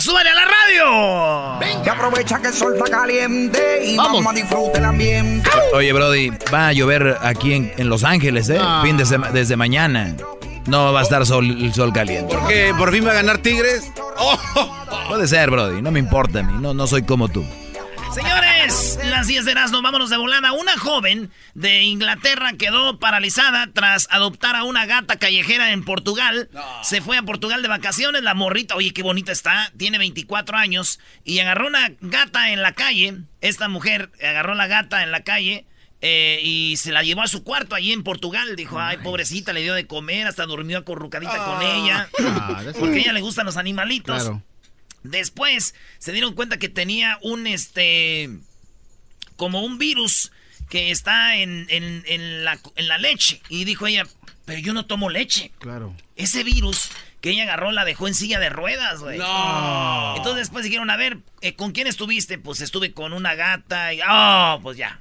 ¡Súbale a la radio! Que aprovecha que el sol está caliente y vamos, a disfrutar el ambiente. Oye, Brody, va a llover aquí en, en Los Ángeles, ¿eh? Ah. Fin de sema- desde mañana. No va a estar sol, el sol caliente. Porque por fin va a ganar Tigres. Puede ser, Brody, no me importa a mí, no, no soy como tú. Señores, las 10 de Erasmo, vámonos de volada. Una joven de Inglaterra quedó paralizada tras adoptar a una gata callejera en Portugal. Se fue a Portugal de vacaciones, la morrita, oye, qué bonita está, tiene 24 años, y agarró una gata en la calle. Esta mujer agarró la gata en la calle eh, y se la llevó a su cuarto allí en Portugal. Dijo, ay, pobrecita, le dio de comer, hasta durmió acurrucadita con ella. Ah, de eso- porque a ella le gustan los animalitos. Claro. Después se dieron cuenta que tenía un este como un virus que está en, en- en la, en la leche. Y dijo ella, pero yo no tomo leche. Claro. Ese virus que ella agarró la dejó en silla de ruedas, güey. No. Entonces después dijeron, a ver, eh, ¿con quién estuviste? Pues estuve con una gata y... ¡Oh! Pues ya.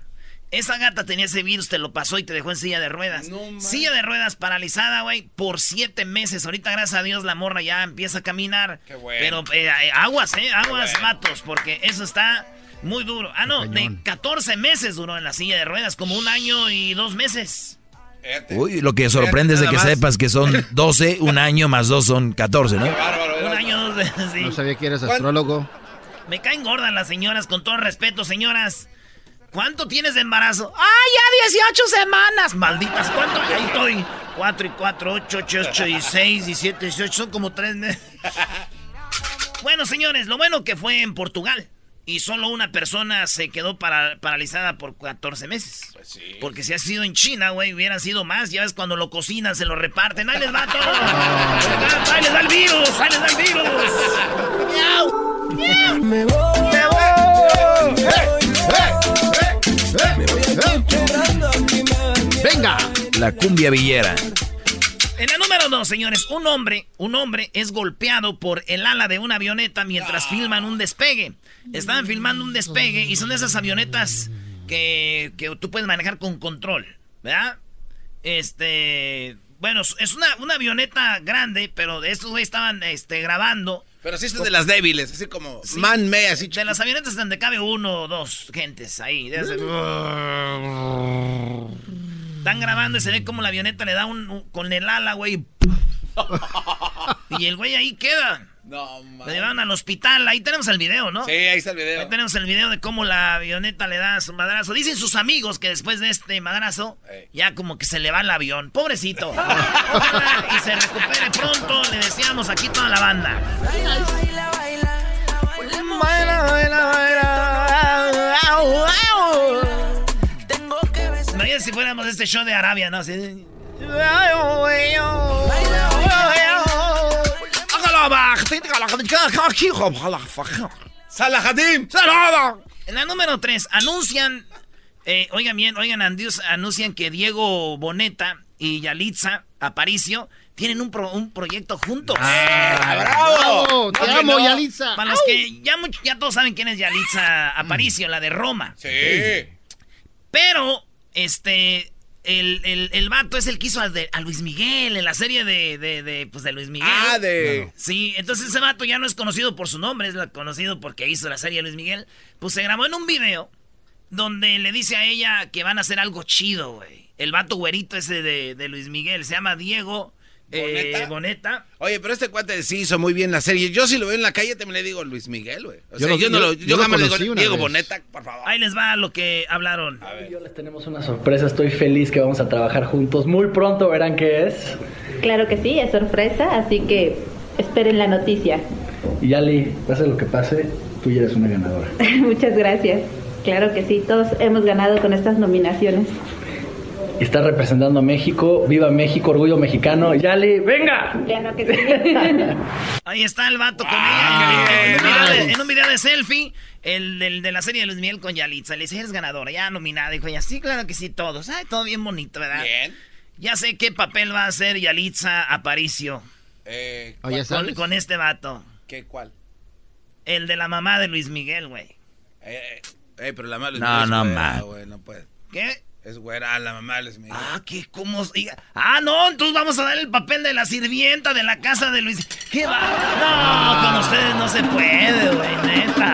Esa gata tenía ese virus, te lo pasó y te dejó en silla de ruedas. silla de ruedas paralizada, güey, por siete meses. Ahorita, gracias a Dios, la morra ya empieza a caminar. Qué bueno. Pero eh, eh, aguas, ¿eh? Aguas, matos, porque eso está muy duro. Ah, no, de cañón. 14 meses duró en la silla de ruedas, como un año y dos meses. Uy, lo que sorprende es de que más. sepas que son 12, un año más dos son 14, ¿no? Un año, dos veces, sí. No sabía que eres astrólogo. Me caen gordas las señoras, con todo respeto, señoras. ¿Cuánto tienes de embarazo? ¡Ah, ya 18 semanas! Malditas, ¿cuánto? Ahí estoy. 4 y 4, 8, 8, 8 y 6 y 7, 18, son como 3 meses. Bueno, señores, lo bueno que fue en Portugal. Y solo una persona se quedó para- paralizada por 14 meses. Porque si ha sido en China, güey, hubieran sido más. Ya ves cuando lo cocinan, se lo reparten. ¡Ahí les va todo! ¡Ahí les va el virus! ¡Ahí les va el virus! ¡Miau! ¡Miau! Me voy, me ¡Venga! La cumbia villera. En la número dos, señores, un hombre, un hombre es golpeado por el ala de una avioneta mientras filman un despegue. Estaban filmando un despegue y son de esas avionetas que, que tú puedes manejar con control, ¿verdad? Este, bueno, es una, una avioneta grande, pero estos güeyes estaban este, grabando. Pero sí es de las débiles, así como man me así. De las avionetas donde cabe uno o dos gentes ahí. de Están grabando y se ve como la avioneta le da un, un- con el ala, güey. y el güey ahí queda. No, Lo llevaron al hospital. Ahí tenemos el video, ¿no? Sí, ahí está el Ahí video. tenemos el video de cómo la avioneta le da su madrazo. Dicen sus amigos que después de este madrazo, ya como que se le va el avión. Pobrecito. Ojalá y se recupere pronto. Le deseamos aquí toda la banda. Imagínate si fuéramos este show de Arabia, ¿no? Así. ¡Salahadim! En la número 3, anuncian, eh, oigan bien, oigan, andius- anuncian que Diego Boneta y Yalitza Aparicio tienen un, pro- un proyecto juntos. ¡Bravo! ¡Te Oye, amo, no, Yalitza! Para los que ya, todos saben quién es Yalitza Aparicio, la de Roma. Sí. Pero, este, el, el, el vato es el que hizo a, de- a Luis Miguel en la serie de, de, de, pues, de Luis Miguel. Ah, de... Sí, entonces ese vato ya no es conocido por su nombre, es la- conocido porque hizo la serie de Luis Miguel. Pues se grabó en un video donde le dice a ella que van a hacer algo chido, güey. El vato güerito ese de, de Luis Miguel, se llama Diego eh, ¿Boneta? Boneta. Oye, pero este cuate sí hizo muy bien la serie. Yo si lo veo en la calle también le digo Luis Miguel, güey. O Yo sea, lo- yo, no yo- lo, yo yo lo jamás le digo Diego vez. Boneta, por favor. Ahí les va lo que hablaron. Yo les tenemos una sorpresa, estoy feliz que vamos a trabajar juntos. Muy pronto verán qué es. Claro que sí, es sorpresa, así que esperen la noticia. Y Ali, pase lo que pase, tú ya eres una ganadora. Muchas gracias. Claro que sí, todos hemos ganado con estas nominaciones. Y estás representando a México, viva México, orgullo mexicano. Yali, venga. Claro que sí. Ahí está el vato con Ah, ella. En un, video nice. de, en un video de selfie, el, de la serie de Luis Miguel con Yalitza. Le dice, eres ganadora, ya nominada. Dijo ella, sí, claro que sí, todos. Ay, todo bien bonito, ¿verdad? Bien. Ya sé qué papel va a hacer Yalitza Aparicio. Eh, oh, con, con, este vato. ¿Qué cuál? El de la mamá de Luis Miguel, güey. Eh, eh, pero la mamá de Luis no, Miguel. No, no, güey, no puede. ¿Qué? Es güera, la mamá Luis Miguel. Ah, ¿qué? ¿Cómo? Ah, no, entonces vamos a dar el papel de la sirvienta de la casa de Luis. ¿Qué va? No, con ustedes no se puede, güey, neta.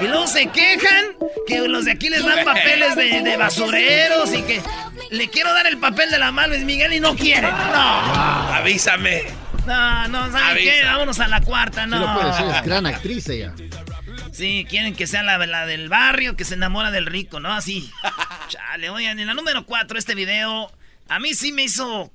Y luego se quejan que los de aquí les dan papeles de, de basureros y que le quiero dar el papel de la mamá Luis Miguel y no quiere. No. Avísame. No, no, ¿saben qué? Vámonos a la cuarta, no. Sí puede ser, es gran actriz ella. Sí, quieren que sea la, la, del barrio que se enamora del rico, ¿no? Así. Chale, oigan, en la número 4, este video, a mí sí me hizo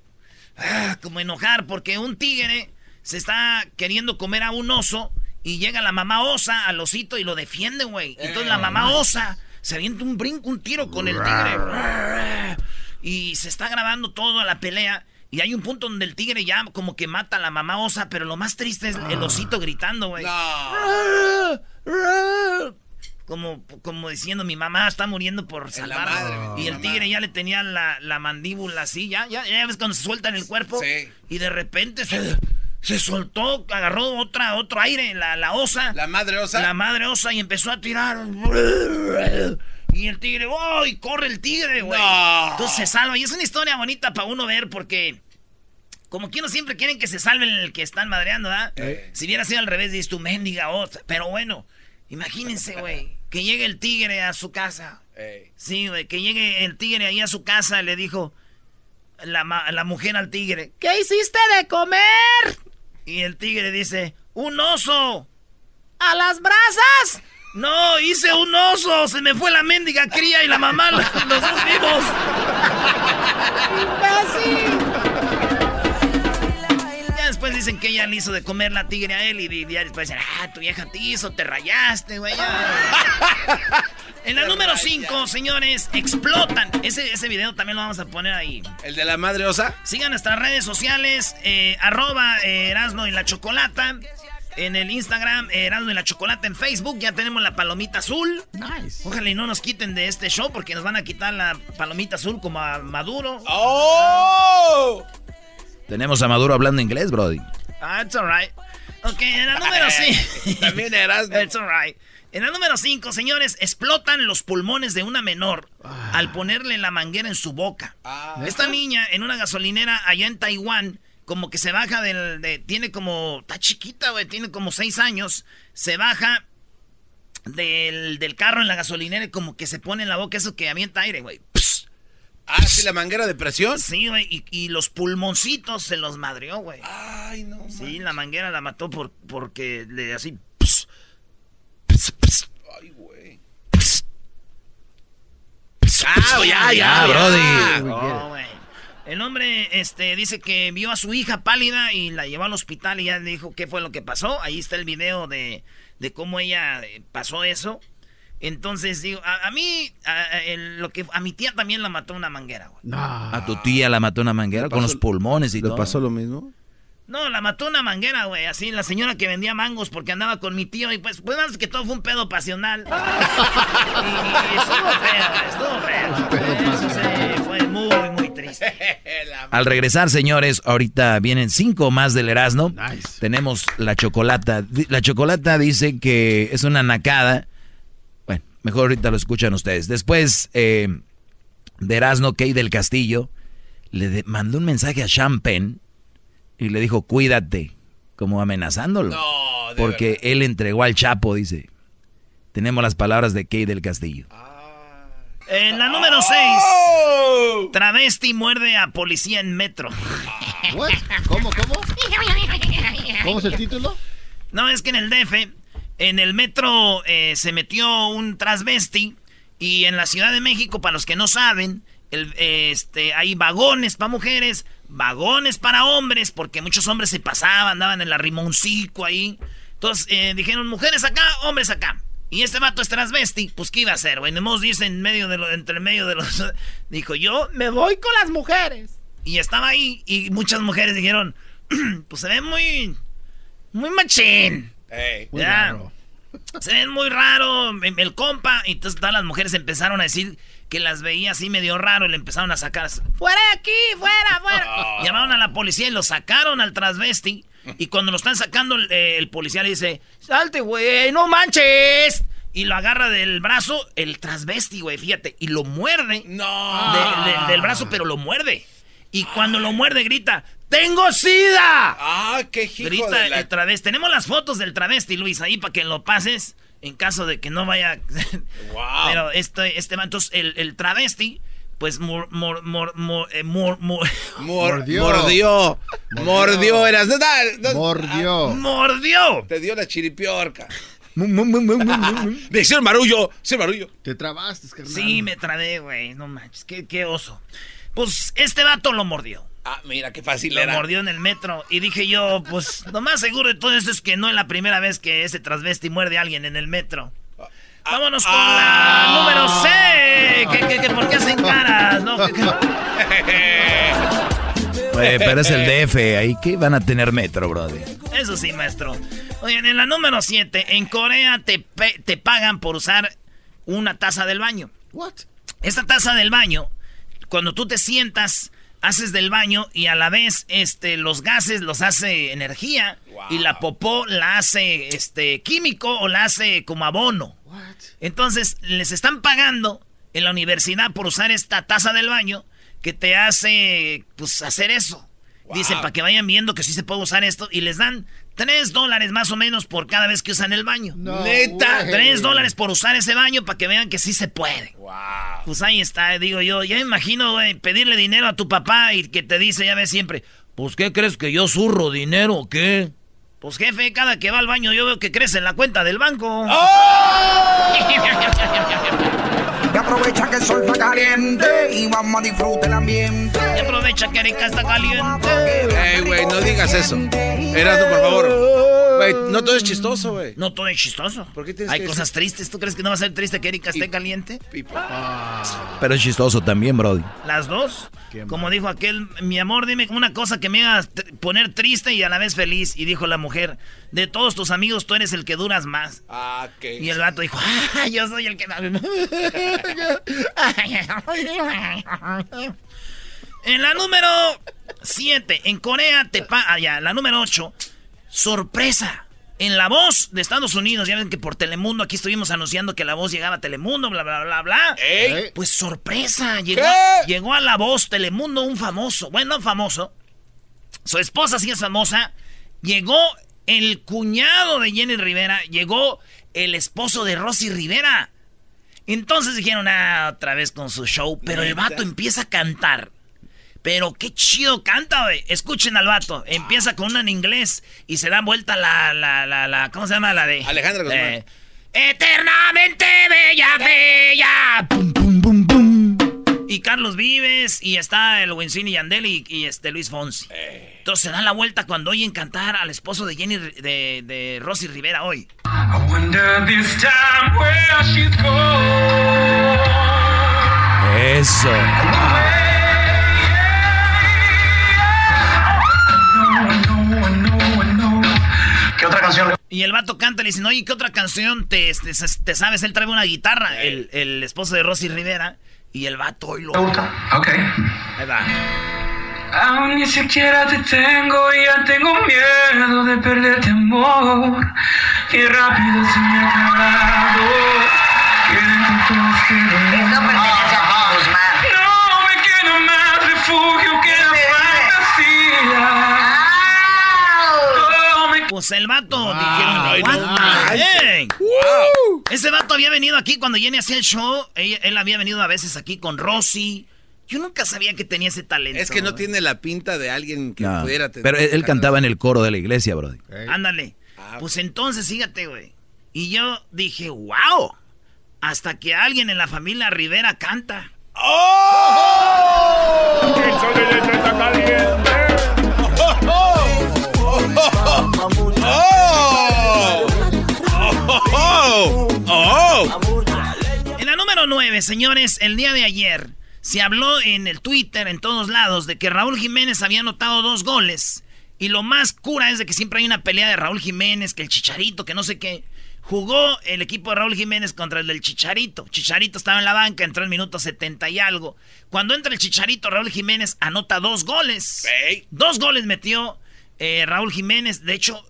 ah, como enojar porque un tigre se está queriendo comer a un oso y llega la mamá osa al osito y lo defiende, güey. Entonces la mamá osa se avienta un brinco, un tiro con el tigre. Y se está grabando todo a la pelea. Y hay un punto donde el tigre ya como que mata a la mamá osa, pero lo más triste es el osito gritando, güey. Como, como diciendo, mi mamá está muriendo por salvar. y el tigre ya le tenía la, mandíbula así, ya, ya, ya ves cuando se suelta en el cuerpo. Y de repente se, se soltó, agarró otra, otro aire, la, la osa. La madre osa. La madre osa y empezó a tirar. Y el tigre, ¡oh! Y corre el tigre, güey. Entonces se salva. Y es una historia bonita para uno ver porque. Como que uno siempre quieren que se salven el que están madreando, ¿verdad? Si hubiera sido al revés, dices tu mendiga otra. Pero bueno, imagínense, güey, que llegue el tigre a su casa. Sí, güey, que llegue el tigre ahí a su casa, le dijo la, la mujer al tigre, ¿qué hiciste de comer? Y el tigre dice, un oso. ¿A las brasas? No, hice un oso, se me fue la mendiga cría y la mamá los, dos vivos. Ya después dicen que ella le hizo de comer la tigre a él y ya después dicen, ah, tu vieja te hizo, te rayaste, güey. En la número 5, señores, explotan. Ese, ese video también lo vamos a poner ahí. ¿El de la madre osa? Sigan nuestras redes sociales, eh, arroba eh, Erasno y la Chocolata. En el Instagram, Erasmo y la Chocolata en Facebook, ya tenemos la palomita azul. Nice. Ojalá y no nos quiten de este show porque nos van a quitar la palomita azul como a Maduro. ¡Oh! Tenemos a Maduro hablando inglés, Brody. Ah, it's alright. Ok, en la número 5. También Erasmo. It's alright. En la número 5, señores, explotan los pulmones de una menor ah. al ponerle la manguera en su boca. Ah. Esta niña en una gasolinera allá en Taiwán como que se baja del... De, tiene como... Está chiquita, güey. Tiene como seis años. Se baja del, del, carro en la gasolinera y como que se pone en la boca eso que avienta aire, güey. Ah, sí, la manguera de presión. Sí, güey. Y, y, los pulmoncitos se los madrió, güey. Ay, no. Sí, la manguera la mató por, porque le así... Ay, güey. Ah, ya, ya, brody. Oh, el hombre este, dice que vio a su hija pálida y la llevó al hospital y ya dijo qué fue lo que pasó. Ahí está el video de, cómo ella eh, pasó eso. Entonces, digo, a, mí, a, lo que, a mi tía también la mató una manguera, güey. ¿A tu tía la mató una manguera con los pulmones y todo? ¿Le pasó lo mismo? No, la mató una manguera, güey. Así, la señora que vendía mangos porque andaba con mi tío. Y pues, pues más que todo fue un pedo pasional. y, estuvo feo, estuvo feo. fue muy, muy triste. Al regresar, señores, ahorita vienen cinco más del Erasmo. Tenemos la chocolata. La chocolata dice que es una nacada. Bueno, mejor ahorita lo escuchan ustedes. Después eh, de Erasmo, Key del Castillo le mandó un mensaje a Champagne y le dijo, cuídate, como amenazándolo. No, porque él entregó al Chapo, dice. Tenemos las palabras de Kay del Castillo. En la número 6, travesti muerde a policía en metro. ¿Cómo, cómo? ¿Cómo es el título? No, es que en el DF, en el metro eh, se metió un transvesti y en la Ciudad de México, para los que no saben, el, este, hay vagones para mujeres, vagones para hombres, porque muchos hombres se pasaban, andaban en la rimoncico ahí. Entonces eh, dijeron, mujeres acá, hombres acá. Y este vato es transvesti, pues ¿qué iba a hacer, güey? Nemos dice en medio de lo, entre medio de los... Dijo, yo me voy con las mujeres. Y estaba ahí y muchas mujeres dijeron, pues se ve muy... Muy machín. Hey, ya. Se ven muy raro el compa. Y entonces todas las mujeres empezaron a decir que las veía así medio raro y le empezaron a sacar. ¡Fuera de aquí! ¡Fuera, fuera! Ah. Llamaron a la policía y lo sacaron al transvesti. Y cuando lo están sacando, el, policía le dice: ¡Salte, güey! ¡No manches! Y lo agarra del brazo, el transvesti, güey, fíjate. Y lo muerde. No. del brazo, pero lo muerde. Y cuando lo muerde, grita: ¡Tengo sida! ¡Ah, qué hijo Grita el travesti. Tenemos las fotos del travesti, Luis, ahí para que lo pases en caso de que no vaya. Wow. Pero este, este entonces el, el travesti, pues mor, mor, mor, eh, mordió. Mordió. Mordió. Eras. mordió. mordió. Te dio la chiripiorca. Decía el marullo. el marullo. Te trabaste, carnal. Sí, me trabé, güey. No manches. Qué, qué oso. Pues este vato lo mordió. Ah, mira qué fácil lo era. mordió en el metro. Y dije yo, pues, lo más seguro de todo esto es que no es la primera vez que ese transvesti muerde a alguien en el metro. Vámonos con la número C. ¿Qué, por qué hacen caras? ¿no? pero es el DF, ahí que van a tener metro, brother. Eso sí, maestro. Oigan, en la número 7, en Corea te, te pagan por usar una taza del baño. What? Esta taza del baño, cuando tú te sientas, haces del baño y a la vez este, los gases los hace energía y la popó la hace este, químico o la hace como abono. Entonces les están pagando en la universidad por usar esta taza del baño que te hace pues hacer eso. Dicen para que vayan viendo que sí se puede usar esto y les dan 3 dólares más o menos por cada vez que usan el baño. Neta. 3 dólares por usar ese baño para que vean que sí se puede. Wow. Pues ahí está, digo yo. Ya me imagino, güey, pedirle dinero a tu papá y que te dice, ya ves siempre, pues ¿qué crees que yo zurro dinero o qué? Pues jefe, cada que va al baño yo veo que crece en la cuenta del banco. ¡Oh! Y aprovecha que el sol está caliente y vamos a disfrutar el ambiente. Y aprovecha que Erika está caliente. Ey, güey, no digas eso. Erasmo, por favor. Güey, no todo es chistoso, güey. No todo es chistoso. ¿Por qué tienes Hay cosas tristes. ¿Tú crees que no va a ser triste que Erika esté caliente? Pero es chistoso también, Brody. ¿Las dos? Como dijo aquel, mi amor, dime una cosa que me haga poner triste y a la vez feliz. Y dijo la mujer, de todos tus amigos tú eres el que duras más. Ah, ¿qué? Y el vato dijo, ah, yo soy el que... en la número 7, en Corea te pa... Ah, ya, la número 8, sorpresa. En La Voz de Estados Unidos, ya ven que por Telemundo aquí estuvimos anunciando que La Voz llegaba a Telemundo, bla, bla, bla, bla. Pues sorpresa, llegó, llegó a La Voz Telemundo un famoso, bueno, famoso. Su esposa sí es famosa. Llegó el cuñado de Jenny Rivera, llegó el esposo de Rosy Rivera. Entonces dijeron, ah, otra vez con su show. Pero el vato empieza a cantar. Pero qué chido canta, güey. Escuchen al vato. Empieza con una en inglés y se da vuelta la, la, la, la ¿cómo se llama? La de... Alejandra Guzmán. Eternamente bella, bella. Pum, pum, pum, pum. Y Carlos Vives, y está el Winston y Yandel y, este Luis Fonsi. Eh. Entonces se dan la vuelta cuando oyen cantar al esposo de Jenny de, de Rosy Rivera hoy. Eso. ¿Qué otra canción? Y el vato canta y le dicen, oye, ¿qué otra canción te, te, sabes? Él trae una guitarra, el, el, esposo de Rosy Rivera. Y el vato hoy lo... Ok. Ahí va. Aún ni siquiera te tengo y ya tengo miedo de perderte amor. Y rápido se me ha acabado. Quieren que todo Pues el vato dijeron, Ese vato había venido aquí cuando Jenny hacía el show. Él, había venido a veces aquí con Rosy. Yo nunca sabía que tenía ese talento. Es que no tiene la pinta de alguien que pudiera tener. Pero él, cantaba en el coro de la iglesia, bro. Ándale. Ah, pues entonces, fíjate, güey. Y yo dije, wow. Hasta que alguien en la familia Rivera canta. ¡Oh! En la número 9, señores, el día de ayer se habló en el Twitter, en todos lados, de que Raúl Jiménez había anotado dos goles. Y lo más cura es de que siempre hay una pelea de Raúl Jiménez, que el chicharito, que no sé qué. Jugó el equipo de Raúl Jiménez contra el del Chicharito. Chicharito estaba en la banca, entró en minuto 70 y algo. Cuando entra el Chicharito, Raúl Jiménez anota dos goles. Dos goles metió eh, Raúl Jiménez. De hecho,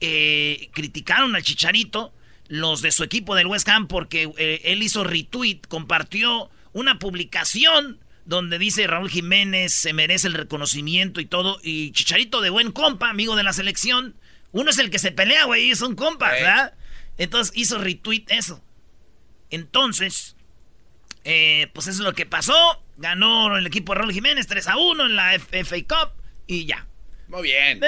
eh, criticaron al Chicharito los de su equipo del West Ham porque eh, él hizo retweet, compartió una publicación donde dice Raúl Jiménez se merece el reconocimiento y todo. Y Chicharito de buen compa, amigo de la selección. Uno es el que se pelea, güey, son compas, ¿verdad? Entonces hizo retweet eso. Entonces, eh, pues eso es lo que pasó. Ganó el equipo de Raúl Jiménez 3 a 1 en la FA Cup y ya. Muy bien.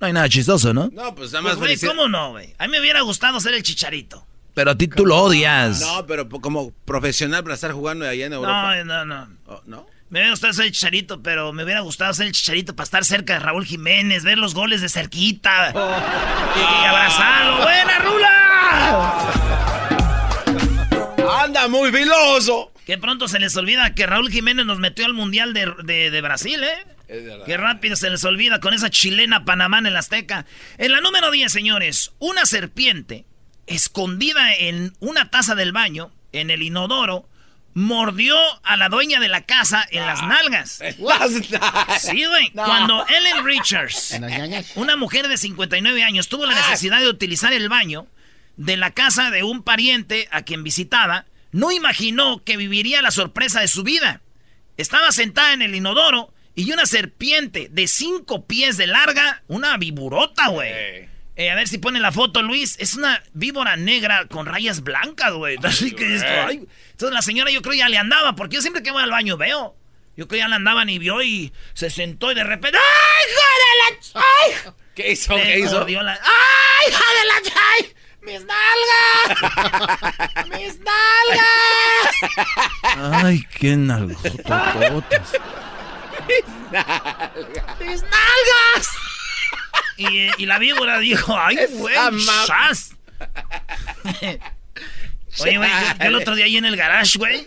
No hay nada chistoso, ¿no? No, pues nada Pues, más güey, felicidad- ¿cómo no, güey? A mí me hubiera gustado ser el chicharito. Pero a ti tú lo odias. No, pero como profesional para estar jugando allá en Europa. No, no, no. Oh, ¿No? Me hubiera gustado ser el chicharito, pero me hubiera gustado ser el chicharito para estar cerca de Raúl Jiménez, ver los goles de cerquita y abrazarlo. ¡Buena, Rula! ¡Anda muy filoso! Que pronto se les olvida que Raúl Jiménez nos metió al Mundial de, de- de Brasil, ¿eh? Qué rápido se les olvida con esa chilena Panamá en el Azteca. En la número 10, señores, una serpiente escondida en una taza del baño, en el inodoro, mordió a la dueña de la casa en las nalgas. Sí, güey. No. Cuando Ellen Richards, una mujer de 59 años, tuvo la necesidad de utilizar el baño de la casa de un pariente a quien visitaba, no imaginó que viviría la sorpresa de su vida. Estaba sentada en el inodoro y una serpiente de cinco pies de larga, una viburota, güey. Eh, a ver si pone la foto, Luis. Es una víbora negra con rayas blancas, güey. Así que esto, ay. Entonces la señora yo creo ya le andaba, porque yo siempre que voy al baño veo. Yo creo ya le andaban y vio y se sentó y de repente. ¡Ay, hija de la! ¡Ay! ¿Qué hizo? Le ¿Qué hizo? la- ¡Ay, hija de la! ¡Ay! ¡Mis nalgas! ¡Mis nalgas! Ay, qué nalgotototas. ¡Mis nalgas! Y, y la víbora dijo, ¡ay, güey! ¡Sas! Oye, güey, yo, yo el otro día ahí en el garage, güey.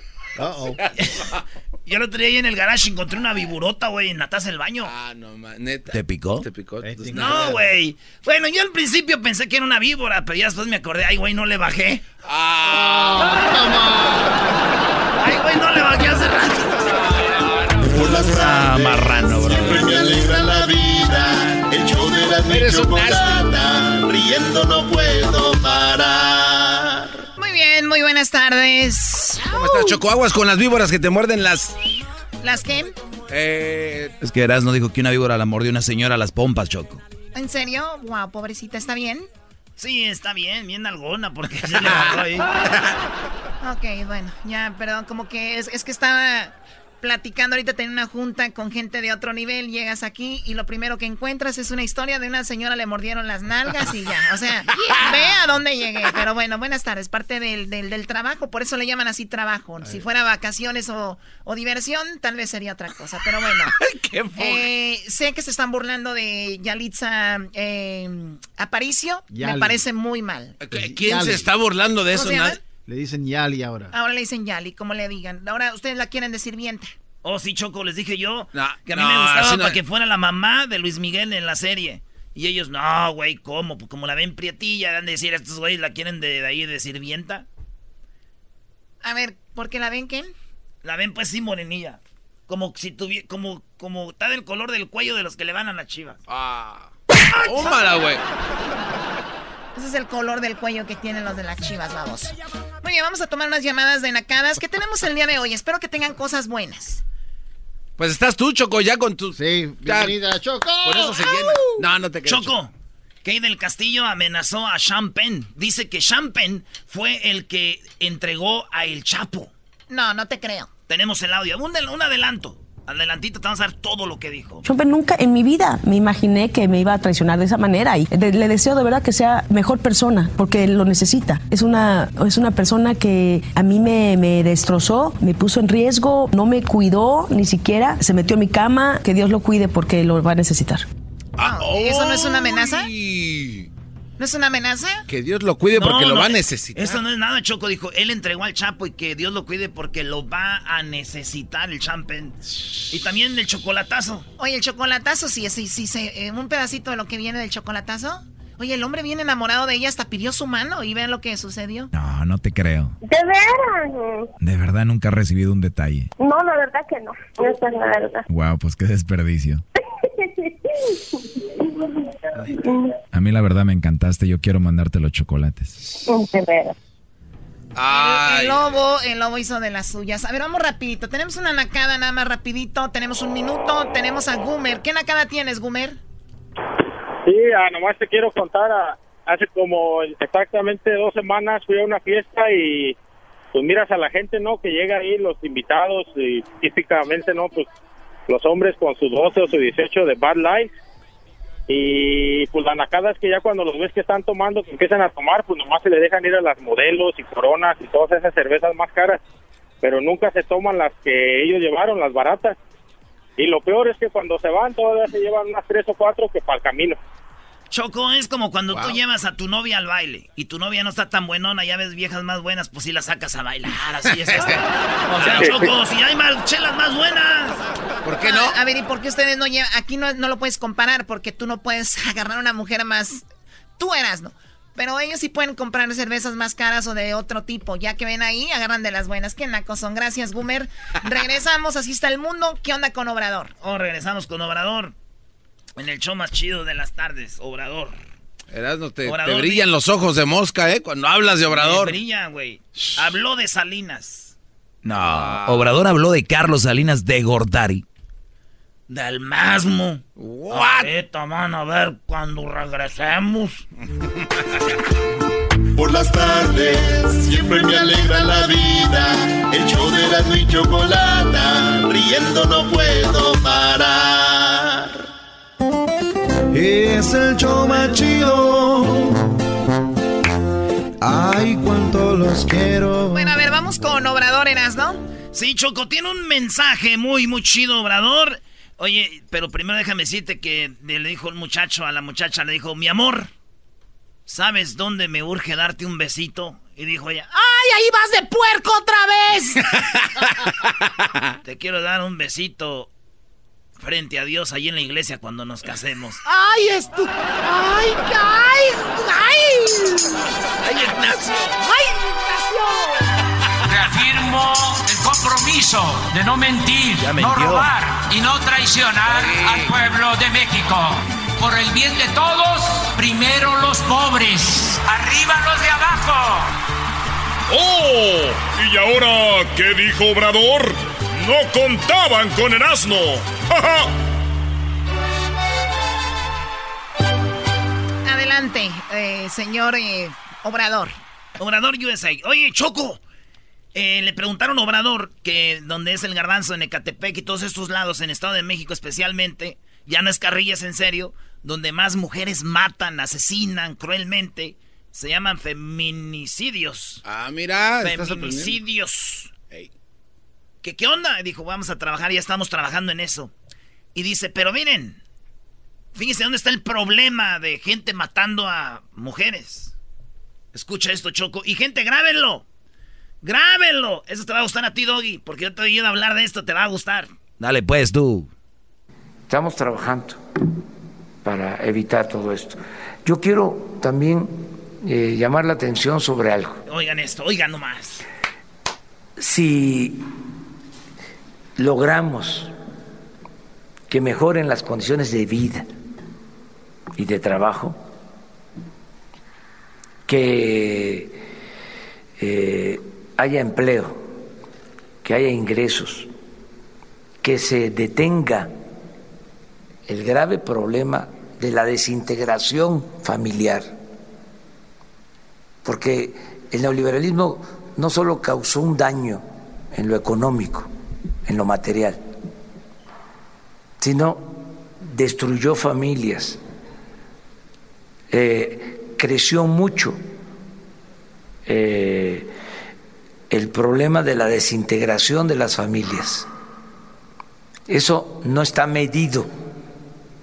Yo el otro día ahí en el garage encontré una viburota, güey, en la taza del baño. Ah, no, ma- neta. ¿Te picó? ¿Te picó? Eh. No, güey. Bueno, yo al principio pensé que era una víbora, pero ya después me acordé, ay, güey, no le bajé. Ah, Ay, güey, no le bajé hace rato. Ah, marrano, bro. siempre me alegra la vida. El show de la Eres un chocolata. Riendo no puedo parar. Muy bien, muy buenas tardes. ¿Cómo estás, Choco? Aguas con las víboras que te muerden las... ¿Las qué? Eh, Es que Erasmo dijo que una víbora la mordió una señora a las pompas, Choco. ¿En serio? Wow, pobrecita, ¿está bien? Sí, está bien, bien alguna, porque se le ahí. Ok, bueno, ya, perdón, como que es, es que estaba platicando ahorita, tenía una junta con gente de otro nivel, llegas aquí y lo primero que encuentras es una historia de una señora le mordieron las nalgas y ya, o sea, ve a dónde llegué. Pero bueno, buenas tardes, parte del, del, del trabajo, por eso le llaman así trabajo. Si fuera vacaciones o, o diversión, tal vez sería otra cosa, pero bueno. qué Eh, sé que se están burlando de Yalitza eh, Aparicio, me parece muy mal. ¿Qui- ¿Quién Yali. se está burlando de ¿Cómo eso? Le dicen Yali ahora. Ahora le dicen Yali, como le digan. Ahora ustedes la quieren decir sirvienta. Oh, sí, Choco, les dije yo No, que a mí no, me gustaba no- para que fuera la mamá de Luis Miguel en la serie. Y ellos, no, güey, ¿cómo? Pues como la ven prietilla, han de decir, estos güeyes la quieren de, de ahí de sirvienta. A ver, ¿por qué la ven qué? La ven pues sí morenilla. Como si tuviera, como, como está del color del cuello de los que le van a las chivas. Ah. Tómala, güey. Ese es el color del cuello que tienen los de las chivas, vamos. Muy bien, vamos a tomar unas llamadas de nacadas que tenemos el día de hoy. Espero que tengan cosas buenas. Pues estás tú, Choco, ya con tus... Sí, Ya, bienvenida, Choco. Por eso se llena. No, no te creo. Choco, Kay del Castillo amenazó a Champagne. Dice que Champagne fue el que entregó a El Chapo. No, no te creo. Tenemos el audio. Un adelanto. Adelantito te vamos a dar todo lo que dijo. Yo nunca en mi vida me imaginé que me iba a traicionar de esa manera y de- le deseo de verdad que sea mejor persona porque lo necesita. Es una, es una persona que a mí me, me destrozó, me puso en riesgo, no me cuidó ni siquiera, se metió en mi cama, que Dios lo cuide porque lo va a necesitar. Ah, ¿Y ¿Eso no es una amenaza? ¡Ay! ¿No es una amenaza? Que Dios lo cuide porque No, lo no, va a eh, necesitar. Eso no es nada, Choco. Dijo, él entregó al Chapo y que Dios lo cuide porque lo va a necesitar el Champagne. Y también el chocolatazo. Oye, el chocolatazo, sí, sí, sí, sí, eh, un pedacito de lo que viene del chocolatazo. Oye, el hombre bien enamorado de ella hasta pidió su mano y vean lo que sucedió. No, no te creo. ¿De veras? De verdad nunca he recibido un detalle. No, la verdad que no. Esa es la verdad. Wow, pues qué desperdicio. A mí la verdad me encantaste. Yo quiero mandarte los chocolates. Veras. El, lobo, el lobo hizo de las suyas. A ver, vamos rapidito. Tenemos una nacada nada más rapidito. Tenemos un minuto. Tenemos a Gumer. ¿Qué nacada tienes, Gumer? Sí, ah, nomás te quiero contar. ah, hace como exactamente dos semanas fui a una fiesta y pues miras a la gente, ¿no? Que llega ahí, los invitados y típicamente, ¿no? Pues los hombres con sus 12 o su 18 de Bad Light. Y pues la nacada es que ya cuando los ves que están tomando, que empiezan a tomar, pues nomás se le dejan ir a las modelos y coronas y todas esas cervezas más caras. Pero nunca se toman las que ellos llevaron, las baratas. Y lo peor es que cuando se van todavía se llevan unas tres o cuatro que para el camino. Choco, es como cuando tú llevas a tu novia al baile y tu novia no está tan buenona, ya ves viejas más buenas, pues sí la sacas a bailar, así es esto. O sea, Choco, si hay más chelas más buenas. ¿Por qué no? A, a ver, ¿y por qué ustedes no llevan? Aquí no, no lo puedes comparar porque tú no puedes agarrar a una mujer más. Tú eras, ¿no? Pero ellos sí pueden comprar cervezas más caras o de otro tipo. Ya que ven ahí, agarran de las buenas. Qué nacos son. Gracias, Gumer. Regresamos, así está el mundo. ¿Qué onda con Obrador? Oh, regresamos con Obrador. En el show más chido de las tardes, Obrador. Te, te Obrador, brillan los ojos de mosca, ¿eh? Cuando hablas de Obrador. Brilla, güey. Habló de Salinas. No, Obrador habló de Carlos Salinas de Gortari. Del mismo. Ahorita van a ver cuando regresemos. Por las tardes siempre me alegra la vida. El show de la y chocolata, riendo no puedo parar. Es el show más chido. Ay, cuánto los quiero. Bueno, a ver, vamos con Obrador, Eras, ¿no? Sí, Choco, tiene un mensaje muy, muy chido, Obrador. Oye, pero primero déjame decirte que le dijo el muchacho a la muchacha, le dijo, mi amor, ¿sabes dónde me urge darte un besito? Y dijo ella, ¡ay, ahí vas de puerco otra vez! te quiero dar un besito frente a Dios ahí en la iglesia cuando nos casemos. ¡Ay, esto! ¡Ay, ay, ay! ¡Ay, Ignacio! ¡Ay, Ignacio! Reafirmo el compromiso de no mentir, no robar y no traicionar al pueblo de México. Por el bien de todos, primero los pobres, arriba los de abajo. ¡Oh! ¿Y ahora qué dijo Obrador? No contaban con el asno. ¡Ja, ja! Adelante, eh, señor eh, Obrador. Obrador USA. Oye, Choco. eh, le preguntaron a Obrador que donde es el garbanzo en Ecatepec y todos estos lados, en Estado de México especialmente, ya no es carrillas en serio, donde más mujeres matan, asesinan cruelmente, se llaman feminicidios. Ah, mira, estás. Feminicidios. ¿Qué, ¿Qué onda? Y dijo, vamos a trabajar, ya estamos trabajando en eso. Y dice, pero miren, fíjense dónde está el problema de gente matando a mujeres. Escucha esto, Choco. Y gente, grábenlo. Grábenlo. Eso te va a gustar a ti, Doggy, porque yo te he oído hablar de esto, te va a gustar. Dale pues tú. Estamos trabajando para evitar todo esto. Yo quiero también eh, llamar la atención sobre algo. Oigan esto, oigan nomás. Si logramos que mejoren las condiciones de vida y de trabajo, que eh, haya empleo, que haya ingresos, que se detenga el grave problema de la desintegración familiar, porque el neoliberalismo no solo causó un daño en lo económico, en lo material, sino destruyó familias, eh, creció mucho eh, el problema de la desintegración de las familias. Eso no está medido,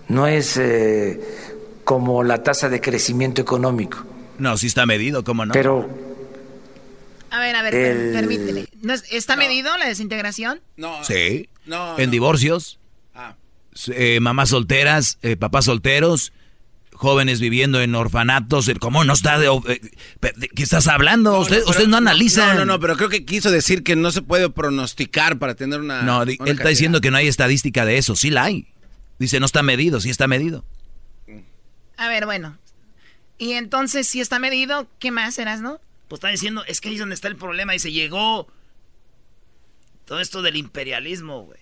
no es eh, como la tasa de crecimiento económico. No, sí está medido, ¿cómo no? Pero A ver, a ver, El- permíteme. ¿No es- ¿Está medido la desintegración? No. Sí. No, en no. divorcios, Ah. eh, mamás solteras, eh, papás solteros, jóvenes viviendo en orfanatos. ¿Cómo no está de... eh, ¿De qué estás hablando? usted, usted no analiza. No, no, no, pero creo que quiso decir que no se puede pronosticar para tener una. No, una él está diciendo que no hay estadística de eso. Sí la hay. Dice, no está medido, sí está medido. A ver, bueno. Y entonces, si está medido, ¿qué más serás, no? Pues está diciendo, es que ahí es donde está el problema. Dice, llegó todo esto del imperialismo, güey.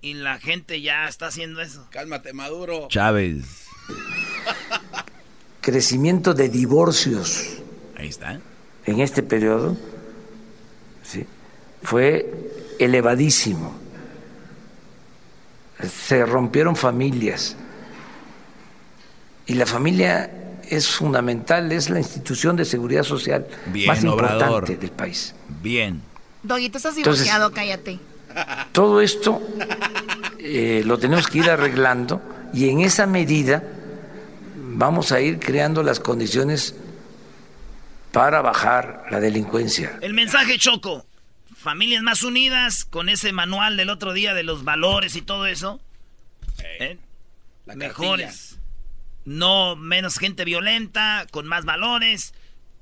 Y la gente ya está haciendo eso. Cálmate, Maduro. Chávez. Crecimiento de divorcios. Ahí está. En este periodo sí, fue elevadísimo. Se rompieron familias. Y la familia es fundamental, es la institución de seguridad social Bien, más importante Obrador. del país. Bien. Doggy, tú estás Entonces- divorciado, cállate. Todo esto eh, lo tenemos que ir arreglando y en esa medida vamos a ir creando las condiciones para bajar la delincuencia. El mensaje choco. Familias más unidas con ese manual del otro día de los valores y todo eso. ¿Eh? Mejores. No menos gente violenta, con más valores.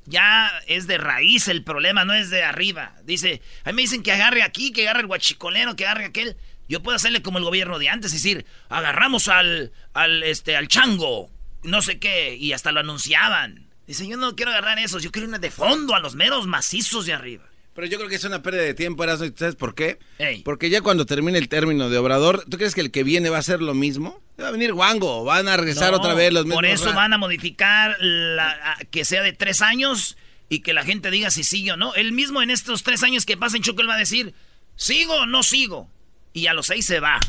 Ya es de raíz el problema, no es de arriba. Dice, a mí me dicen que agarre aquí, que agarre el guachicolero, que agarre aquel. Yo puedo hacerle como el gobierno de antes, es decir, agarramos al, al, este, al chango, no sé qué, y hasta lo anunciaban. Dice, yo no quiero agarrar esos, yo quiero irme de fondo a los meros macizos de arriba. Pero yo creo que es una pérdida de tiempo, Erasmo, ¿y ¿sabes por qué? Ey. Porque ya cuando termine el término de Obrador, ¿tú crees que el que viene va a ser lo mismo? Va a venir guango, van a regresar No, otra vez los mismos. Por eso van a modificar la, a- que sea de tres años y que la gente diga si sigue o no. Él mismo en estos tres años que pasen, Choco, él va a decir, ¿sigo o no sigo? Y a los seis se va.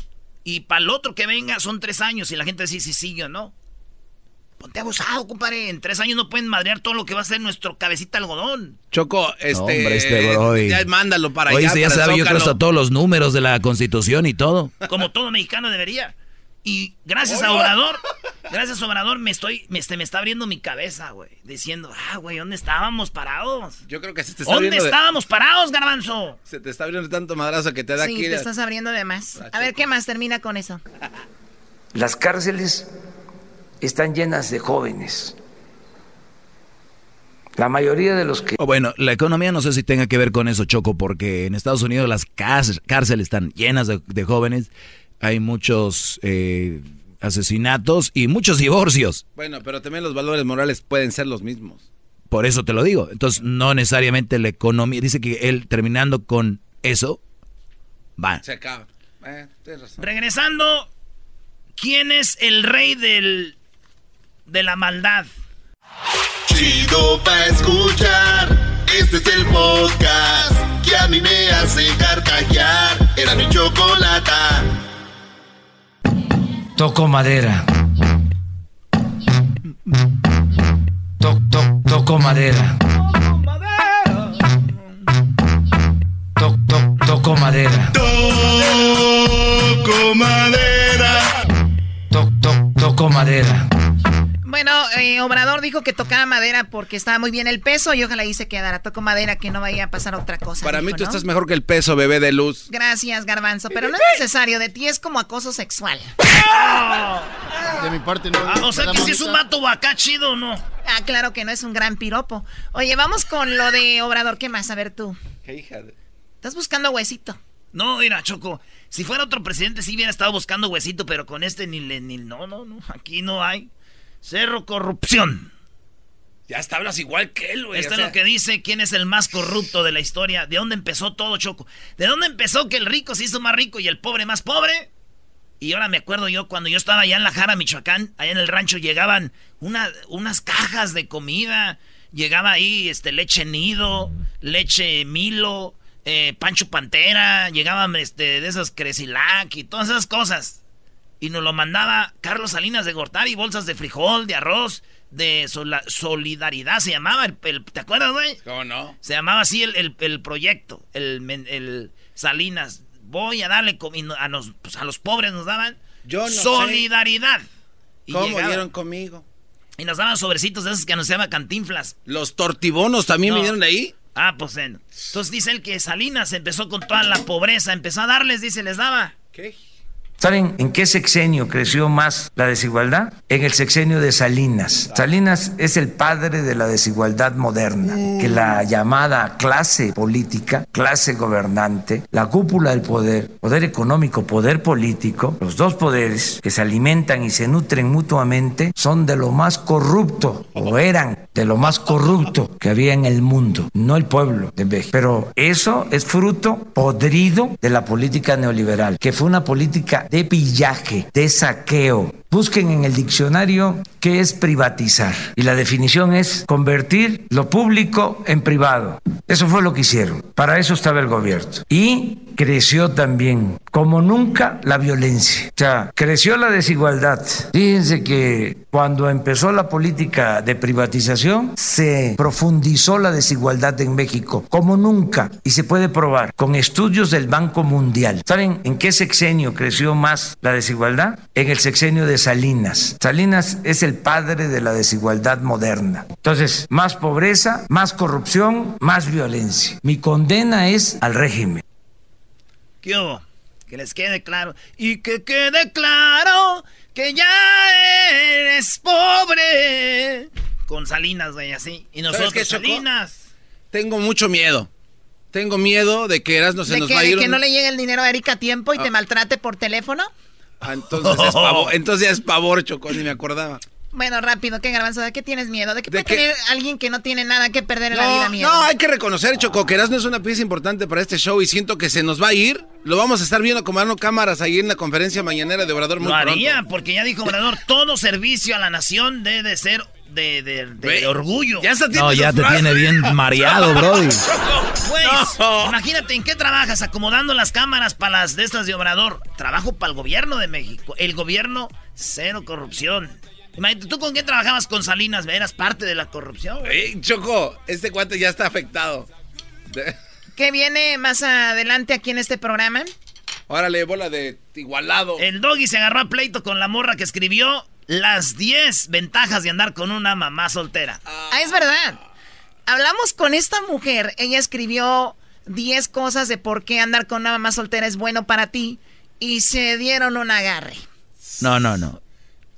Y para el otro que venga son tres años y la gente dice si sigue o no. Ponte abusado, compadre. En tres años no pueden madrear todo lo que va a ser nuestro cabecita algodón. Choco, este. Hombre, este Brody. Ya mándalo para Oye, allá. sí, ya sabe, yo creo hasta todos los números de la Constitución y todo. Como todo mexicano debería. Y gracias a Obrador, gracias a Obrador me estoy, me, este, me está abriendo mi cabeza, güey. Diciendo, ah, güey, ¿dónde estábamos parados? Yo creo que se te está ¿Dónde de- estábamos parados, garbanzo? Se te está abriendo tanto madrazo que te da Sí, aquí. te estás abriendo de más. A ver, ¿qué más termina con eso? Las cárceles están llenas de jóvenes. La mayoría de los que O bueno, la economía no sé si tenga que ver con eso, Choco, porque en Estados Unidos las cárceles están llenas de, de jóvenes, hay muchos eh, asesinatos y muchos divorcios. Bueno, pero también los valores morales pueden ser los mismos. Por eso te lo digo. Entonces, no necesariamente la economía. Dice que él terminando con eso, va. Se acaba. Eh, tienes razón. Regresando, ¿quién es el rey del, de la maldad? Chido pa' escuchar. Este es el podcast que a mí me hace carcajear. Era mi chocolata. toco madera. To- to- toco madera. To- to- toco madera. Toco madera. To- to- toco madera. Bueno, eh, Obrador dijo que tocaba madera porque estaba muy bien el peso y ojalá ahí se quedara. Toco madera que no vaya a pasar otra cosa. Para mí tú ¿no? estás mejor que el peso, bebé de luz. Gracias, Garbanzo, pero no es necesario. De ti es como acoso sexual. De mi parte no. Ah, o sea ¿verdad, que si es un mato acá chido o no. Ah, claro que no es un gran piropo. Oye, vamos con lo de Obrador. ¿Qué más? A ver tú. Qué hija de... Estás buscando huesito. No, mira, Choco, si fuera otro presidente sí hubiera estado buscando huesito, pero con este ni le, ni, no, no, no, aquí no hay. Cerro corrupción. Ya hasta hablas igual que él, güey. Esto o es lo que dice quién es el más corrupto de la historia. ¿De dónde empezó todo, Choco? ¿De dónde empezó que el rico se hizo más rico y el pobre más pobre? Y ahora me acuerdo yo cuando yo estaba allá en La Jara, Michoacán, allá en el rancho llegaban una- unas cajas de comida. Llegaba ahí este, leche nido, leche milo, eh, pancho pantera, llegaban este, de esos cresilac y todas esas cosas. Y nos lo mandaba Carlos Salinas de Gortari, bolsas de frijol, de arroz, de sola- solidaridad se llamaba. El, el- ¿Te acuerdas, güey? ¿Cómo no? Se llamaba así el, el- el proyecto, el, Salinas. Voy a darle a, nos- pues, a los pobres nos daban Yo no sé. solidaridad. Y ¿Cómo llegaba- dieron conmigo? Y nos daban sobrecitos de esos que anunciaba Cantinflas. Los tortibonos también No. vinieron de ahí. Ah, pues en- entonces dice él que Salinas empezó con toda la pobreza, empezó a darles, dice, les daba. ¿Qué? ¿Saben en qué sexenio creció más la desigualdad? En el sexenio de Salinas. Salinas es el padre de la desigualdad moderna, que la llamada clase política, clase gobernante, la cúpula del poder, poder económico, poder político, los dos poderes que se alimentan y se nutren mutuamente, son de lo más corrupto, o eran de lo más corrupto que había en el mundo, no el pueblo de México. Pero eso es fruto podrido de la política neoliberal, que fue una política de pillaje, de saqueo. Busquen en el diccionario qué es privatizar. Y la definición es convertir lo público en privado. Eso fue lo que hicieron. Para eso estaba el gobierno. Y creció también, como nunca, la violencia. O sea, creció la desigualdad. Fíjense que cuando empezó la política de privatización, se profundizó la desigualdad en México, como nunca. Y se puede probar con estudios del Banco Mundial. ¿Saben en qué sexenio creció más la desigualdad? En el sexenio de Salinas. Salinas es el padre de la desigualdad moderna. Entonces, más pobreza, más corrupción, más violencia. Mi condena es al régimen. ¿Qué hubo? Que les quede claro. Y que quede claro que ya eres pobre. Con Salinas, güey, así. Y nosotros, Choco? Salinas. Tengo mucho miedo. Tengo miedo de que Erasmo se ¿De nos que, va a de ir. que un- no le llegue el dinero a Erika a tiempo y Ah. te maltrate por teléfono? Ah, entonces, es pavor, entonces ya es pavor, Choco, ni me acordaba. Bueno, rápido, ¿qué garbanzo? ¿De qué tienes miedo? ¿De qué ¿De puede qué? tener alguien que no tiene nada que perder en la vida No, miedo? no, hay que reconocer, Choco, que Erasmo es una pieza importante para este show y siento que se nos va a ir. Lo vamos a estar viendo comando cámaras ahí en la conferencia mañanera de Obrador muy Lo haría, pronto. porque ya dijo Obrador, todo servicio a la nación debe de ser de, de- de Ve, orgullo. ya está No, ya te tiene bien mareado, Brody. Güey, imagínate en qué trabajas acomodando las cámaras para las de estas de Obrador. Trabajo para el gobierno de México. El gobierno, cero corrupción. Imagínate, ¿tú con qué trabajabas con Salinas? Eras parte de la corrupción. Choco, este cuate ya está afectado. ¿Qué viene más adelante aquí en este programa? Órale, bola de igualado. El doggy se agarró a pleito con la morra que escribió las 10 ventajas de andar con una mamá soltera. Ah, es verdad. Hablamos con esta mujer. Ella escribió 10 cosas de por qué andar con una mamá soltera es bueno para ti. Y se dieron un agarre. No, no, no.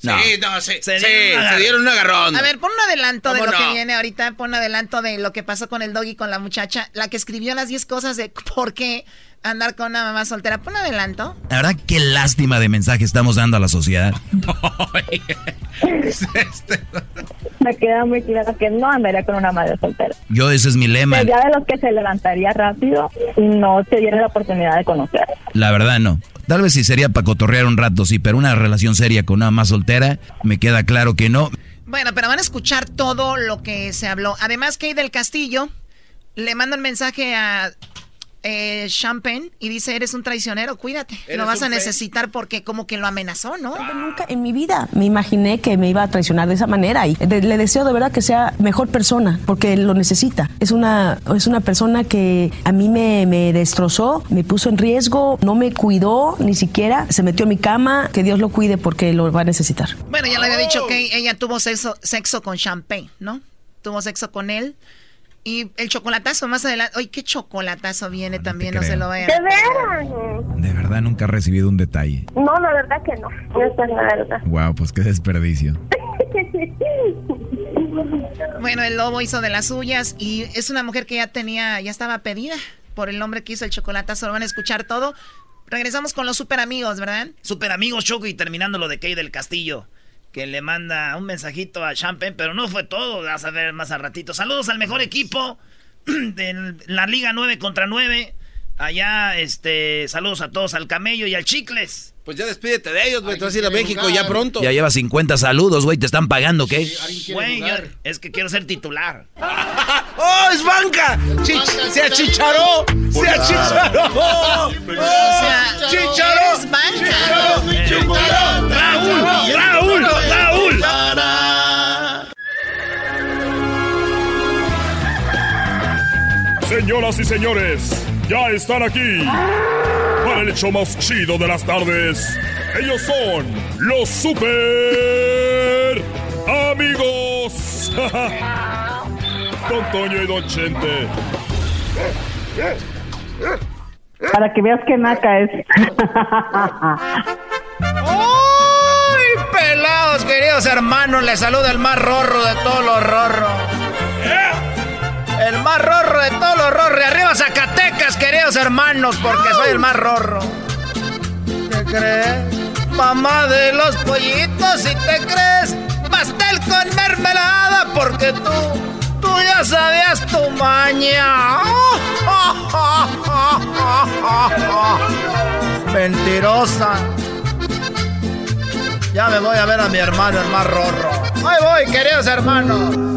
No. Sí, no, sí, Se sí, dieron se dieron un agarrón. A ver, pon un adelanto de ¿Cómo lo que viene ahorita. Pon un adelanto de lo que pasó con el doggy, con la muchacha. La que escribió las 10 cosas de por qué andar con una mamá soltera. Pon un adelanto. La verdad, qué lástima de mensaje estamos dando a la sociedad. Me queda muy claro que no andaría con una madre soltera. Yo, ese es mi lema. Sería de los que se levantaría rápido y no se diera la oportunidad de conocer. La verdad, no. Tal vez sí sería para cotorrear un rato, sí, pero una relación seria con una más soltera, me queda claro que no. Bueno, pero van a escuchar todo lo que se habló. Además, Kay del Castillo le manda un mensaje a eh, Champagne y dice, eres un traicionero, cuídate. Lo vas a necesitar porque como que lo amenazó, ¿no? Nunca en mi vida me imaginé que me iba a traicionar de esa manera y de- le deseo de verdad que sea mejor persona porque lo necesita. Es una, es una persona que a mí me, me destrozó, me puso en riesgo, no me cuidó ni siquiera, se metió en mi cama, que Dios lo cuide porque lo va a necesitar. Bueno, ya le había dicho que ella tuvo sexo, sexo con Champagne, ¿no? Tuvo sexo con él. Y el chocolatazo más adelante. Ay, qué chocolatazo viene también, no se lo vayan. ¿De veras? De verdad nunca he recibido un detalle. No, la verdad que no. Esa es la verdad. Wow, pues qué desperdicio. Bueno, el lobo hizo de las suyas y es una mujer que ya tenía, ya estaba pedida por el hombre que hizo el chocolatazo. Lo van a escuchar todo. Regresamos con los super amigos, ¿verdad? Super amigos Choco y terminando lo de Kay del Castillo. Que le manda un mensajito a Champagne, pero no fue todo. Vas a ver más a ratito. Saludos al mejor equipo de la Liga 9 contra 9. Allá, este, saludos a todos, al Camello y al Chicles. Pues ya despídete de ellos, güey. Te vas a ir a México ya pronto. Ya lleva 50 saludos, güey, te están pagando, ¿qué? Güey, yo- es que quiero ser titular. ¡Oh, es banca! Chich- ¡Se achicharó! ¡Se achicharó! ¡Oh, ¡Chicharó! ¡Es banca! ¡Chicharó! ¡Raúl! ¡Raúl! ¡Raúl! Señoras y señores, ya están aquí para el hecho más chido de las tardes. Ellos son los super amigos. Don Toño y Don Chente. Para que veas que naca es. todos, queridos hermanos. Les saluda el más rorro de todos los rorros. El más rorro de todos los rorros. Arriba Zacatecas, queridos hermanos, porque soy el más rorro. ¿Te crees? Mamá de los pollitos, si te crees. Pastel con mermelada, porque tú, tú ya sabías tu maña. Mentirosa. Ya me voy a ver a mi hermano, el más rorro. Ahí voy, queridos hermanos.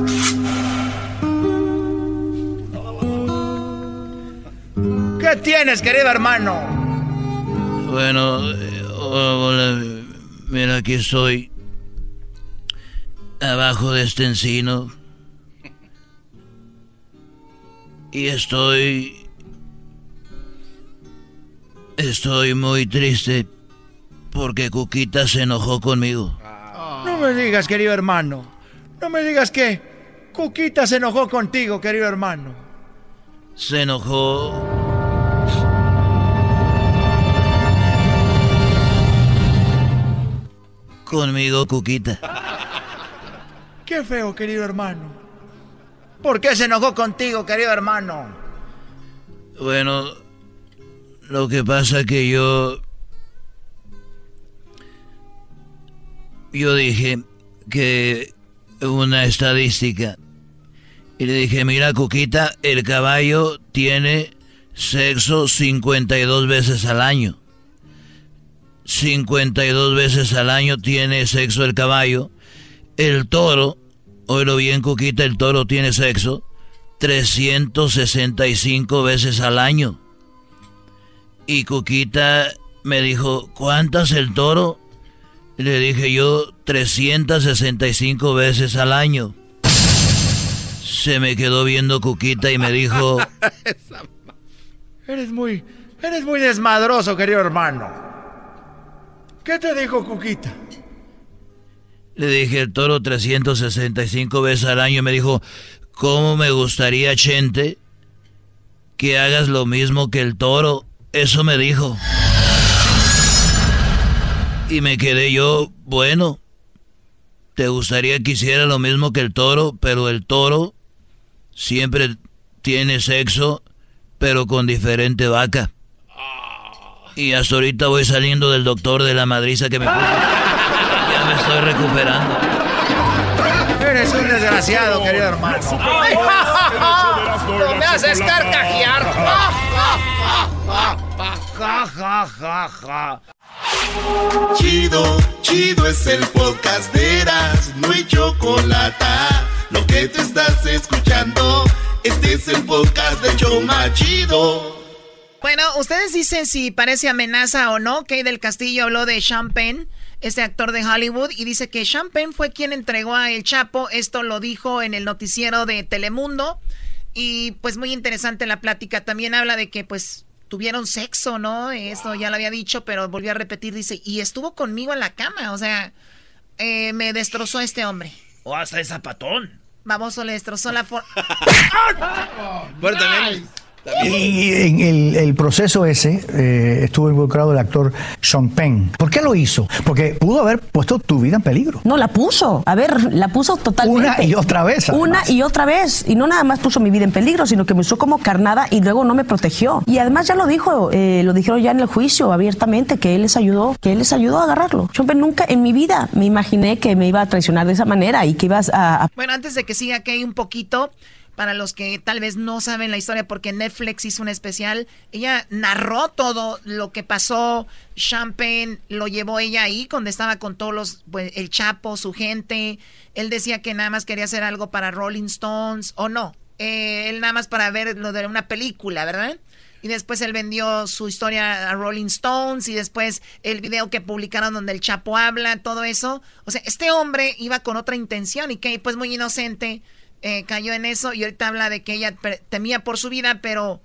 ¿Qué tienes, querido hermano? Bueno, eh, hola, mira, aquí estoy. Abajo de este encino. Y estoy... Estoy muy triste porque Cuquita se enojó conmigo. No me digas, querido hermano. No me digas que Cuquita se enojó contigo, querido hermano. Se enojó. Conmigo, Cuquita. Qué feo, querido hermano. ¿Por qué se enojó contigo, querido hermano? Bueno, lo que pasa que yo yo dije que una estadística. Y le dije, mira, Cuquita, el caballo tiene sexo 52 veces al año. 52 veces al año tiene sexo el caballo. El toro, oílo bien, Cuquita, el toro tiene sexo 365 veces al año. Y Cuquita me dijo, ¿cuántas el toro? Le dije yo 365 veces al año. Se me quedó viendo Cuquita y me dijo... eres muy... Eres muy desmadroso, querido hermano. ¿Qué te dijo Cuquita? Le dije el toro 365 veces al año. Me dijo, ¿cómo me gustaría, Chente, que hagas lo mismo que el toro? Eso me dijo. Y me quedé yo, bueno, te gustaría que hiciera lo mismo que el toro, pero el toro siempre tiene sexo, pero con diferente vaca. Y hasta ahorita voy saliendo del doctor de la madriza que me puso. Ya me estoy recuperando. Eres un desgraciado, querido hermano. ¡No me haces carcajear! ¡Ja, ja, ja, ja! Chido, chido es el podcast de Eras, no hay chocolate. Lo que te estás escuchando, este es el podcast de Choma Chido. Bueno, ustedes dicen si parece amenaza o no. Kay del Castillo habló de Champagne, este actor de Hollywood, y dice que Champagne fue quien entregó a El Chapo. Esto lo dijo en el noticiero de Telemundo. Y pues muy interesante la plática. También habla de que pues tuvieron sexo, ¿no? Esto ya lo había dicho, pero volvió a repetir, dice, y estuvo conmigo en la cama, o sea, eh, me destrozó este hombre. O hasta el zapatón. Vamos, le destrozó la forma. también. Y en el, el proceso ese eh, estuvo involucrado el actor Sean Penn. ¿Por qué lo hizo? Porque pudo haber puesto tu vida en peligro. No, la puso. A ver, la puso totalmente. Una y otra vez. Una y otra vez. Y no nada más puso mi vida en peligro, sino que me usó como carnada y luego no me protegió. Y además ya lo dijo, eh, lo dijeron ya en el juicio abiertamente, que él les ayudó, que él les ayudó a agarrarlo. Sean Penn nunca en mi vida me imaginé que me iba a traicionar de esa manera y que ibas a... a- Bueno, antes de que siga Kay un poquito, para los que tal vez no saben la historia, porque Netflix hizo un especial, ella narró todo lo que pasó. Champagne lo llevó ella ahí, donde estaba con todos los, pues, el Chapo, su gente. Él decía que nada más quería hacer algo para Rolling Stones, o no. Eh, él nada más para ver lo de una película, ¿verdad? Y después él vendió su historia a Rolling Stones y después el video que publicaron donde el Chapo habla, todo eso. O sea, este hombre iba con otra intención y que pues muy inocente eh, cayó en eso y ahorita habla de que ella temía por su vida, pero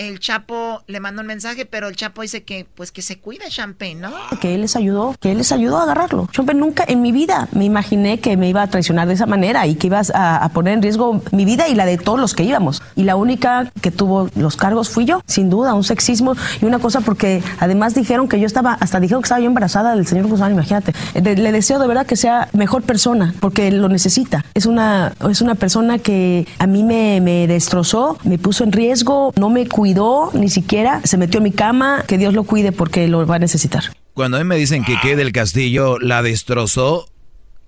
el Chapo le mandó un mensaje, pero el Chapo dice que pues que se cuide Champagne, ¿no? Que él les ayudó, que él les ayudó a agarrarlo. Champagne nunca en mi vida me imaginé que me iba a traicionar de esa manera y que ibas a, poner en riesgo mi vida y la de todos los que íbamos. Y la única que tuvo los cargos fui yo, sin duda, un sexismo y una cosa porque además dijeron que yo estaba, hasta dijeron que estaba yo embarazada del señor Guzmán, imagínate. De, le deseo de verdad que sea mejor persona porque lo necesita. Es una, es una persona que a mí me, me destrozó, me puso en riesgo, no me cuidó ni siquiera, se metió en mi cama, que Dios lo cuide porque lo va a necesitar. Cuando a mí me dicen que quede del Castillo la destrozó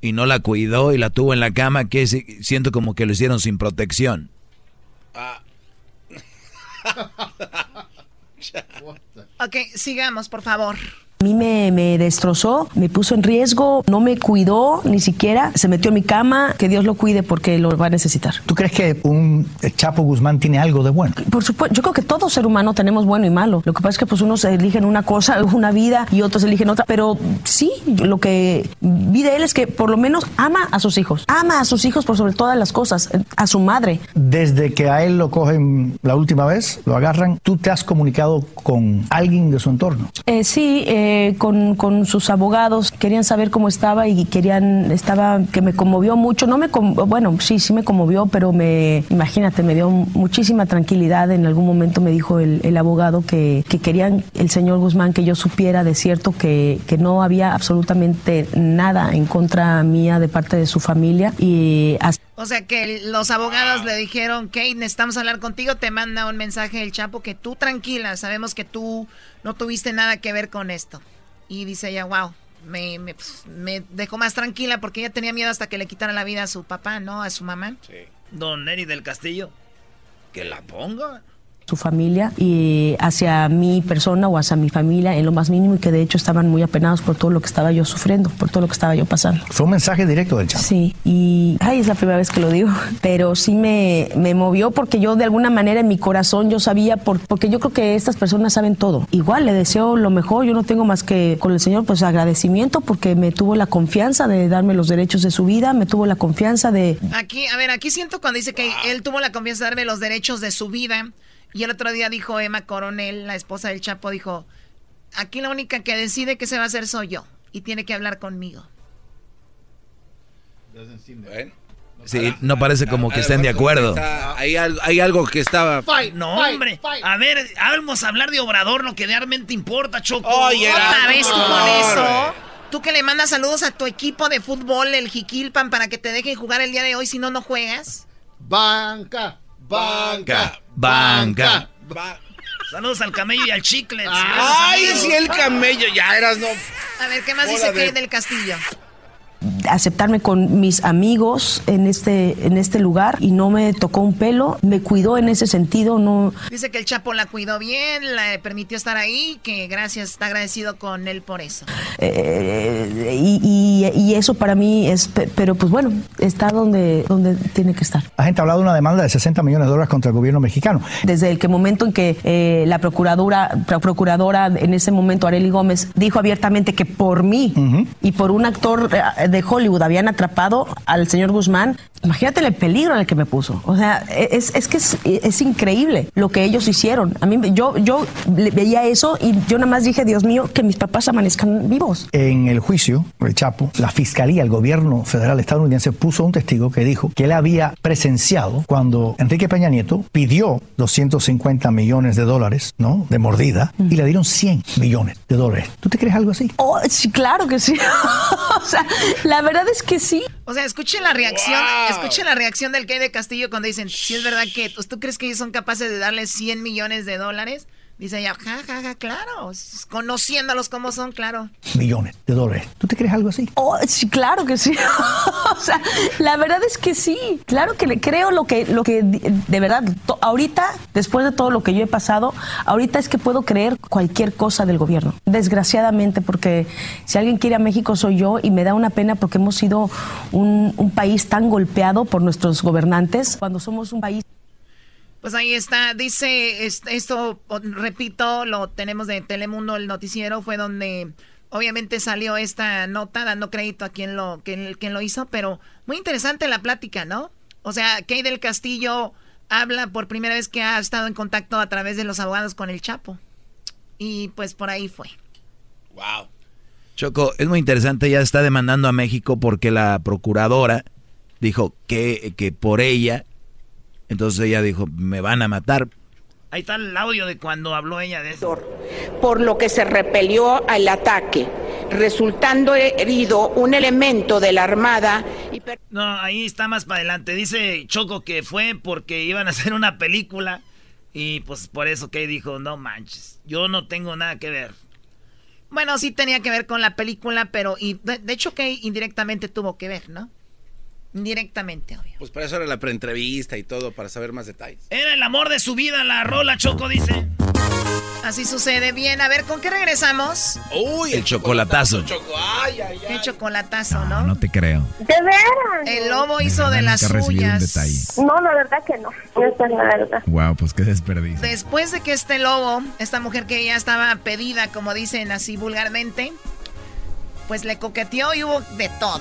y no la cuidó y la tuvo en la cama, que siento como que lo hicieron sin protección. ok, sigamos, por favor. A mí me, me, destrozó, me puso en riesgo, no me cuidó ni siquiera, se metió en mi cama, que Dios lo cuide porque lo va a necesitar. ¿Tú crees que un Chapo Guzmán tiene algo de bueno? Por supuesto, yo creo que todo ser humano tenemos bueno y malo. Lo que pasa es que pues unos eligen una cosa, una vida y otros eligen otra, pero sí, lo que vi de él es que por lo menos ama a sus hijos, ama a sus hijos por sobre todas las cosas, a su madre. Desde que a él lo cogen la última vez, lo agarran, ¿tú te has comunicado con alguien de su entorno? Eh, sí, eh, con, con, sus abogados, querían saber cómo estaba y querían, estaba, que me conmovió mucho, no me, bueno, sí, sí me conmovió, pero me, imagínate, me dio muchísima tranquilidad. En algún momento me dijo el, el abogado que, que, querían el señor Guzmán que yo supiera de cierto que, que no había absolutamente nada en contra mía de parte de su familia y O sea que los abogados le dijeron, Kate, necesitamos hablar contigo, te manda un mensaje el Chapo que tú tranquila, sabemos que tú no tuviste nada que ver con esto. Y dice ella, wow, me, me, pues, me, dejó más tranquila porque ella tenía miedo hasta que le quitaran la vida a su papá, ¿no? A su mamá. Sí. Don Neri del Castillo, que la ponga su familia y hacia mi persona o hacia mi familia en lo más mínimo y que de hecho estaban muy apenados por todo lo que estaba yo sufriendo, por todo lo que estaba yo pasando. Fue un mensaje directo del chat. Sí, y ay, es la primera vez que lo digo, pero sí me, me movió porque yo de alguna manera en mi corazón yo sabía, por, porque yo creo que estas personas saben todo. Igual le deseo lo mejor, yo no tengo más que con el Señor pues agradecimiento porque me tuvo la confianza de darme los derechos de su vida, me tuvo la confianza de... Aquí, a ver, aquí siento cuando dice que él tuvo la confianza de darme los derechos de su vida y el otro día dijo Emma Coronel, la esposa del Chapo, dijo, aquí la única que decide qué se va a hacer soy yo y tiene que hablar conmigo. Sí, no parece como que estén de acuerdo. hay, hay, algo que estaba... no, hombre. A ver, vamos a hablar de Obrador, lo que realmente importa, Choco. Oye, ¿Otra vez tú con eso? Tú que le mandas saludos a tu equipo de fútbol, el Jiquilpan, para que te dejen jugar el día de hoy, si no, no juegas. Banca. Banca. Banca. Saludos al camello y al chicle. Ay, sí, el camello. Ya eras, no. A ver, ¿qué más dice que del castillo? Aceptarme con mis amigos en este, en este lugar y no me tocó un pelo, me cuidó en ese sentido, no... Dice que el Chapo la cuidó bien, le permitió estar ahí, que gracias, está agradecido con él por eso. Eh, y, y, eso para mí es, pero pues bueno, está donde, donde tiene que estar. La gente ha hablado de una demanda de 60 millones de dólares contra el gobierno mexicano. Desde el que momento en que eh, la procuradora, la procuradora en ese momento, Areli Gómez, dijo abiertamente que por mí y por un actor eh, de Hollywood habían atrapado al señor Guzmán, imagínate el peligro en el que me puso. O sea, es, es que es, increíble lo que ellos hicieron. A mí, yo, yo veía eso y yo nada más dije, Dios mío, que mis papás amanezcan vivos. En el juicio, el Chapo, la fiscalía, el gobierno federal estadounidense puso un testigo que dijo que él había presenciado cuando Enrique Peña Nieto pidió 250 millones de dólares, ¿no? De mordida y le dieron 100 millones de dólares. ¿Tú te crees algo así? Oh, sí, claro que sí. o sea, la verdad es que sí. O sea, escuchen la reacción, escuchen la reacción del que de Castillo cuando dicen, si es verdad que, pues, ¿tú crees que ellos son capaces de darle 100 millones de dólares? Dice ella, ja, ja, ja, claro. Conociéndolos como son, claro. Millones de dólares. ¿Tú te crees algo así? Oh, sí, claro que sí. o sea, la verdad es que sí. Claro que le creo lo que, lo que de verdad, ahorita, después de todo lo que yo he pasado, ahorita es que puedo creer cualquier cosa del gobierno. Desgraciadamente, porque si alguien quiere a México soy yo y me da una pena porque hemos sido un, un país tan golpeado por nuestros gobernantes cuando somos un país pues ahí está, dice esto, repito, lo tenemos de Telemundo, el noticiero, fue donde obviamente salió esta nota dando crédito a quien lo, quien, quien lo hizo, pero muy interesante la plática, ¿no? O sea, Kay del Castillo habla por primera vez que ha estado en contacto a través de los abogados con el Chapo. Y pues por ahí fue. Wow. Choco, es muy interesante, ella está demandando a México porque la procuradora dijo que, que por ella, entonces ella dijo, me van a matar. Ahí está el audio de cuando habló ella de eso. Por lo que se repelió al ataque, resultando herido un elemento de la Armada. Y no, ahí está más para adelante. Dice Choco que fue porque iban a hacer una película y pues por eso que dijo, no manches, yo no tengo nada que ver. Bueno, sí tenía que ver con la película, pero y de, hecho que indirectamente tuvo que ver, ¿no? Indirectamente, obvio. Pues para eso era la preentrevista y todo, para saber más detalles. Era el amor de su vida, la rola Choco dice. Así sucede. Bien, a ver, ¿con qué regresamos? Uy, el, chocolatazo. Ay, ay, Qué chocolatazo, ¿no? No, te creo. ¿De veras? El lobo hizo de, las suyas. No, la verdad que no. Esa es la verdad. Wow, pues qué desperdicio. Después de que este lobo, esta mujer que ya estaba pedida, como dicen así vulgarmente, pues le coqueteó y hubo de todo.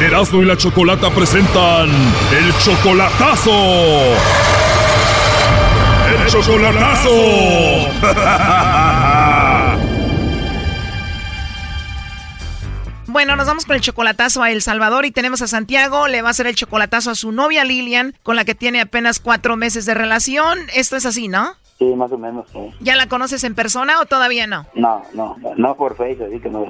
Erasmo y la Chocolata presentan el chocolatazo. El chocolatazo. Bueno, nos vamos con el chocolatazo a El Salvador y tenemos a Santiago. Le va a hacer el chocolatazo a su novia Lilian, con la que tiene apenas cuatro meses de relación. Esto es así, ¿no? Sí, más o menos, sí. ¿Ya la conoces en persona o todavía no? No, no, no por Facebook, así que no,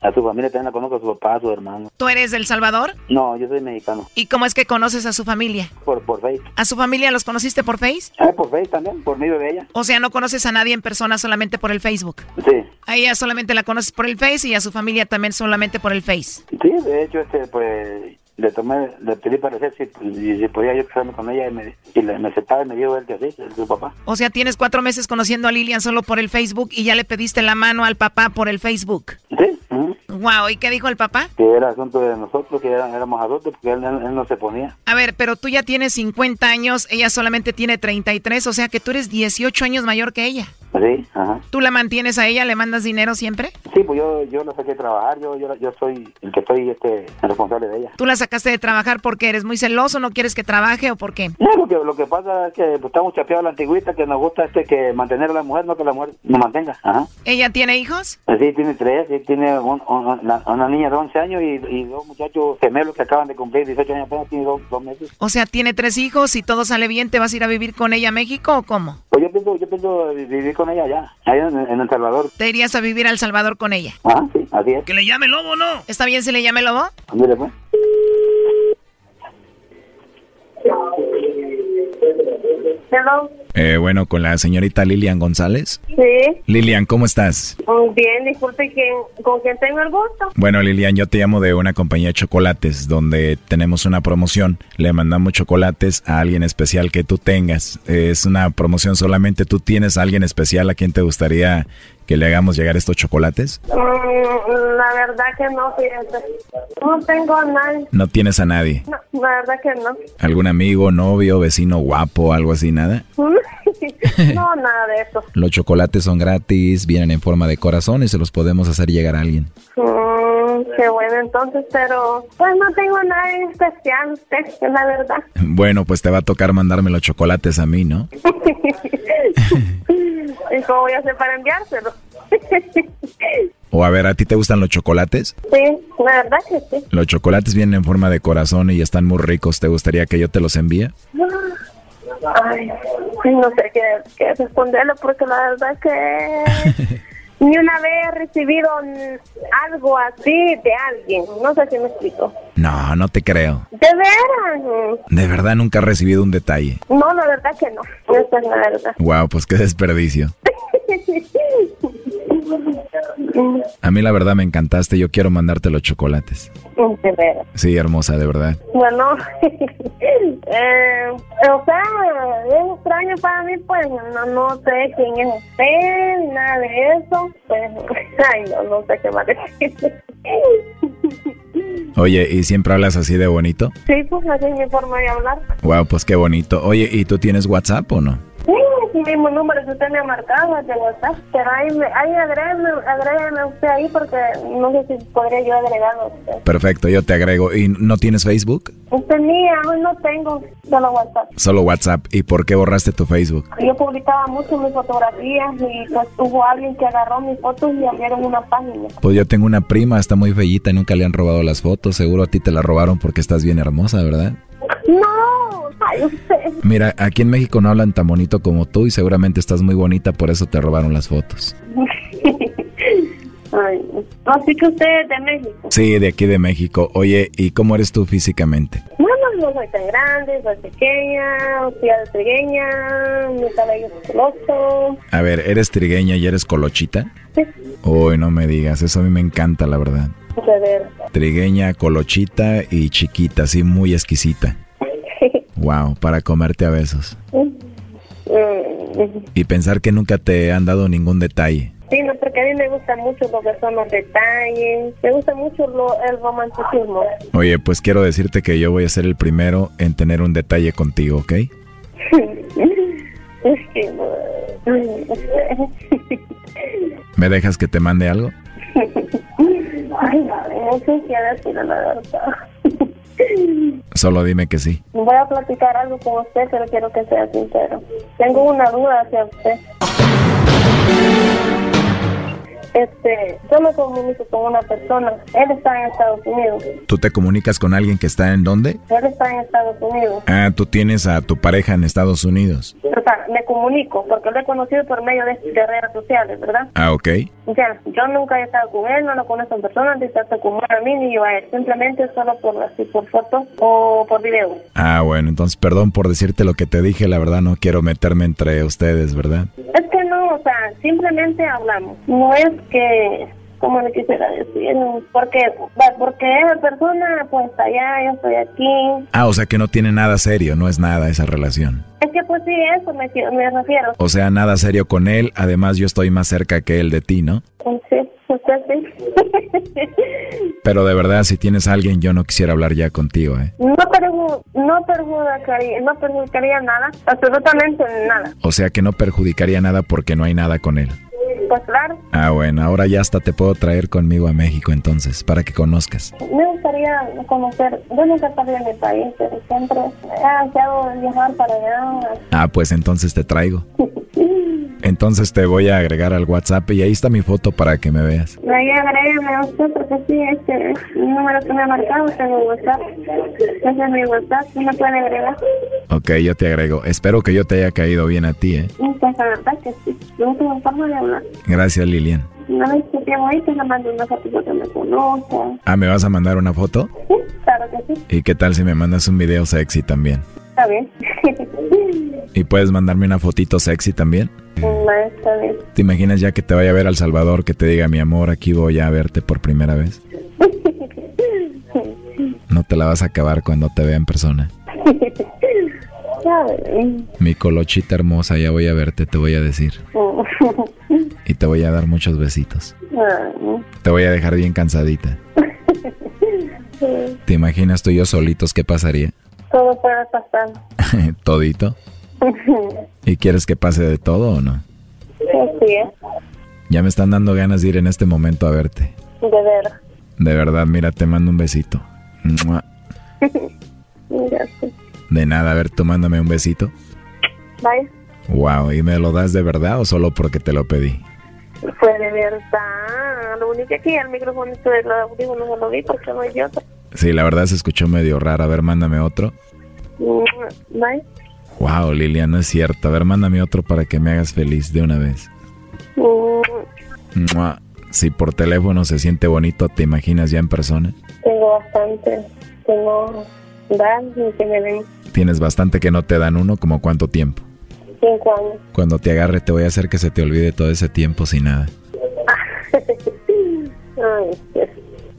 A su familia también la conozco, a su papá, a su hermano. ¿Tú eres del Salvador? No, yo soy mexicano. ¿Y cómo es que conoces a su familia? Por, por Facebook. ¿A su familia los conociste por Face? Eh, por Facebook también, por medio de ella. O sea, no conoces a nadie en persona solamente por el Facebook. Sí. A ella solamente la conoces por el Face y a su familia también solamente por el Face. Sí, de hecho, este, pues le tomé, le pedí parecer si, si, podía yo casarme con ella y me, y me aceptaba y me dio él que así, su papá. O sea, tienes cuatro meses conociendo a Lilian solo por el Facebook y ya le pediste la mano al papá por el Facebook. Sí. Wow, ¿y qué dijo el papá? Que era asunto de nosotros, que éramos adultos, porque él, no se ponía. A ver, pero tú ya tienes 50 años, ella solamente tiene 33, o sea que tú eres 18 años mayor que ella. Sí, ajá. ¿Tú la mantienes a ella? ¿Le mandas dinero siempre? Sí, pues yo, yo la saqué a trabajar, yo, yo, yo soy el que estoy este, responsable de ella. ¿Tú la sacaste de trabajar porque eres muy celoso, no quieres que trabaje o por qué? No, lo que, lo que pasa es que pues, estamos chapeados a la antigüita, que nos gusta este que mantener a la mujer, no que la mujer nos mantenga. Ajá. ¿Ella tiene hijos? Sí, tiene tres, sí, tiene una, niña de 11 años y, dos muchachos gemelos que acaban de cumplir 18 años apenas, tiene dos, meses. O sea, tiene tres hijos y todo sale bien, ¿te vas a ir a vivir con ella a México o cómo? Pues yo pienso, yo pienso vivir con ella allá, allá en, El Salvador. ¿Te irías a vivir al Salvador con ella? Ah, sí, así es. ¿Que le llame lobo no? ¿Está bien si le llame lobo? Ándale, pues. Eh, bueno, con la señorita Lilian González. Sí. Lilian, ¿cómo estás? Bien, disculpe, ¿con quién tengo el gusto? Bueno, Lilian, yo te llamo de una compañía de chocolates donde tenemos una promoción. Le mandamos chocolates a alguien especial que tú tengas. Es una promoción solamente tú tienes a alguien especial a quien te gustaría que le hagamos llegar estos chocolates? Mm, la verdad que no, fíjate. No tengo a nadie. ¿No tienes a nadie? No, la verdad que no. ¿Algún amigo, novio, vecino guapo, algo así, nada? no, nada de eso. Los chocolates son gratis, vienen en forma de corazón y se los podemos hacer llegar a alguien. Mm, qué bueno entonces, pero pues no tengo a nadie especial, usted, la verdad. Bueno, pues te va a tocar mandarme los chocolates a mí, ¿no? ¿Y cómo voy a hacer para enviárselo? o a ver, ¿a ti te gustan los chocolates? Sí, la verdad que sí. Los chocolates vienen en forma de corazón y están muy ricos. ¿Te gustaría que yo te los envíe? Ay, no sé qué, qué responderle porque la verdad que ni una vez he recibido algo así de alguien. No sé si me explico. No, no te creo. ¿De veras? ¿De verdad nunca has recibido un detalle? No, la verdad que no. Esa es la verdad. Wow, pues qué desperdicio. A mí la verdad me encantaste, yo quiero mandarte los chocolates. De veras. Sí, hermosa, de verdad. Bueno, eh, o sea, es extraño para mí, pues no, no sé quién es usted, nada de eso. Pues, ay, no, no sé qué más decir. Oye, ¿y siempre hablas así de bonito? Sí, pues así es mi forma de hablar. Wow, pues qué bonito. Oye, ¿y tú tienes WhatsApp o no? Mismo número que usted me ha marcado de WhatsApp. Pero ahí, me- ahí agrégame, agrégame usted ahí porque no sé si podría yo agregarlo a usted. Perfecto, yo te agrego. ¿Y no tienes Facebook? Tenía, hoy no tengo solo WhatsApp. Solo WhatsApp. ¿Y por qué borraste tu Facebook? Yo publicaba mucho mis fotografías y pues hubo alguien que agarró mis fotos y abrieron una página. Pues yo tengo una prima, está muy bellita y nunca le han robado las fotos. Seguro a ti te la robaron porque estás bien hermosa, ¿verdad? No, ay usted. Mira, aquí en México no hablan tan bonito como tú y seguramente estás muy bonita, por eso te robaron las fotos. Ay, así que usted es de México. Sí, de aquí de México. Oye, ¿y cómo eres tú físicamente? Bueno, no soy tan grande, soy pequeña, soy trigueña, mi cabello es peloso. A ver, ¿eres trigueña y eres colochita? Sí. Uy, no me digas, eso a mí me encanta, la verdad. Trigueña, colochita y chiquita, así muy exquisita. Wow, para comerte a besos. Mm, Y pensar que nunca te han dado ningún detalle. Sí, no, porque a mí me gusta mucho lo que son los detalles, me gusta mucho lo, el romanticismo. Oye, pues quiero decirte que yo voy a ser el primero en tener un detalle contigo, ¿ok? Es que no. ¿Me dejas que te mande algo? Ay, no si decir la verdad. Solo dime que sí. Voy a platicar algo con usted, pero quiero que sea sincero. Tengo una duda hacia usted. Este, yo me comunico con una persona. Él está en Estados Unidos. ¿Tú te comunicas con alguien que está en dónde? Él está en Estados Unidos. Ah, tú tienes a tu pareja en Estados Unidos. O sea, me comunico porque lo he conocido por medio de, de redes sociales, ¿verdad? Ah, ok. Ya, yo nunca he estado con él, no lo conozco en persona, ni tanto como a mí ni yo a él. Simplemente solo por así, por foto o por video. Ah, bueno, entonces perdón por decirte lo que te dije, la verdad no quiero meterme entre ustedes, ¿verdad? Es o sea, simplemente hablamos. No es que, como le quisiera decir, porque, porque esa persona pues está allá, yo estoy aquí. Ah, o sea que no tiene nada serio, no es nada esa relación. Es que pues sí, eso me, me refiero. O sea, nada serio con él, además yo estoy más cerca que él de ti, ¿no? Sí, Pero de verdad, si tienes a alguien, yo no quisiera hablar ya contigo, ¿eh? No, no, perjudicaría, no perjudicaría nada, absolutamente nada. O sea que no perjudicaría nada porque no hay nada con él. Pues claro, Ah, bueno, ahora ya hasta te puedo traer conmigo a México entonces, para que conozcas. me gustaría conocer, yo nunca salí de mi país, pero siempre he deseado viajar para allá. Ah, pues entonces te traigo. Entonces te voy a agregar al WhatsApp y ahí está mi foto para que me veas. Ahí agrégame a usted porque sí, este es el número que me ha marcado, tengo WhatsApp. Ese es mi WhatsApp, ¿sí me puede agregar? Ok, yo te agrego. Espero que yo te haya caído bien a ti, ¿eh? Pues la verdad que sí, no tengo forma de hablar. Gracias, Lilian. Una vez que tengo ahí, te mando una foto que me conoce. Ah, ¿me vas a mandar una foto? Sí, claro que sí, ¿Y qué tal si me mandas un video sexy también? está bien. ¿Y puedes mandarme una fotito sexy también? No, está bien. ¿Te imaginas ya que te vaya a ver al Salvador, que te diga, mi amor, aquí voy a verte por primera vez? No te la vas a acabar cuando te vea en persona. Mi colochita hermosa, ya voy a verte, te voy a decir. Y te voy a dar muchos besitos. Ay. Te voy a dejar bien cansadita. ¿Te imaginas tú y yo solitos qué pasaría? Todo puede pasar. Todito. ¿Y quieres que pase de todo o no? Es, Ya me están dando ganas de ir en este momento a verte. de ver. De verdad, mira, te mando un besito. Gracias. De nada, a ver, tú mándame un besito. Vaya, Wow, ¿y me lo das de verdad o solo porque te lo pedí? fue de verdad. Lo único que aquí el micrófono de los audífonos no lo vi porque no hay otro. Sí, la verdad se escuchó medio raro. A ver, mándame otro. Vaya. Wow, Lilian, no es cierto. A ver, mándame otro para que me hagas feliz de una vez. Mua. Si por teléfono se siente bonito, ¿te imaginas ya en persona? Tengo bastante. Tengo varios que me ven Tienes bastante que no te dan uno, como cuánto tiempo. cinco años. Cuando te agarre te voy a hacer que se te olvide todo ese tiempo sin nada. Ay.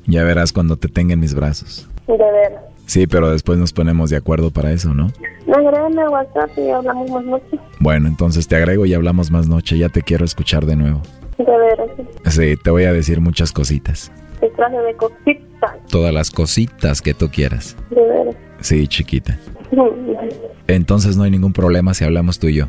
Ya verás cuando te tenga en mis brazos. De ver. Sí, pero después nos ponemos de acuerdo para eso, ¿no? No, agrégame a WhatsApp y hablamos más noche. Bueno, entonces te agrego y hablamos más noche. Ya te quiero escuchar de nuevo. De veras. Sí, te voy a decir muchas cositas. De traje de cosita. Todas las cositas que tú quieras. De veras. Sí, chiquita. Entonces no hay ningún problema si hablamos tú y yo.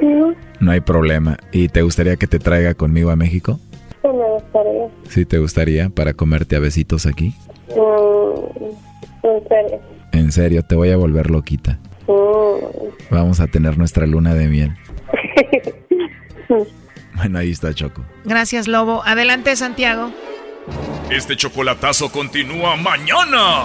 No, No hay problema. ¿Y te gustaría que te traiga conmigo a México? sí me gustaría. Sí, te gustaría para comerte a besitos aquí. Mm, en serio. En serio, te voy a volver loquita. Vamos a tener nuestra luna de miel. Bueno, ahí está Choco. Gracias, Lobo. Adelante, Santiago. Este chocolatazo continúa mañana.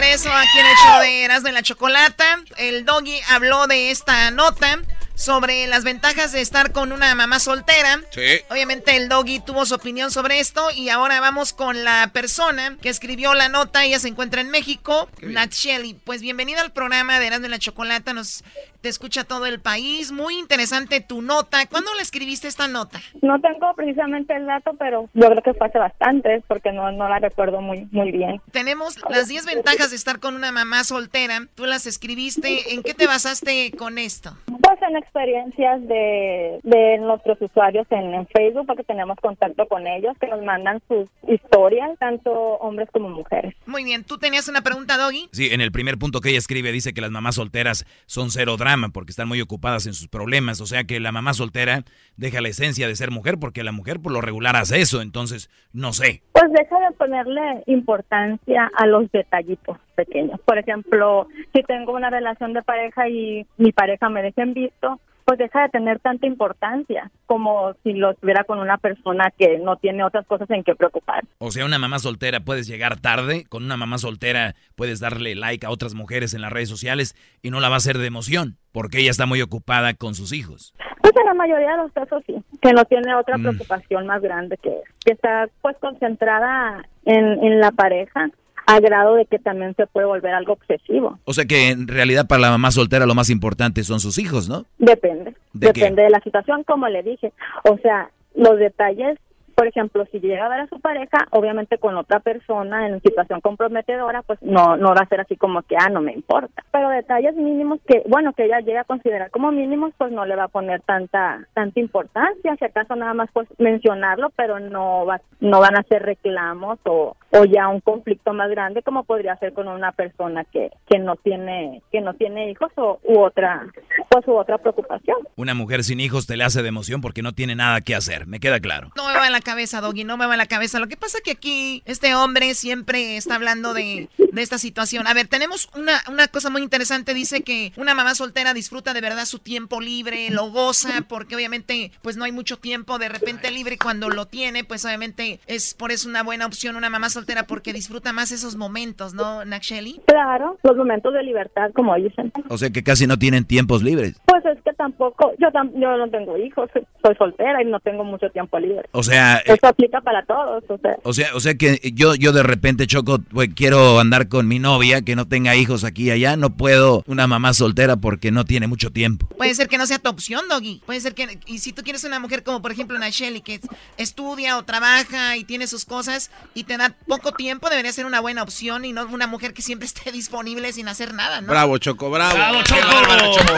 regreso aquí en el show de Erasmo y la Chocolata. El doggy habló de esta nota sobre las ventajas de estar con una mamá soltera. Sí. Obviamente el doggy tuvo su opinión sobre esto y ahora vamos con la persona que escribió la nota. Ella se encuentra en México, Nat Shelley. Pues bienvenida al programa de Erasmo y la Chocolata. Nos te escucha todo el país. Muy interesante tu nota. ¿Cuándo le escribiste esta nota? No tengo precisamente el dato, pero yo creo que fue hace bastante, porque no, no la recuerdo muy, muy bien. Tenemos las 10 ventajas de estar con una mamá soltera. Tú las escribiste. ¿En qué te basaste con esto? Pues en experiencias de, de nuestros usuarios en, en Facebook, porque tenemos contacto con ellos, que nos mandan sus historias, tanto hombres como mujeres. Muy bien. ¿Tú tenías una pregunta, Doggy? Sí, en el primer punto que ella escribe dice que las mamás solteras son cero drama porque están muy ocupadas en sus problemas. O sea que la mamá soltera deja la esencia de ser mujer porque la mujer por lo regular hace eso. Entonces, no sé. Pues deja de ponerle importancia a los detallitos pequeños. Por ejemplo, si tengo una relación de pareja y mi pareja me deja en visto, pues deja de tener tanta importancia como si lo estuviera con una persona que no tiene otras cosas en que preocupar. O sea, una mamá soltera puedes llegar tarde. Con una mamá soltera puedes darle like a otras mujeres en las redes sociales y no la va a hacer de emoción porque ella está muy ocupada con sus hijos. Pues en la mayoría de los casos sí, que no tiene otra Mm. preocupación más grande que, que está pues concentrada en, en la pareja a grado de que también se puede volver algo obsesivo. O sea que en realidad para la mamá soltera lo más importante son sus hijos, ¿no? Depende, ¿De qué? depende de la situación, como le dije. O sea, los detalles, por ejemplo, si llega a ver a su pareja, obviamente con otra persona en situación comprometedora, pues no, no va a ser así como que, ah, no me importa. Pero detalles mínimos que, bueno, que ella llega a considerar como mínimos, pues no le va a poner tanta, tanta importancia, si acaso nada más pues mencionarlo, pero no va, no van a ser reclamos o, o ya un conflicto más grande como podría ser con una persona que, que no tiene, que no tiene hijos o u otra, pues u otra preocupación. Una mujer sin hijos te le hace de emoción porque no tiene nada que hacer, me queda claro. No me va en la cabeza, Doggy, no me va en la cabeza. Lo que pasa que aquí este hombre siempre está hablando de, de esta situación. A ver, tenemos una, una cosa muy interesante. Dice que una mamá soltera disfruta de verdad su tiempo libre, lo goza, porque obviamente pues no hay mucho tiempo de repente libre y cuando lo tiene, pues obviamente es por eso una buena opción una mamá soltera porque disfruta más esos momentos, ¿no, Naksheli? Claro, los momentos de libertad, como dicen. O sea que casi no tienen tiempos libres. Pues es que tampoco, yo, tam- yo no tengo hijos, soy soltera y no tengo mucho tiempo libre. O sea, eh, Eso aplica para todos, o sea. o sea, o sea que yo, yo de repente choco, pues, quiero andar con mi novia que no tenga hijos aquí y allá, no puedo una mamá soltera porque no tiene mucho tiempo. Puede ser que no sea tu opción, Doggy. Puede ser que, y si tú quieres una mujer como por ejemplo Nacheli, que estudia o trabaja y tiene sus cosas y te da poco tiempo, debería ser una buena opción y no una mujer que siempre esté disponible sin hacer nada, ¿no? Bravo, Choco, bravo. Bravo, Qué Choco. bárbaro, Choco,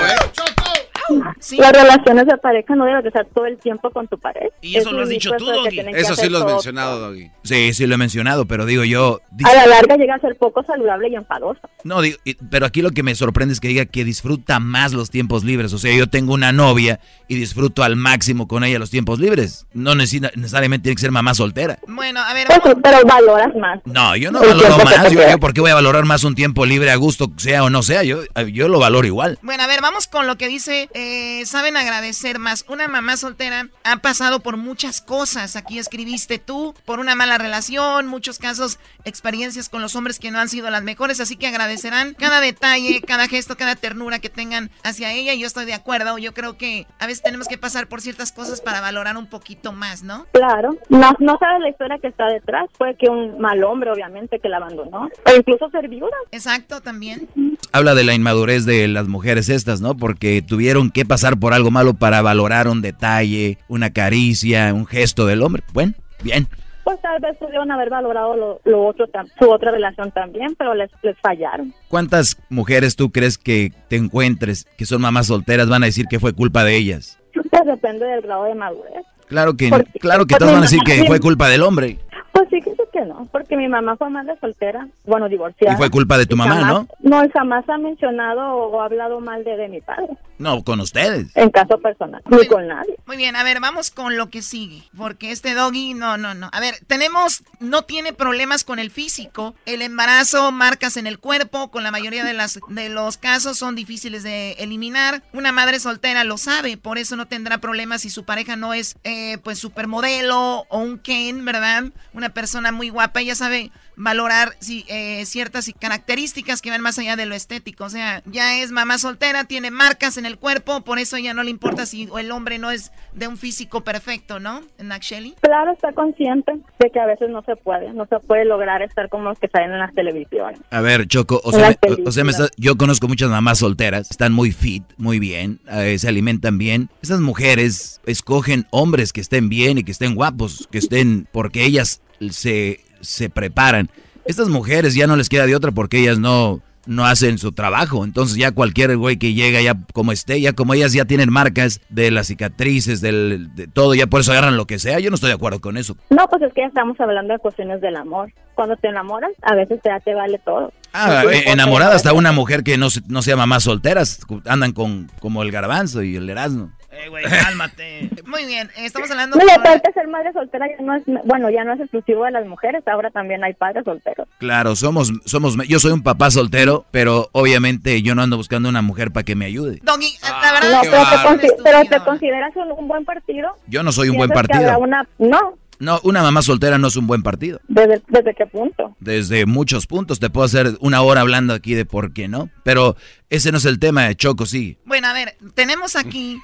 Las relaciones de pareja no deben de estar todo el tiempo con tu pareja. Y eso lo has dicho tú, Doggy. Eso sí lo has mencionado, Doggy. Sí, sí lo he mencionado, pero digo yo... A la larga llega a ser poco saludable y enfadoso. No, digo, pero aquí lo que me sorprende es que diga que disfruta más los tiempos libres. O sea, yo tengo una novia y disfruto al máximo con ella los tiempos libres. No necesariamente tiene que ser mamá soltera. Bueno, a ver... Pues pero valoras más. No, yo no valoro más. Yo, yo, ¿por qué voy a valorar más un tiempo libre a gusto, sea o no sea? Yo, yo lo valoro igual. Bueno, a ver, vamos con lo que dice, eh, saben agradecer más. Una mamá soltera ha pasado por muchas cosas. Aquí escribiste tú, por una mala relación, muchos casos, experiencias con los hombres que no han sido las mejores, así que agradecerán cada detalle, cada gesto, cada ternura que tengan hacia ella. Y yo estoy de acuerdo. Yo creo que a veces tenemos que pasar por ciertas cosas para valorar un poquito más, ¿no? Claro. No, no sabes la historia que está detrás. Fue que un mal hombre, obviamente, que la abandonó. O incluso ser viuda. Exacto, también. Habla de la inmadurez de las mujeres estas, ¿no? Porque tuvieron que pasar por algo malo para valorar un detalle, una caricia, un gesto del hombre. Bueno, bien. Pues tal vez pudieron haber valorado lo, otro, su otra relación también, pero les, les fallaron. ¿Cuántas mujeres tú crees que te encuentres que son mamás solteras van a decir que fue culpa de ellas? Pues depende del grado de madurez. Claro que, claro que todos van a decir que fue culpa del hombre. Pues sí, que no, porque mi mamá fue madre soltera, bueno, divorciada. Y fue culpa de tu mamá, ¿no? No, jamás ha mencionado o hablado mal de, de mi padre. No, con ustedes. En caso personal, ni con nadie. Muy bien, a ver, vamos con lo que sigue, porque este doggy, no, no, no. A ver, tenemos, no tiene problemas con el físico, el embarazo, marcas en el cuerpo, con la mayoría de, las, de los casos son difíciles de eliminar. Una madre soltera lo sabe, por eso no tendrá problemas si su pareja no es, eh, pues, supermodelo o un Ken, ¿verdad? Una persona muy guapa, ella sabe valorar si, eh, ciertas características que van más allá de lo estético. O sea, ya es mamá soltera, tiene marcas en el cuerpo, por eso ella no le importa si el hombre no es de un físico perfecto, ¿no? Shelly? Claro, está consciente de que a veces no se puede, no se puede lograr estar como los que salen en las televisiones. A ver, Choco, o sea, o sea yo conozco muchas mamás solteras, están muy fit, muy bien, eh, se alimentan bien. Esas mujeres escogen hombres que estén bien y que estén guapos, que estén, porque ellas se se preparan. Estas mujeres ya no les queda de otra porque ellas no, no hacen su trabajo. Entonces ya cualquier güey que llega ya como esté, ya como ellas ya tienen marcas de las cicatrices, del, de todo, ya por eso agarran lo que sea. Yo no estoy de acuerdo con eso. No, pues es que ya estamos hablando de cuestiones del amor. Cuando te enamoras, a veces ya te vale todo. Ah, eh, enamorada hasta una mujer que no, no se llama más solteras, andan con como el garbanzo y el erasmo. Eh, güey, cálmate. Muy bien, estamos hablando... No, aparte ser madre soltera ya no es, bueno, ya no es exclusivo de las mujeres, ahora también hay padres solteros. Claro, somos, somos, yo soy un papá soltero, pero obviamente yo no ando buscando una mujer para que me ayude. Doggy, la verdad... No, pero, te, consideras un, buen partido. Yo no soy un buen partido. Una, no, no, una mamá soltera no es un buen partido. ¿Desde, ¿Desde, qué punto? Desde muchos puntos. Te puedo hacer una hora hablando aquí de por qué no. Pero ese no es el tema de Choco, sí. Bueno, a ver, tenemos aquí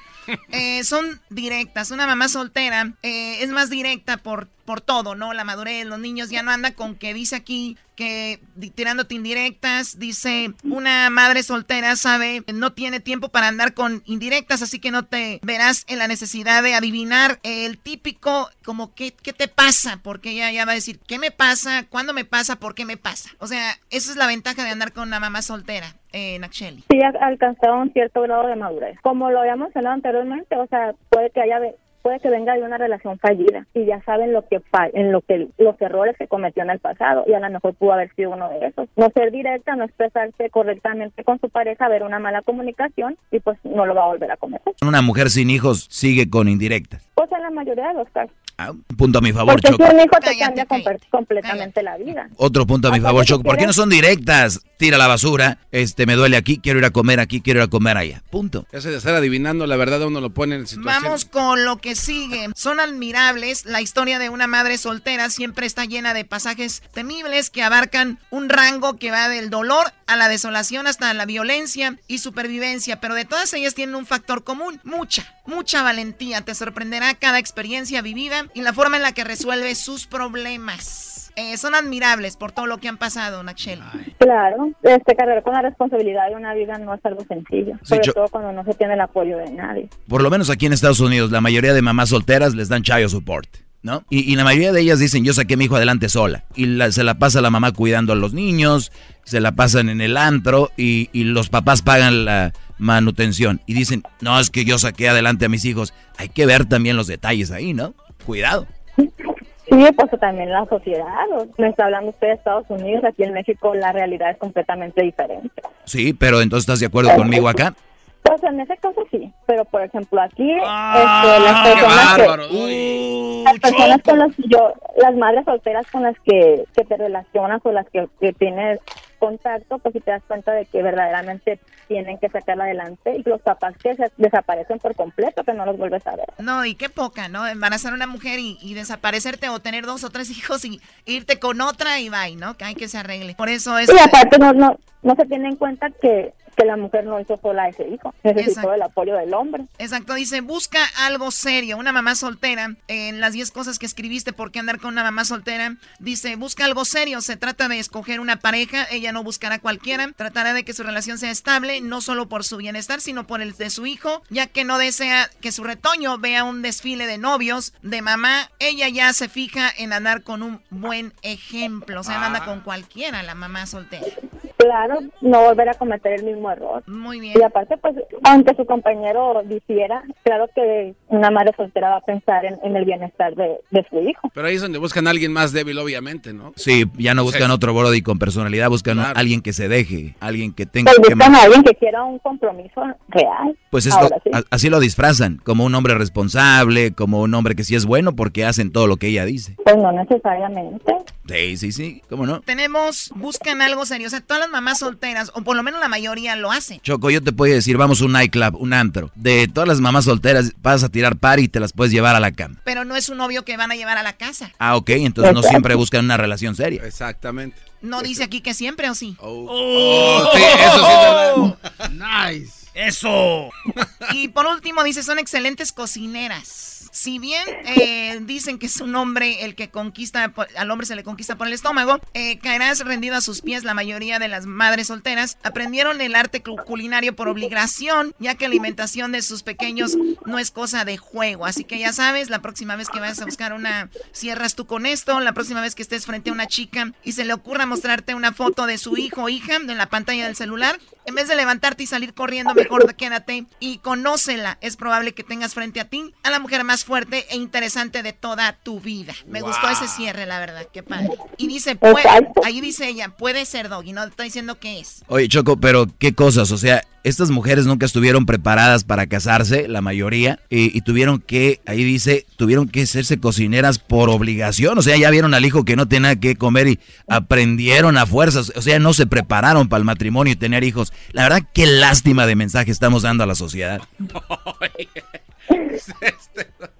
eh, son directas. Una mamá soltera eh, es más directa por, por todo, ¿no? La madurez, los niños ya no andan con que dice aquí que tirándote indirectas, dice una madre soltera sabe, no tiene tiempo para andar con indirectas, así que no te verás en la necesidad de adivinar el típico, como qué, qué te pasa, porque ella ya va a decir, ¿qué me pasa? ¿Cuándo me pasa? ¿Por qué me pasa? O sea, esa es la ventaja de andar con una mamá soltera. Eh, Nacheli. Sí, ha alcanzado un cierto grado de madurez. Como lo habíamos hablado anteriormente, o sea, puede que haya puede que venga de una relación fallida y ya saben lo que en lo que los errores que cometió en el pasado y a lo mejor pudo haber sido uno de esos. No ser directa, no expresarse correctamente con su pareja, ver una mala comunicación y pues no lo va a volver a cometer. Una mujer sin hijos sigue con indirectas. Pues en la mayoría de los casos. Ah, un punto a mi favor, Porque Choco. un hijo te cambia completamente la vida. Otro punto a mi favor, Choco. ¿Por qué no son directas? Tira la basura, este, me duele aquí, quiero ir a comer aquí, quiero ir a comer allá. Punto. Eso de estar adivinando, la verdad uno lo pone en situación. Vamos con lo que sigue. Son admirables. La historia de una madre soltera siempre está llena de pasajes temibles que abarcan un rango que va del dolor a la desolación hasta la violencia y supervivencia. Pero de todas ellas tienen un factor común. Mucha, mucha valentía. Te sorprenderá cada experiencia vivida y la forma en la que resuelve sus problemas. Eh, son admirables por todo lo que han pasado, Nachel. Claro, este cargar con la responsabilidad de una vida no es algo sencillo, sobre todo cuando no se tiene el apoyo de nadie. Por lo menos aquí en Estados Unidos, la mayoría de mamás solteras les dan child support. ¿No? Y, la mayoría de ellas dicen, yo saqué a mi hijo adelante sola. Y se la pasa la mamá cuidando a los niños, se la pasan en el antro y, y los papás pagan la, manutención. Y dicen, no, es que yo saqué adelante a mis hijos. Hay que ver también los detalles ahí, ¿no? Cuidado. Sí, pues también la sociedad. Me está hablando usted de Estados Unidos, aquí en México la realidad es completamente diferente. Sí, pero entonces estás de acuerdo conmigo acá. Pues en ese caso sí, pero por ejemplo aquí este, las personas que, las personas con las que yo, las madres solteras con las que, que te relacionas o las que, que tienes contacto, pues si te das cuenta de que verdaderamente tienen que sacarla adelante y los papás que se desaparecen por completo, que no los vuelves a ver. No, y qué poca, ¿no? Embarazar a una mujer y, y desaparecerte o tener dos o tres hijos y irte con otra y bye, ¿no? Que hay que se arregle. Por eso es... Y aparte no, no, no se tiene en cuenta que que la mujer no hizo sola ese hijo, necesitó Exacto. el apoyo del hombre. Exacto, dice, busca algo serio, una mamá soltera, en las 10 cosas que escribiste, ¿por qué andar con una mamá soltera? Dice, busca algo serio, se trata de escoger una pareja, ella no buscará cualquiera, tratará de que su relación sea estable, no solo por su bienestar, sino por el de su hijo, ya que no desea que su retoño vea un desfile de novios, de mamá, ella ya se fija en andar con un buen ejemplo, o sea, no anda con cualquiera la mamá soltera. Claro, no volver a cometer el mismo error. Muy bien. Y aparte, pues, aunque su compañero difiera, claro que una madre soltera va a pensar en, en el bienestar de, de su hijo. Pero ahí es donde buscan a alguien más débil, obviamente, ¿no? Sí, ya no buscan Sí. otro Brody con personalidad, buscan a alguien que se deje, alguien que tenga Pues que... buscan a alguien que quiera un compromiso real. Pues es lo- Ahora sí. a- así lo disfrazan, como un hombre responsable, como un hombre que sí es bueno porque hacen todo lo que ella dice. Pues no necesariamente. Sí, sí, sí, ¿cómo no? Tenemos, buscan algo serio, o sea, todas las mamás solteras, o por lo menos la mayoría lo hacen. Choco, yo te puedo decir, vamos a un nightclub, un antro. De todas las mamás solteras, vas a tirar par y te las puedes llevar a la cama. Pero no es un novio que van a llevar a la casa. Ah, ok, entonces no siempre buscan una relación seria. Exactamente. No dice aquí que siempre o sí. Oh, sí, eso sí es verdad. Nice. Eso. Y por último dice, son excelentes cocineras. Si bien eh, dicen que es un hombre el que conquista, al hombre se le conquista por el estómago, eh, caerás rendido a sus pies la mayoría de las madres solteras. Aprendieron el arte cu- culinario por obligación, ya que la alimentación de sus pequeños no es cosa de juego. Así que ya sabes, la próxima vez que vayas a buscar una, cierras tú con esto, la próxima vez que estés frente a una chica y se le ocurra mostrarte una foto de su hijo o hija en la pantalla del celular, en vez de levantarte y salir corriendo, mejor quédate y conócela. Es probable que tengas frente a ti a la mujer más fuerte e interesante de toda tu vida. Me gustó ese cierre, la verdad, qué padre. Y dice, puede, ahí dice ella, puede ser doggy, no te estoy diciendo qué es. Oye, Choco, pero qué cosas, o sea, estas mujeres nunca estuvieron preparadas para casarse, la mayoría, y, y tuvieron que, ahí dice, tuvieron que hacerse cocineras por obligación, o sea, ya vieron al hijo que no tenía que comer y aprendieron a fuerzas, o sea, no se prepararon para el matrimonio y tener hijos. La verdad, qué lástima de mensaje estamos dando a la sociedad.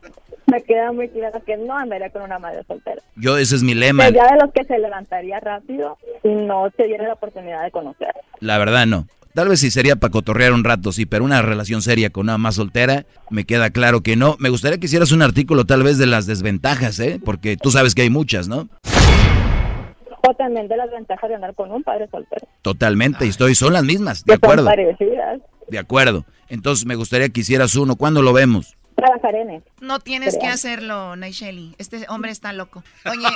Me queda muy claro que no andaría con una madre soltera. Yo, ese es mi lema, Sería de los que se levantaría rápido y no se diera la oportunidad de conocer. la verdad no. Tal vez sí sería para cotorrear un rato, sí, pero una relación seria con una más soltera, me queda claro que no. Me gustaría que hicieras un artículo tal vez de las desventajas, ¿eh? Porque tú sabes que hay muchas, ¿no? O también de las ventajas de andar con un padre soltero. Totalmente, y estoy, son las mismas, de Que son acuerdo, parecidas. de acuerdo. Entonces me gustaría que hicieras uno, ¿cuándo lo vemos? Trabajar en eso. No tienes que hacerlo, Naisheli. Este hombre está loco. Oye,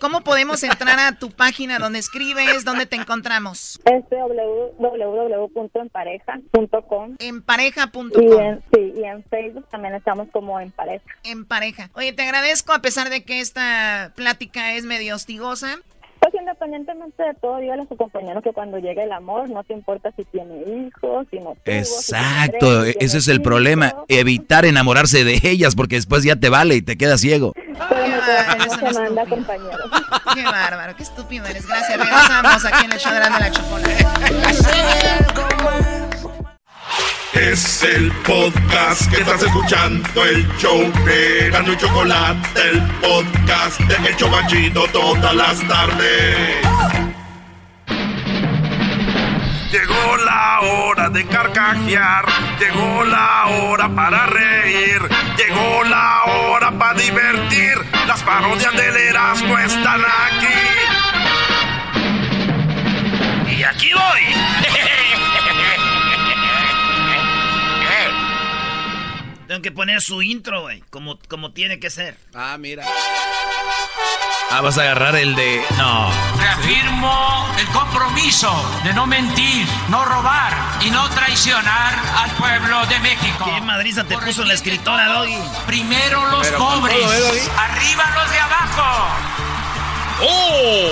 ¿cómo podemos entrar a tu página donde escribes? ¿Dónde te encontramos? Este www.empareja.com Empareja.com. y en, sí, y en Facebook también estamos como en pareja. En pareja. Oye, te agradezco a pesar de que esta plática es medio hostigosa. Pues independientemente de todo, dígale a su compañero que cuando llegue el amor no te importa si tiene hijos, si no tuvo, si Exacto, tiene si ese tiene es el cinco. problema, evitar enamorarse de ellas porque después ya te vale y te quedas ciego. Pero mi corazón no se manda, compañero. Qué bárbaro, qué estúpido eres. Gracias. Regresamos aquí en el show de la Chocolate. Es el podcast que estás escuchando, el show de Gano y Chocolate, el podcast de El Chobachito todas las tardes. Llegó la hora de carcajear, llegó la hora para reír, llegó la hora para divertir. Las parodias del Erasmo están aquí. Y aquí voy. Tengo que poner su intro, güey, como, como tiene que ser. Ah, mira. Ah, vas a agarrar el de. No. Reafirmo el compromiso de no mentir, no robar y no traicionar al pueblo de México. ¿Qué madriza te puso la escritora, Doggy? Primero los pobres, arriba los de abajo. ¡Oh!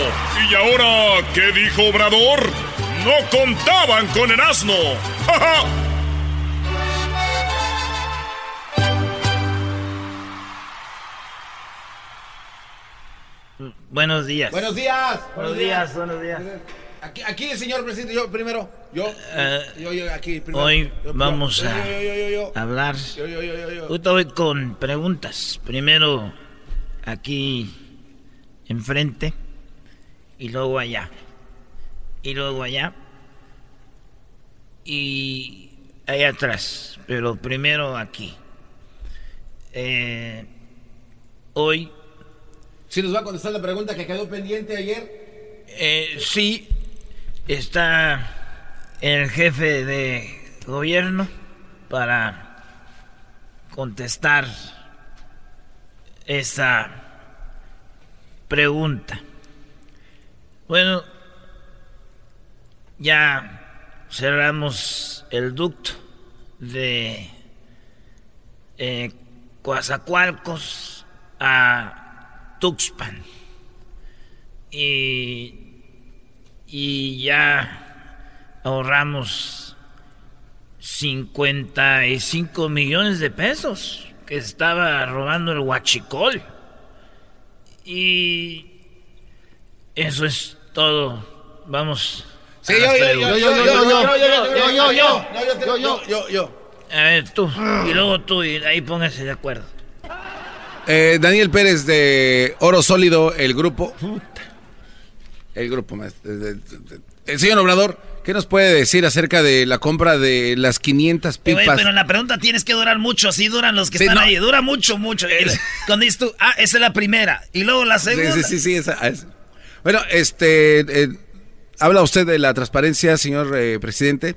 ¿Y ahora qué dijo Obrador? No contaban con el asno. ¡Ja, Buenos días. Buenos días. Buenos días, buenos días. Aquí, aquí, señor presidente, yo primero. Yo. Eh, yo, yo, aquí primero. Hoy Yo, vamos yo, a hablar. Yo, yo, yo, yo, yo. Ahorita voy con preguntas. Primero aquí enfrente y luego allá. Y luego allá. Y allá atrás. Pero primero aquí. Eh, hoy ¿Sí nos va a contestar la pregunta que quedó pendiente ayer? Eh, sí, está el jefe de gobierno para contestar esa pregunta. Bueno, ya cerramos el ducto de eh, Coazacualcos a Tuxpan. Y, y ya ahorramos 55 millones de pesos que estaba robando el huachicol. Y eso es todo. Vamos. Sí, yo, yo, yo, yo, yo, yo, yo, yo, yo, yo, yo, yo, yo. A ver, tú. Y luego tú, y ahí pónganse de acuerdo. Eh, Daniel Pérez de Oro Sólido, el grupo. El grupo, maestro. El señor Obrador, ¿qué nos puede decir acerca de la compra de las 500 Pero, pipas? pero la pregunta tienes que durar mucho, así duran los que están no. ahí, dura mucho, mucho. Cuando dices tú, ah, esa es la primera, y luego la segunda. Sí, sí, sí, esa- esa. Bueno, este, eh, habla usted de la transparencia, señor eh, presidente.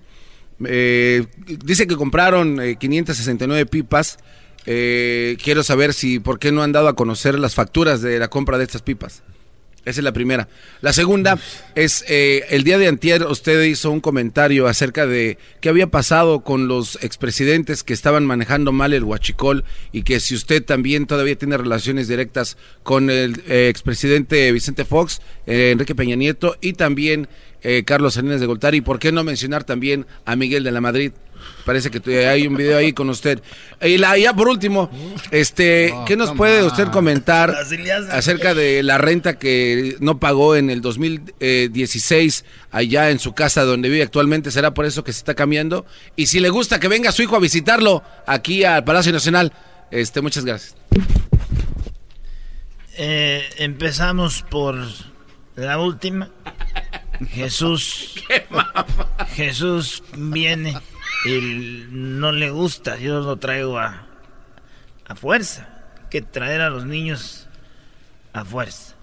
Eh, dice que compraron eh, 569 pipas. Eh, quiero saber si, ¿por qué no han dado a conocer las facturas de la compra de estas pipas? Esa es la primera. La segunda es, eh, el día de antier usted hizo un comentario acerca de qué había pasado con los expresidentes que estaban manejando mal el huachicol y que si usted también todavía tiene relaciones directas con el eh, expresidente Vicente Fox, eh, Enrique Peña Nieto y también eh, Carlos Salinas de Goltari. ¿Por qué no mencionar también a Miguel de la Madrid? Parece que hay un video ahí con usted. Y la, ya por último, este, ¿qué nos puede usted comentar acerca de la renta que no pagó en el 2016 allá en su casa donde vive actualmente? ¿Será por eso que se está cambiando? Y si le gusta que venga su hijo a visitarlo aquí al Palacio Nacional, este, muchas gracias. Eh, empezamos por la última. Jesús. Jesús viene y no le gusta. Yo lo traigo a, a fuerza. Hay que traer a los niños a fuerza.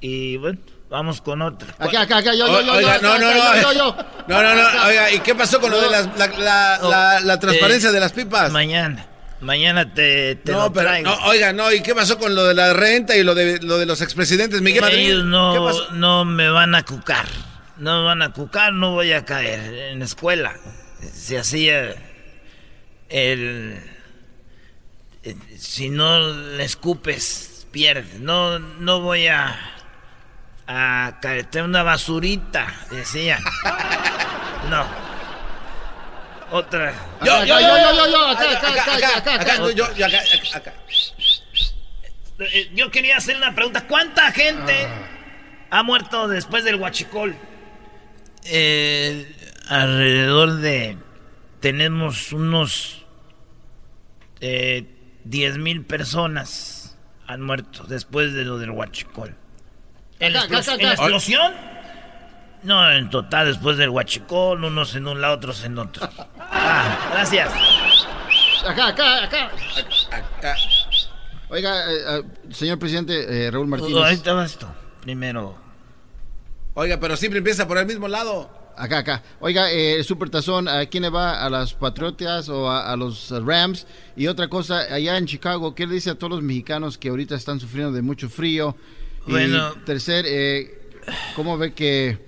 Y bueno, vamos con otra. Acá, acá, acá, yo, yo, yo, Oiga, yo, no, no, acá, no. yo, yo. No, no, no. Oiga, ¿y qué pasó con lo de las- la, la, la, la transparencia Eh, de las pipas? Mañana. Mañana te, te No, lo pero, traigo. no, oiga, no, ¿y qué pasó con lo de la renta y lo de, lo de los expresidentes? Miguel Madrid, Ellos ¿qué no, no me van a cucar. No me van a cucar, no voy a caer. En la escuela se hacía el... Si no le escupes, pierdes. No, no voy a... A caerte una basurita, decía. No. Otra. Yo, yo, yo, yo, yo, yo, acá, acá, acá, acá, acá, acá. yo, yo, acá, acá, acá. Eh, Yo quería hacer una pregunta. ¿Cuánta gente ha muerto después del huachicol? Eh, alrededor de... Tenemos unos... Eh, 10 mil personas han muerto después de lo del huachicol. ¿En la, explos- explosión? No, en total, después del huachicol, unos en un lado, otros en otro. Ah, gracias. Acá, acá, acá. Oiga, eh, eh, señor presidente eh, Raúl Martínez. Ahorita vas tú. Primero. Oiga, pero siempre empieza por el mismo lado. Acá, acá. Oiga, eh, Super Tazón, ¿a quién le va? ¿A las Patriotas o a, a los Rams? Y otra cosa, allá en Chicago, ¿qué le dice a todos los mexicanos que ahorita están sufriendo de mucho frío? Bueno. tercer, eh, ¿cómo ve que...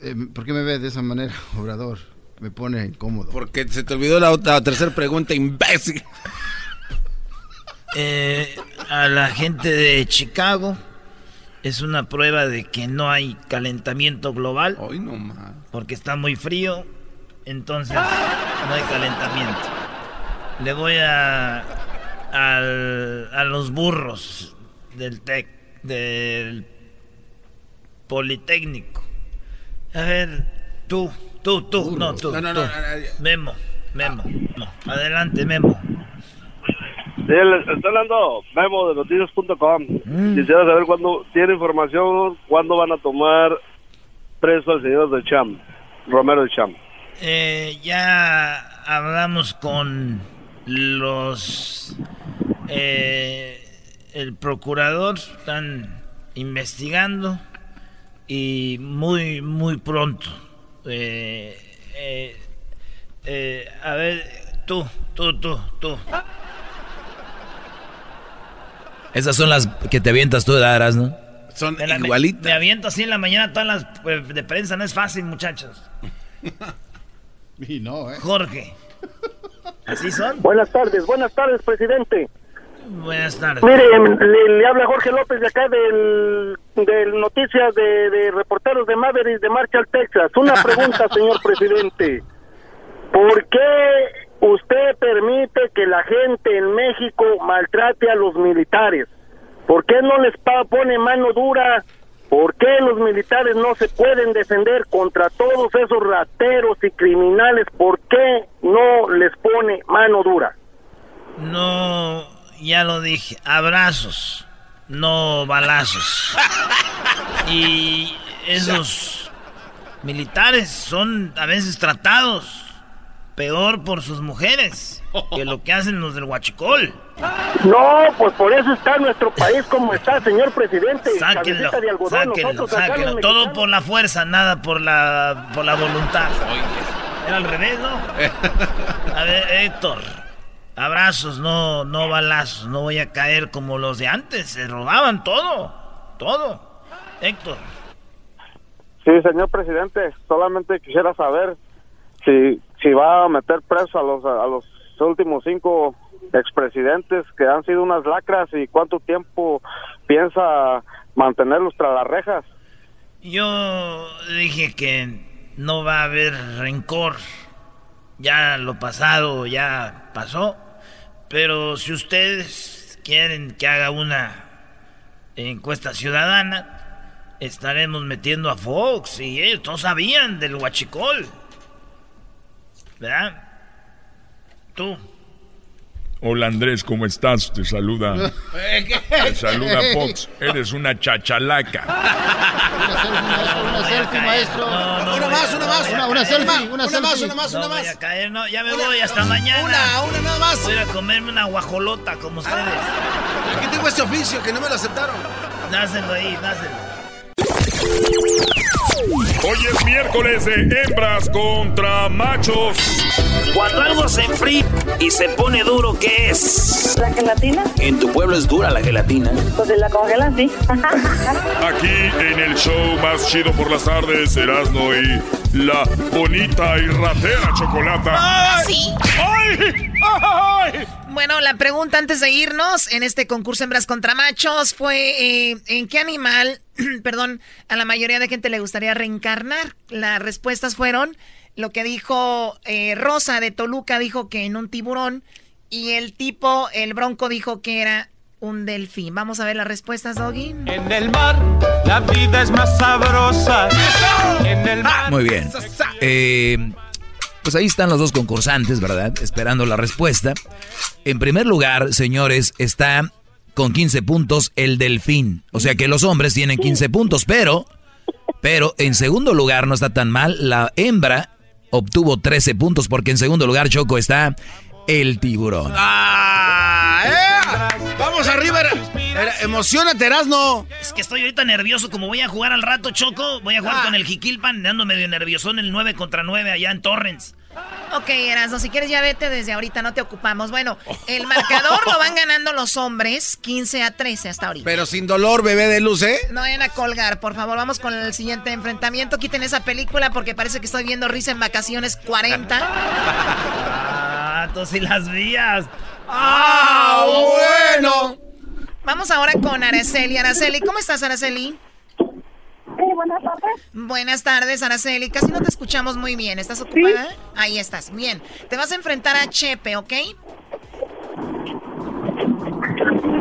eh, ¿Por qué me ve de esa manera, Obrador? Me pone incómodo. Porque se te olvidó la, otra- tercera pregunta, imbécil. Eh, a la gente de Chicago es una prueba de que no hay calentamiento global. Hoy no más. Porque está muy frío, entonces no hay calentamiento. Le voy a al- a los burros del tec del Politécnico. A ver, tú, tú, tú, no, tú, No, no, no, tú. no, no, Memo, Memo, no. Adelante, Memo. Sí, le estoy hablando Memo de noticias.com. Quisiera saber cuándo tiene información, cuándo van a tomar preso al señor de Cham, Romero de Cham. Eh, ya hablamos con los... eh, el procurador, están investigando y muy, muy pronto. Eh, eh, eh, a ver, tú, tú, tú, tú. Esas son las que te avientas tú, Daras, ¿no? Son Me la- me- Me, aviento así en la mañana todas las eh, de prensa, no es fácil, muchachos. Y no, ¿eh? Jorge. ¿Así son? Buenas tardes, buenas tardes, presidente. Buenas tardes. Mire, le, le habla Jorge López de acá del, del Noticias de, de Reporteros de Maverick de Marshall, Texas. Una pregunta, señor presidente. ¿Por qué usted permite que la gente en México maltrate a los militares? ¿Por qué no les pone mano dura? ¿Por qué los militares no se pueden defender contra todos esos rateros y criminales? ¿Por qué no les pone mano dura? No, ya lo dije, abrazos, no balazos. Y esos militares son a veces tratados peor por sus mujeres que lo que hacen los del huachicol. No, pues por eso está nuestro país como está, señor presidente. Sáquenlo, de algodón, sáquenlo, sáquenlo. Todo por la fuerza, nada por la, por la voluntad. Era al revés, ¿no? A ver, Héctor. Abrazos, no, no balazos. No voy a caer como los de antes. Se robaban todo. Todo. Héctor. Sí, señor presidente, solamente quisiera saber si, si va a meter preso a los, a los últimos cinco expresidentes que han sido unas lacras y cuánto tiempo piensa mantenerlos tras las rejas. Yo dije que no va a haber rencor. Ya lo pasado ya pasó. Pero si ustedes quieren que haga una encuesta ciudadana, estaremos metiendo a Fox y ellos todos sabían del huachicol. ¿Verdad? Tú. Hola Andrés, ¿cómo estás? Te saluda. Te saluda Fox. Eres una chachalaca. Una selfie, maestro. una más, una más. Una, una selfie, una, más, una más, una más. a caer, no, ya me voy, hasta mañana. Una, una nada más. Voy a comerme una guajolota como ustedes. Aquí tengo este oficio que no me lo aceptaron. Dáselo ahí, dáselo. Hoy es miércoles de hembras contra machos. Cuando algo se enfría y se pone duro, ¿qué es? ¿La gelatina? En tu pueblo es dura la gelatina. Pues si la congelan, sí. Aquí en el show más chido por las tardes, Erasmo y la bonita y ratera chocolata. ¿Ah, sí? ¡Ay! ¡Ay! Bueno, la pregunta antes de irnos en este concurso Hembras contra Machos fue eh, ¿en qué animal, perdón, a la mayoría de gente le gustaría reencarnar? Las respuestas fueron lo que dijo eh, Rosa de Toluca, dijo que en un tiburón y el tipo, el bronco, dijo que era un delfín. Vamos a ver las respuestas, Doggy. En el mar la vida es más sabrosa. En el mar. Muy bien. Eh, pues ahí están los dos concursantes, ¿verdad? Esperando la respuesta. En primer lugar, señores, está con 15 puntos el delfín. O sea que los hombres tienen 15 puntos, pero, pero en segundo lugar no está tan mal. La hembra obtuvo 13 puntos porque en segundo lugar, Choco, está el tiburón. ¡Ah! ¡Eh! ¡Vamos arriba! Era, era- emocionate, Erasno. Es que estoy ahorita nervioso, como voy a jugar al rato, Choco. Voy a jugar Ah. con el Jiquilpan, ando medio nervioso en el 9 contra 9 allá en Torrens. Ok, Erasmo, si quieres ya vete desde ahorita, no te ocupamos. Bueno, el marcador lo van ganando los hombres, 15 a 13 hasta ahorita. Pero sin dolor, bebé de luz, ¿eh? No vayan a colgar, por favor. Vamos con el siguiente enfrentamiento. Quiten esa película porque parece que estoy viendo Risa en Vacaciones 40. ah, tú sí las vías. ¡Ah, bueno! Vamos ahora con Araceli. Araceli, ¿cómo estás, Araceli? Sí, buenas tardes. Buenas tardes, Araceli. Casi no te escuchamos muy bien. ¿Estás ocupada? Ahí estás. Bien. Te vas a enfrentar a Chepe, ¿ok?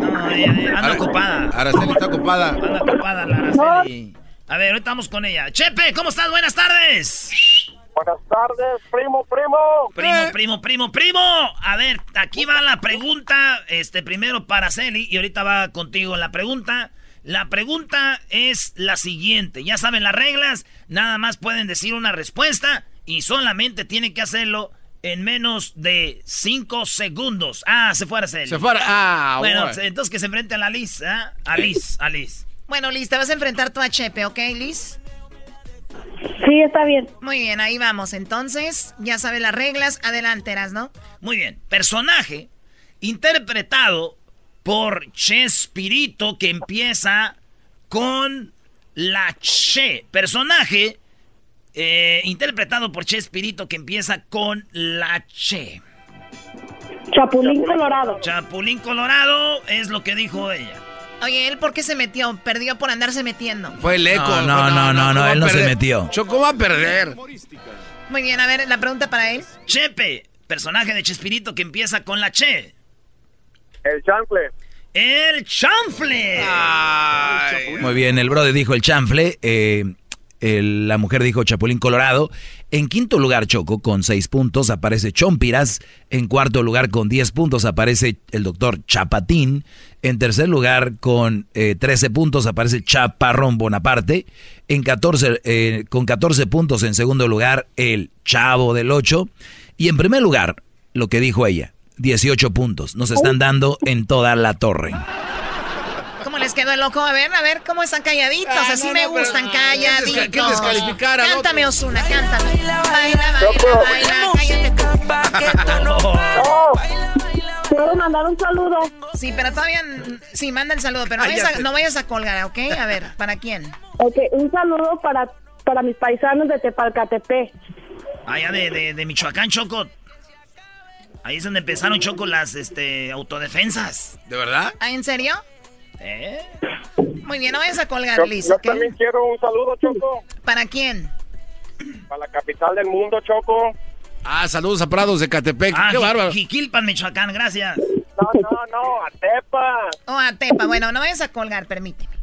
No, eh, eh, anda ocupada. Araceli está ocupada. Anda ocupada la Araceli. A ver, ahorita vamos con ella. Chepe, ¿cómo estás? Buenas tardes. Buenas tardes, primo, primo. Primo, primo, primo, primo. A ver, aquí va la pregunta. Este, primero para Celi y ahorita va contigo la pregunta. La pregunta es la siguiente. Ya saben las reglas. Nada más pueden decir una respuesta y solamente tienen que hacerlo en menos de 5 segundos. Ah, se fue Araceli. Se fue. Ah, Bueno, bueno. entonces que se enfrente a la Liz. A Liz, a Liz. Bueno, Liz, te vas a enfrentar tú a Chepe, ¿ok, Liz? Sí, está bien. Muy bien, ahí vamos. Entonces, ya sabes las reglas. Adelante, ¿no? Muy bien. Personaje interpretado por Chespirito que empieza con la Che. Personaje eh, interpretado por Chespirito que empieza con la Che. Chapulín Colorado. Chapulín Colorado es lo que dijo ella. Oye, ¿él por qué se metió? Perdió por andarse metiendo. Fue el eco. No, no, no, no, no, ¿cómo él no se metió. Choco va a perder. Muy bien, a ver, la pregunta para él. Chepe, personaje de Chespirito que empieza con la Che. El chanfle. El chanfle. Muy bien, el brother dijo el chanfle, eh, el- la mujer dijo Chapulín Colorado. En quinto lugar, Choco, con seis puntos, aparece Chompiras. En cuarto lugar, con 10 puntos, aparece el doctor Chapatín. En tercer lugar, con eh, 13 puntos, aparece Chaparrón Bonaparte. En 14, eh, con 14 puntos, en segundo lugar, el Chavo del 8. Y en primer lugar, lo que dijo ella, 18 puntos. Nos están dando en toda la torre. ¿Cómo les quedó el loco? A ver, a ver, ¿cómo están calladitos? Ah, Así no, me no, gustan, ¿quién calladitos. quién descalificar al Cántame? Osuna, cántame. Baila, baila, baila, cállate tú. ¿Puedo mandar un saludo? Sí, pero todavía... Sí, manda el saludo, pero no Ay, vayas, ya a, no vayas a colgar, ¿ok? A ver, ¿para quién? Ok, un saludo para, para mis paisanos de Tepalcatepec. Allá de, de, de Michoacán, Choco. Ahí es donde empezaron, Choco, las este, autodefensas. ¿De verdad? ¿Ah, en serio? ¿Eh? Muy bien, no vayas a colgar, Yo, Liz, yo también quiero un saludo, Choco, ¿Para quién? para la capital del mundo, Choco. Ah, saludos a Prados de Catepec. Ah, Qué bárbaro. Jiquilpan, Michoacán, gracias. No, no, no, a Tepa. Oh, a Tepa. Bueno, no vayas a colgar, permíteme.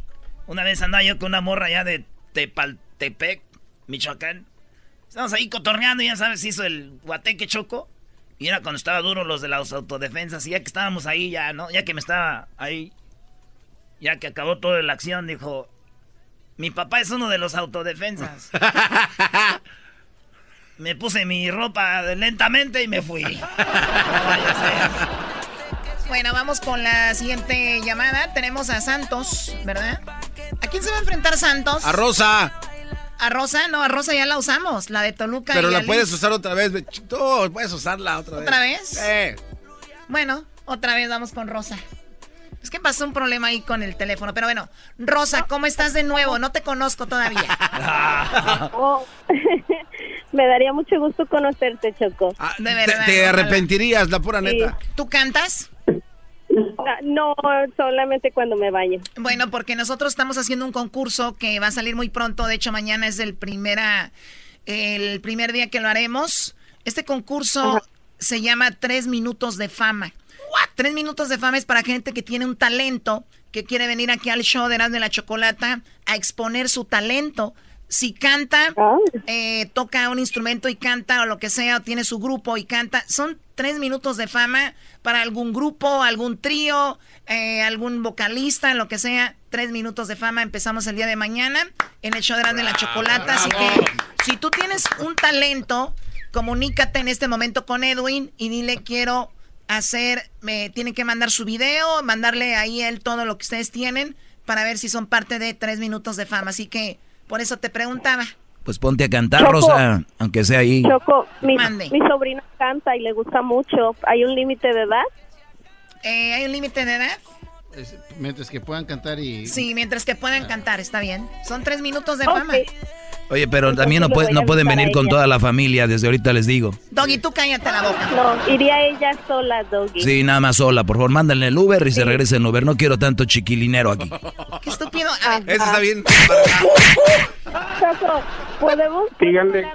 Una vez andaba yo con una morra allá de Tepaltepec, Michoacán. Estamos ahí cotorneando, ya sabes, hizo el guateque choco. Y era cuando estaba duro los de las autodefensas. Y ya que estábamos ahí, ya, ¿no? Ya que me estaba ahí, ya que acabó toda la acción, dijo: Mi papá es uno de los autodefensas. me puse mi ropa lentamente y me fui. No vaya a ser. Bueno, vamos con la siguiente llamada. Tenemos a Santos, ¿verdad? ¿A quién se va a enfrentar Santos? A Rosa. ¿A Rosa? No, a Rosa ya la usamos. La de Toluca Pero y la Alice. puedes usar otra vez. Tú puedes usarla otra vez. ¿Otra vez? Eh. Bueno, otra vez vamos con Rosa. Es que pasó un problema ahí con el teléfono. Pero bueno, Rosa, ¿cómo estás de nuevo? No te conozco todavía. Oh, me daría mucho gusto conocerte, Choco. Ah, De te, verdad, te arrepentirías, la pura Sí. neta. ¿Tú cantas? Ah, No, solamente cuando me bañe. Bueno, porque nosotros estamos haciendo un concurso que va a salir muy pronto. De hecho, mañana es el, primera, el primer día que lo haremos. Este concurso se llama Tres Minutos de Fama. Tres Minutos de Fama es para gente que tiene un talento, que quiere venir aquí al show de Erasmo de la Chocolata a exponer su talento. Si canta, eh, toca un instrumento y canta o lo que sea, o tiene su grupo y canta, son tres minutos de fama para algún grupo, algún trío, eh, algún vocalista, lo que sea. Tres minutos de fama. Empezamos el día de mañana en el show de Erasmo de la Chocolata. Así que si tú tienes un talento, comunícate en este momento con Edwin y dile quiero hacer, me tienen que mandar su video, mandarle ahí él todo lo que ustedes tienen para ver si son parte de tres minutos de fama. Así que por eso te preguntaba, Pues ponte a cantar, Rosa, aunque sea ahí. Choco, mi, mi sobrino canta y le gusta mucho. ¿Hay un límite de edad? Eh, ¿Hay un límite de edad? mientras que puedan cantar y... Sí, mientras que puedan cantar, está bien. Son tres minutos de fama. Oye, pero también no, puede, no pueden venir con toda la familia, desde ahorita les digo. Doggy, tú cállate la boca. No, iría ella sola, Doggy. Sí, nada más sola. Por favor, mándale el Uber y se regrese en Uber. No quiero tanto chiquilinero aquí. Qué estúpido. Ese está bien. ¿podemos? Díganle.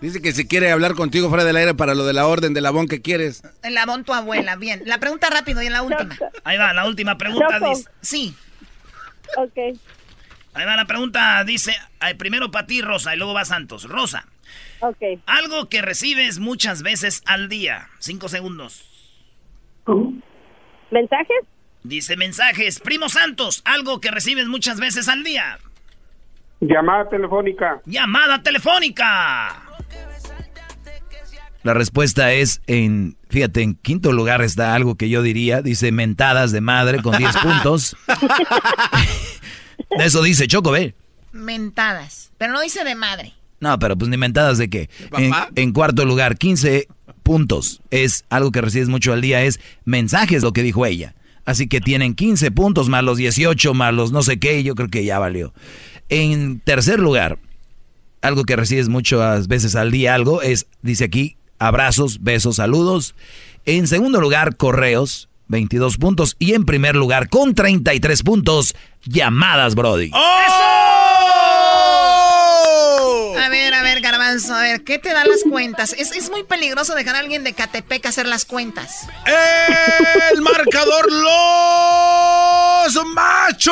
Dice que si quiere hablar contigo fuera del aire para lo de la orden del abón que quieres. El abón tu abuela, bien. La pregunta rápido y en la última. Ahí va, la última pregunta. Dice. Sí. Ok. Ahí va la pregunta, dice, primero para ti, Rosa, y luego va Santos. Rosa. Ok. Algo que recibes muchas veces al día. Cinco segundos. ¿Mensajes? Dice mensajes. Primo Santos, algo que recibes muchas veces al día. Llamada telefónica. Llamada telefónica. La respuesta es en, fíjate, en quinto lugar está algo que yo diría, dice mentadas de madre con 10 puntos. Eso dice Choco, ve. Mentadas. Pero no dice de madre. No, pero pues ni mentadas de qué. En, cuarto lugar, 15 puntos. Es algo que recibes mucho al día, es mensajes, lo que dijo ella. Así que tienen 15 puntos más los 18 más los no sé qué, yo creo que ya valió. En tercer lugar, algo que recibes muchas veces al día, algo es, dice aquí, abrazos, besos, saludos. En segundo lugar, correos. 22 puntos. Y en primer lugar, con 33 puntos, llamadas, Brody. ¡Oh! A ver, a ver, Garbanzo, a ver, ¿qué te dan las cuentas? Es, muy peligroso dejar a alguien de Catepec hacer las cuentas. ¡El marcador Los Machos!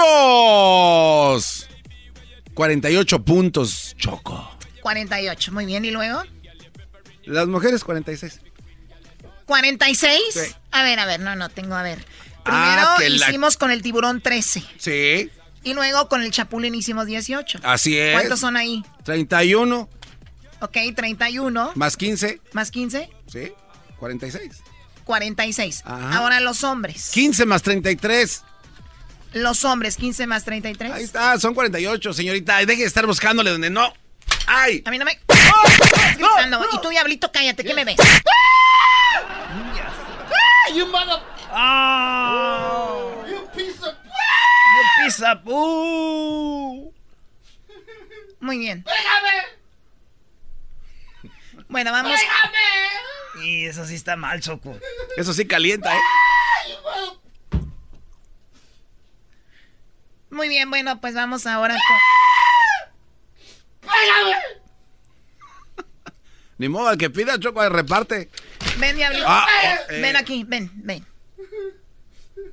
48 puntos, Choco. 48, muy bien, ¿y luego? Las mujeres, 46. ¿46? A ver, a ver, no, no, tengo, a ver. Ah, Primero hicimos con el tiburón 13. Sí. Y luego con el chapulín hicimos 18. Así es. ¿Cuántos son ahí? 31. Ok, 31. Más 15. ¿Más 15? Sí, 46. 46. Ahora los hombres. 15 más 33. Los hombres, 15 más 33. Ahí está, son 48, señorita. Deje de estar buscándole donde no. ¡Ay! A mí no me. ¡Oh! Y tú, diablito, cállate, ¿qué me ves? You mother... Oh. You piece of... You piece of... Uh. Muy bien. ¡Pégame! Bueno, vamos. ¡Pégame! Y eso sí está mal, Choco. Eso sí calienta, ¿eh? Muy bien, bueno, pues vamos ahora con... ¡Pégame! Ni modo, al que pida Choco reparte. Ven, diablito. Ah, oh, eh. Ven aquí, ven, ven.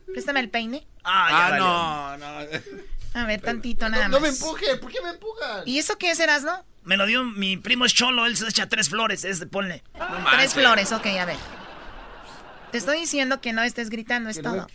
Préstame el peine. Ah, ah no, no. A ver, tantito nada más. No me empuje, ¿por qué me empujas? ¿Y eso qué es, no? Me lo dio mi primo Cholo, él se echa tres flores, es de ponle. tres flores, ok, a ver. Te estoy diciendo que no estés gritando, es todo.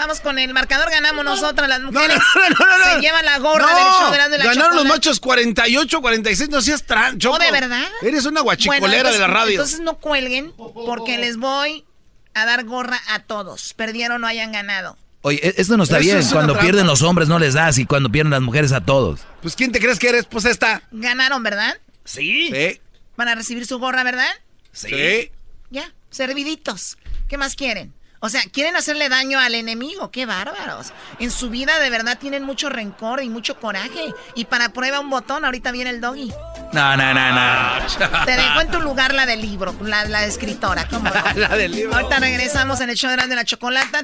Vamos con el marcador, ganamos nosotras las mujeres. No, no, no, Se lleva la gorra del show de la, Ganaron los machos 48, 46, no seas trancho. ¿Oh, de verdad? Eres una guachicolera de la radio. Entonces no cuelguen, porque les voy a dar gorra a todos. Perdieron o no hayan ganado. Oye, e-, esto no está bien. Cuando pierden los hombres no les das y cuando pierden las mujeres a todos. Pues ¿quién te crees que eres? Pues esta. Ganaron, ¿verdad? Sí. Sí. Van a recibir su gorra, ¿verdad? Sí. Ya, serviditos. ¿Qué más quieren? O sea, quieren hacerle daño al enemigo, qué bárbaros. En su vida de verdad tienen mucho rencor y mucho coraje. Y para prueba un botón, ahorita viene el doggy. No, no, no, no. Te dejo en tu lugar la del libro, la, la escritora. ¿cómo la del libro. Ahorita regresamos en el show de la chocolata.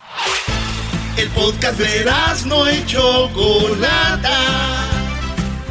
El podcast de no y Chocolata.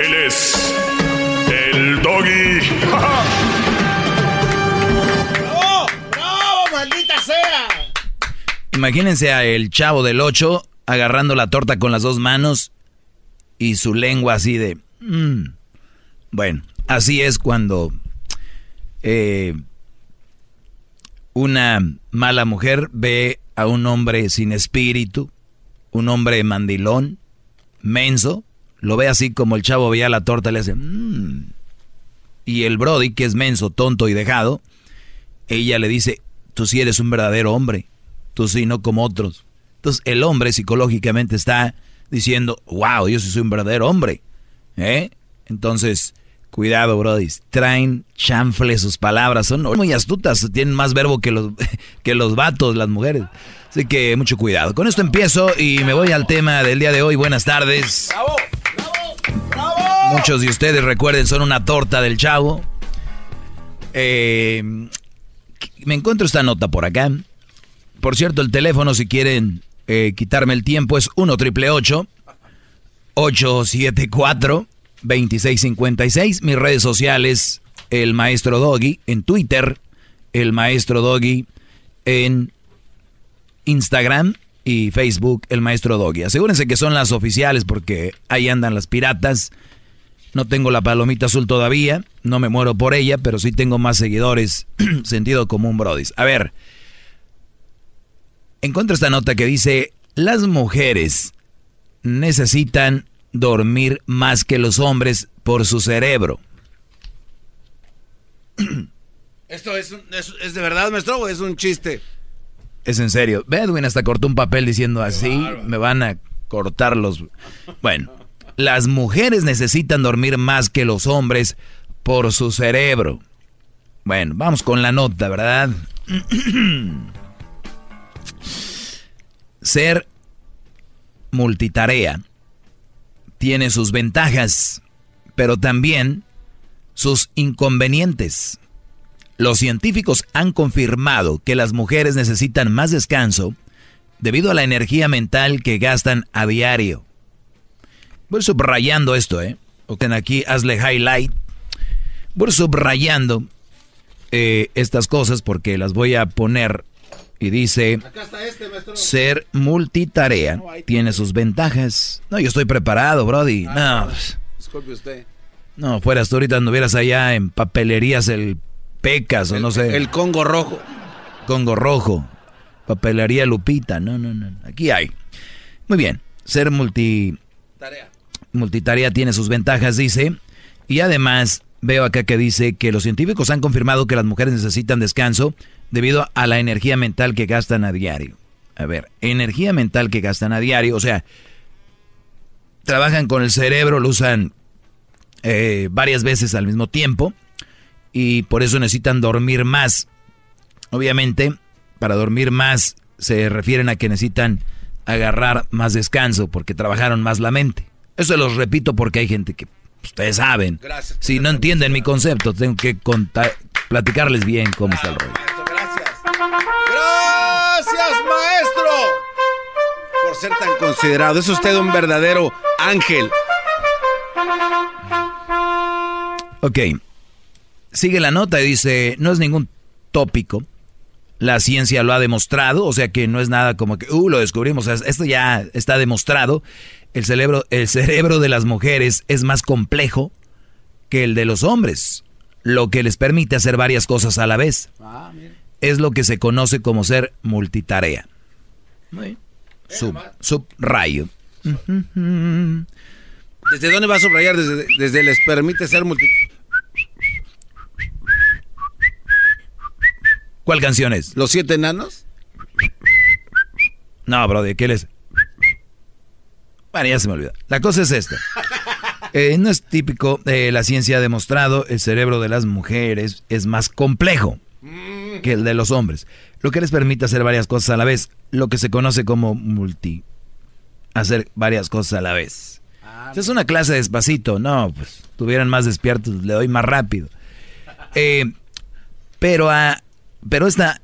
Él es el doggy. Imagínense a el chavo del 8 agarrando la torta con las dos manos y su lengua así de... "Mm". Bueno, así es cuando eh, una mala mujer ve a un hombre sin espíritu, un hombre mandilón, menso, lo ve así como el chavo veía la torta, le hace... "Mm". Y el Brody, que es menso, tonto y dejado, ella le dice, tú sí eres un verdadero hombre, tú sí, no como otros. Entonces el hombre psicológicamente está diciendo, wow, yo sí soy un verdadero hombre. ¿Eh? Entonces, cuidado, Brody. Traen chanfle sus palabras, son muy astutas, tienen más verbo que los, que los vatos, las mujeres. Así que mucho cuidado. Con esto empiezo y me voy al tema del día de hoy. Buenas tardes. Muchos de ustedes recuerden, son una torta del chavo. Eh, me encuentro esta nota por acá. Por cierto, el teléfono, si quieren eh, quitarme el tiempo, es 1 triple 874 2656. Mis redes sociales, el maestro Doggy en Twitter, el maestro Doggy en Instagram y Facebook, el maestro Doggy. Asegúrense que son las oficiales porque ahí andan las piratas. No tengo la palomita azul todavía, no me muero por ella, pero sí tengo más seguidores. Sentido común, brodis. A ver, encuentro esta nota que dice, las mujeres necesitan dormir más que los hombres por su cerebro. ¿Esto es, un- es- es de verdad, maestro, o es un chiste? Es en serio. Ve, Edwin hasta cortó un papel diciendo así, me van a cortar los... Bueno, las mujeres necesitan dormir más que los hombres por su cerebro. Bueno, vamos con la nota, ¿verdad? Ser multitarea tiene sus ventajas, pero también sus inconvenientes. Los científicos han confirmado que las mujeres necesitan más descanso debido a la energía mental que gastan a diario. Voy subrayando esto, ¿eh? Ten aquí, hazle highlight. Voy subrayando eh, estas cosas porque las voy a poner y dice, ser multitarea tiene sus ventajas. No, yo estoy preparado, Brody. No, Disculpe usted. no, fueras tú ahorita anduvieras allá en papelerías el Pecas o no sé. El Congo Rojo. Congo Rojo. Papelería Lupita. No, no, no. Aquí hay. Muy bien. Ser multi, multitarea tiene sus ventajas, dice. Y además veo acá que dice que los científicos han confirmado que las mujeres necesitan descanso debido a la energía mental que gastan a diario. A ver, energía mental que gastan a diario, o sea, trabajan con el cerebro, lo usan eh, varias veces al mismo tiempo y por eso necesitan dormir más. Obviamente, para dormir más se refieren a que necesitan agarrar más descanso porque trabajaron más la mente. Eso los repito porque hay gente que ustedes saben. Gracias. Si no entienden mi concepto, tengo que contar, platicarles bien cómo está el rollo. Gracias, maestro, por ser tan considerado. Es usted un verdadero ángel. Ok. Sigue la nota y dice, no es ningún tópico. La ciencia lo ha demostrado, o sea que no es nada como que, uh, lo descubrimos. O sea, esto ya está demostrado. El cerebro, el cerebro de las mujeres es más complejo que el de los hombres, lo que les permite hacer varias cosas a la vez. Es lo que se conoce como ser multitarea. Sub, subrayo. ¿Desde dónde va a subrayar? Desde, desde les permite ser multi... ¿Cuál canción es? ¿Los siete enanos? No, bro, ¿de qué les...? Bueno, ya se me olvidó. La cosa es esta. Eh, no es típico, eh, la ciencia ha demostrado, el cerebro de las mujeres es más complejo que el de los hombres, lo que les permite hacer varias cosas a la vez, lo que se conoce como multi, hacer varias cosas a la vez. Si es una clase despacito, no, pues tuvieran más despiertos, le doy más rápido. Eh, pero, a, pero esta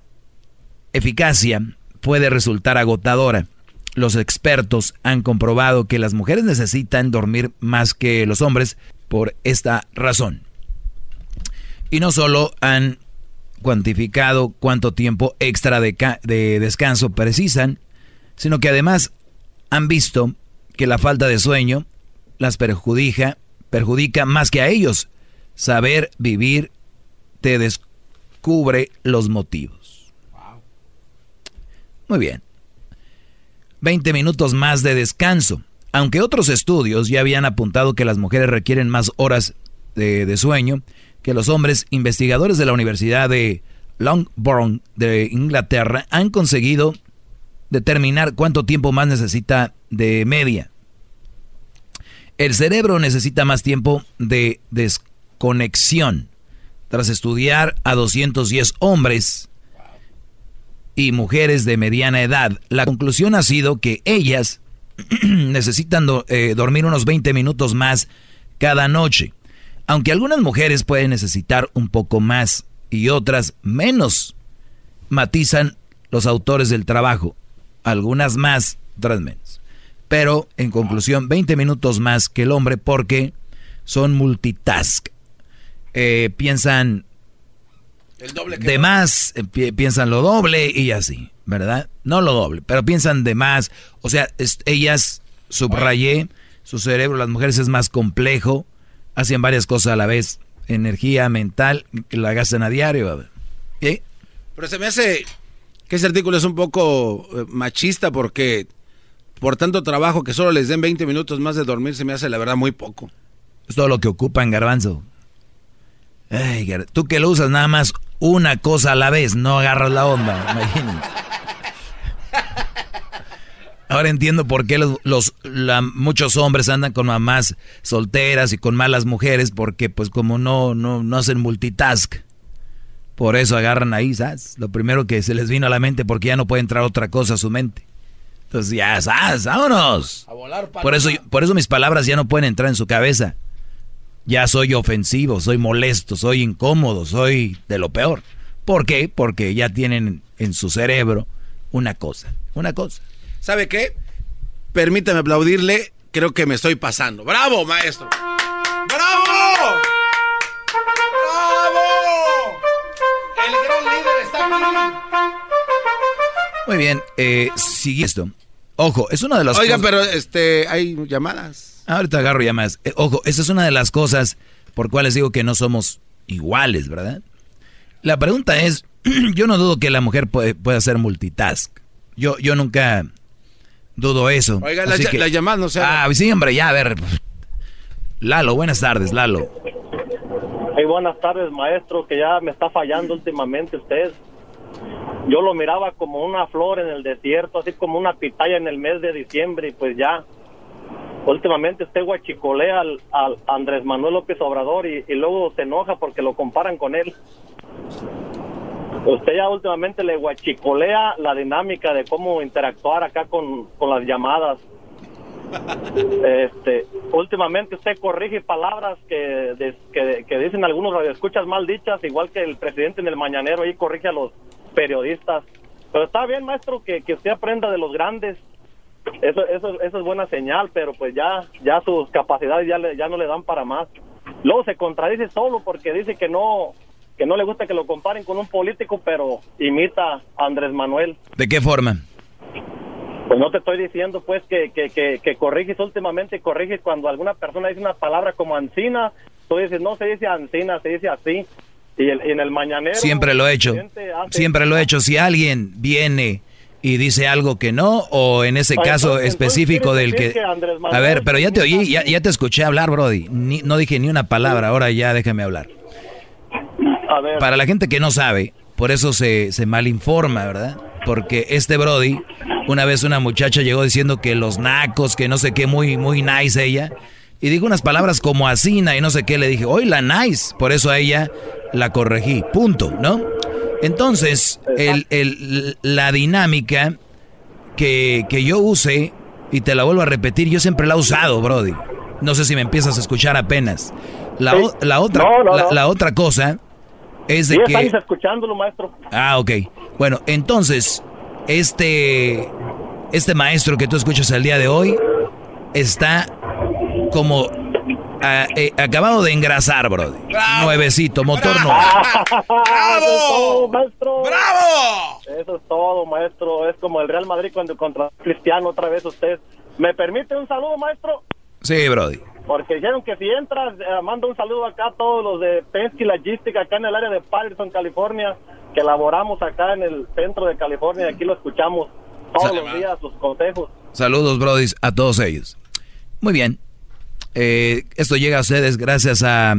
eficacia puede resultar agotadora. Los expertos han comprobado que las mujeres necesitan dormir más que los hombres por esta razón. Y no solo han cuantificado cuánto tiempo extra de, de descanso precisan, sino que además han visto que la falta de sueño, las perjudica, perjudica más que a ellos. Saber vivir te descubre los motivos. Muy bien. 20 minutos más de descanso. Aunque otros estudios ya habían apuntado que las mujeres requieren más horas de, sueño que los hombres, investigadores de la Universidad de Longbourn de Inglaterra han conseguido determinar cuánto tiempo más necesita de media. El cerebro necesita más tiempo de desconexión. Tras estudiar a 210 hombres y mujeres de mediana edad, la conclusión ha sido que ellas necesitan eh, dormir unos 20 minutos más cada noche. Aunque algunas mujeres pueden necesitar un poco más y otras menos, matizan los autores del trabajo. Algunas más, otras menos. Pero, en conclusión, 20 minutos más que el hombre porque son multitask. Eh, piensan de más, eh, piensan lo doble y así, ¿verdad? No lo doble, pero piensan de más. O sea, ellas, subrayé, su cerebro, las mujeres es más complejo, hacen varias cosas a la vez. Energía mental que la gastan a diario. Pero se me hace que ese artículo es un poco eh, machista porque por tanto trabajo que solo les den 20 minutos más de dormir se me hace la verdad muy poco. Es todo lo que ocupan, garbanzo. Tú que lo usas nada más una cosa a la vez, no agarras la onda, imagínate. Ahora entiendo por qué los, muchos hombres andan con mamás solteras y con malas mujeres, porque pues como no, no, no hacen multitask. Por eso agarran ahí, ¿sabes? Lo primero que se les vino a la mente porque ya no puede entrar otra cosa a su mente. Entonces ya, ¿sabes? ¡Vámonos! por, eso, por eso mis palabras ya no pueden entrar en su cabeza. Ya soy ofensivo, soy molesto, soy incómodo, soy de lo peor. ¿Por qué? Porque ya tienen en su cerebro una cosa, una cosa. ¿Sabe qué? Permítame aplaudirle, creo que me estoy pasando. ¡Bravo, maestro! ¡Bravo! ¡Bravo! El gran líder está aquí. Muy bien, eh, sigue esto. Ojo, es una de las Oiga, pero este, hay llamadas. Ahorita agarro llamadas. Eh, ojo, esa es una de las cosas por cuales digo que no somos iguales, ¿verdad? La pregunta es, yo no dudo que la mujer puede, pueda hacer multitask. Yo, yo nunca dudo eso. Oiga, la, la, llamada no sé. Ah, sí, hombre, ya, a ver. Lalo, buenas tardes, Lalo. Hey, buenas tardes, maestro, que ya me está fallando últimamente usted. Yo lo miraba como una flor en el desierto, así como una pitaya en el mes de diciembre, y pues ya. Últimamente usted guachicolea al, al Andrés Manuel López Obrador y, luego se enoja porque lo comparan con él. Usted ya últimamente le guachicolea la dinámica de cómo interactuar acá con, las llamadas. Este, últimamente usted corrige palabras que, que, dicen algunos radioescuchas mal dichas, igual que el presidente en el mañanero ahí corrige a los periodistas. Pero está bien, maestro, que, que usted aprenda de los grandes. Eso, eso, eso es buena señal, pero pues ya, ya sus capacidades ya, ya no le dan para más. Luego se contradice solo porque dice que no, que no le gusta que lo comparen con un político, pero imita a Andrés Manuel. ¿De qué forma? Pues no te estoy diciendo, pues, que, que, que, que corriges últimamente, corriges cuando alguna persona dice una palabra como ancina, tú dices, no se dice ancina, se dice así. Y, en el mañanero... Siempre lo he hecho, siempre lo he hecho. Si alguien viene y dice algo que no, o en ese caso específico del que... a ver, pero ya te oí, ya, ya te escuché hablar, Brody. no dije ni una palabra, ahora ya déjame hablar. Para la gente que no sabe, por eso se, se malinforma, ¿verdad? Porque este Brody, una vez una muchacha llegó diciendo que los nacos, que no sé qué, muy, muy nice ella. Y dijo unas palabras como asina y no sé qué. Le dije, hoy la nice. Por eso a ella la corregí. Punto, ¿no? Entonces, el, el, la dinámica que, que yo use, y te la vuelvo a repetir, yo siempre la he usado, Brody. No sé si me empiezas a escuchar apenas. La, la otra, La, otra cosa es de que... escuchándolo, maestro. Ah, ok. Bueno, entonces, este, este maestro que tú escuchas el día de hoy está como eh, acabado de engrasar, bro. Nuevecito, motor nuevo. ¡Bravo! maestro. ¡Bravo! Eso es todo, maestro. Es como el Real Madrid cuando contra Cristiano otra vez usted. ¿Me permite un saludo, maestro? Sí, Brody. Porque dijeron que si entras, eh, mando un saludo acá a todos los de Penske Logistics acá en el área de Patterson, California, que laboramos acá en el centro de California. Aquí lo escuchamos todos los días, sus consejos. Saludos, Brody, a todos ellos. Muy bien. Eh, esto llega a ustedes gracias a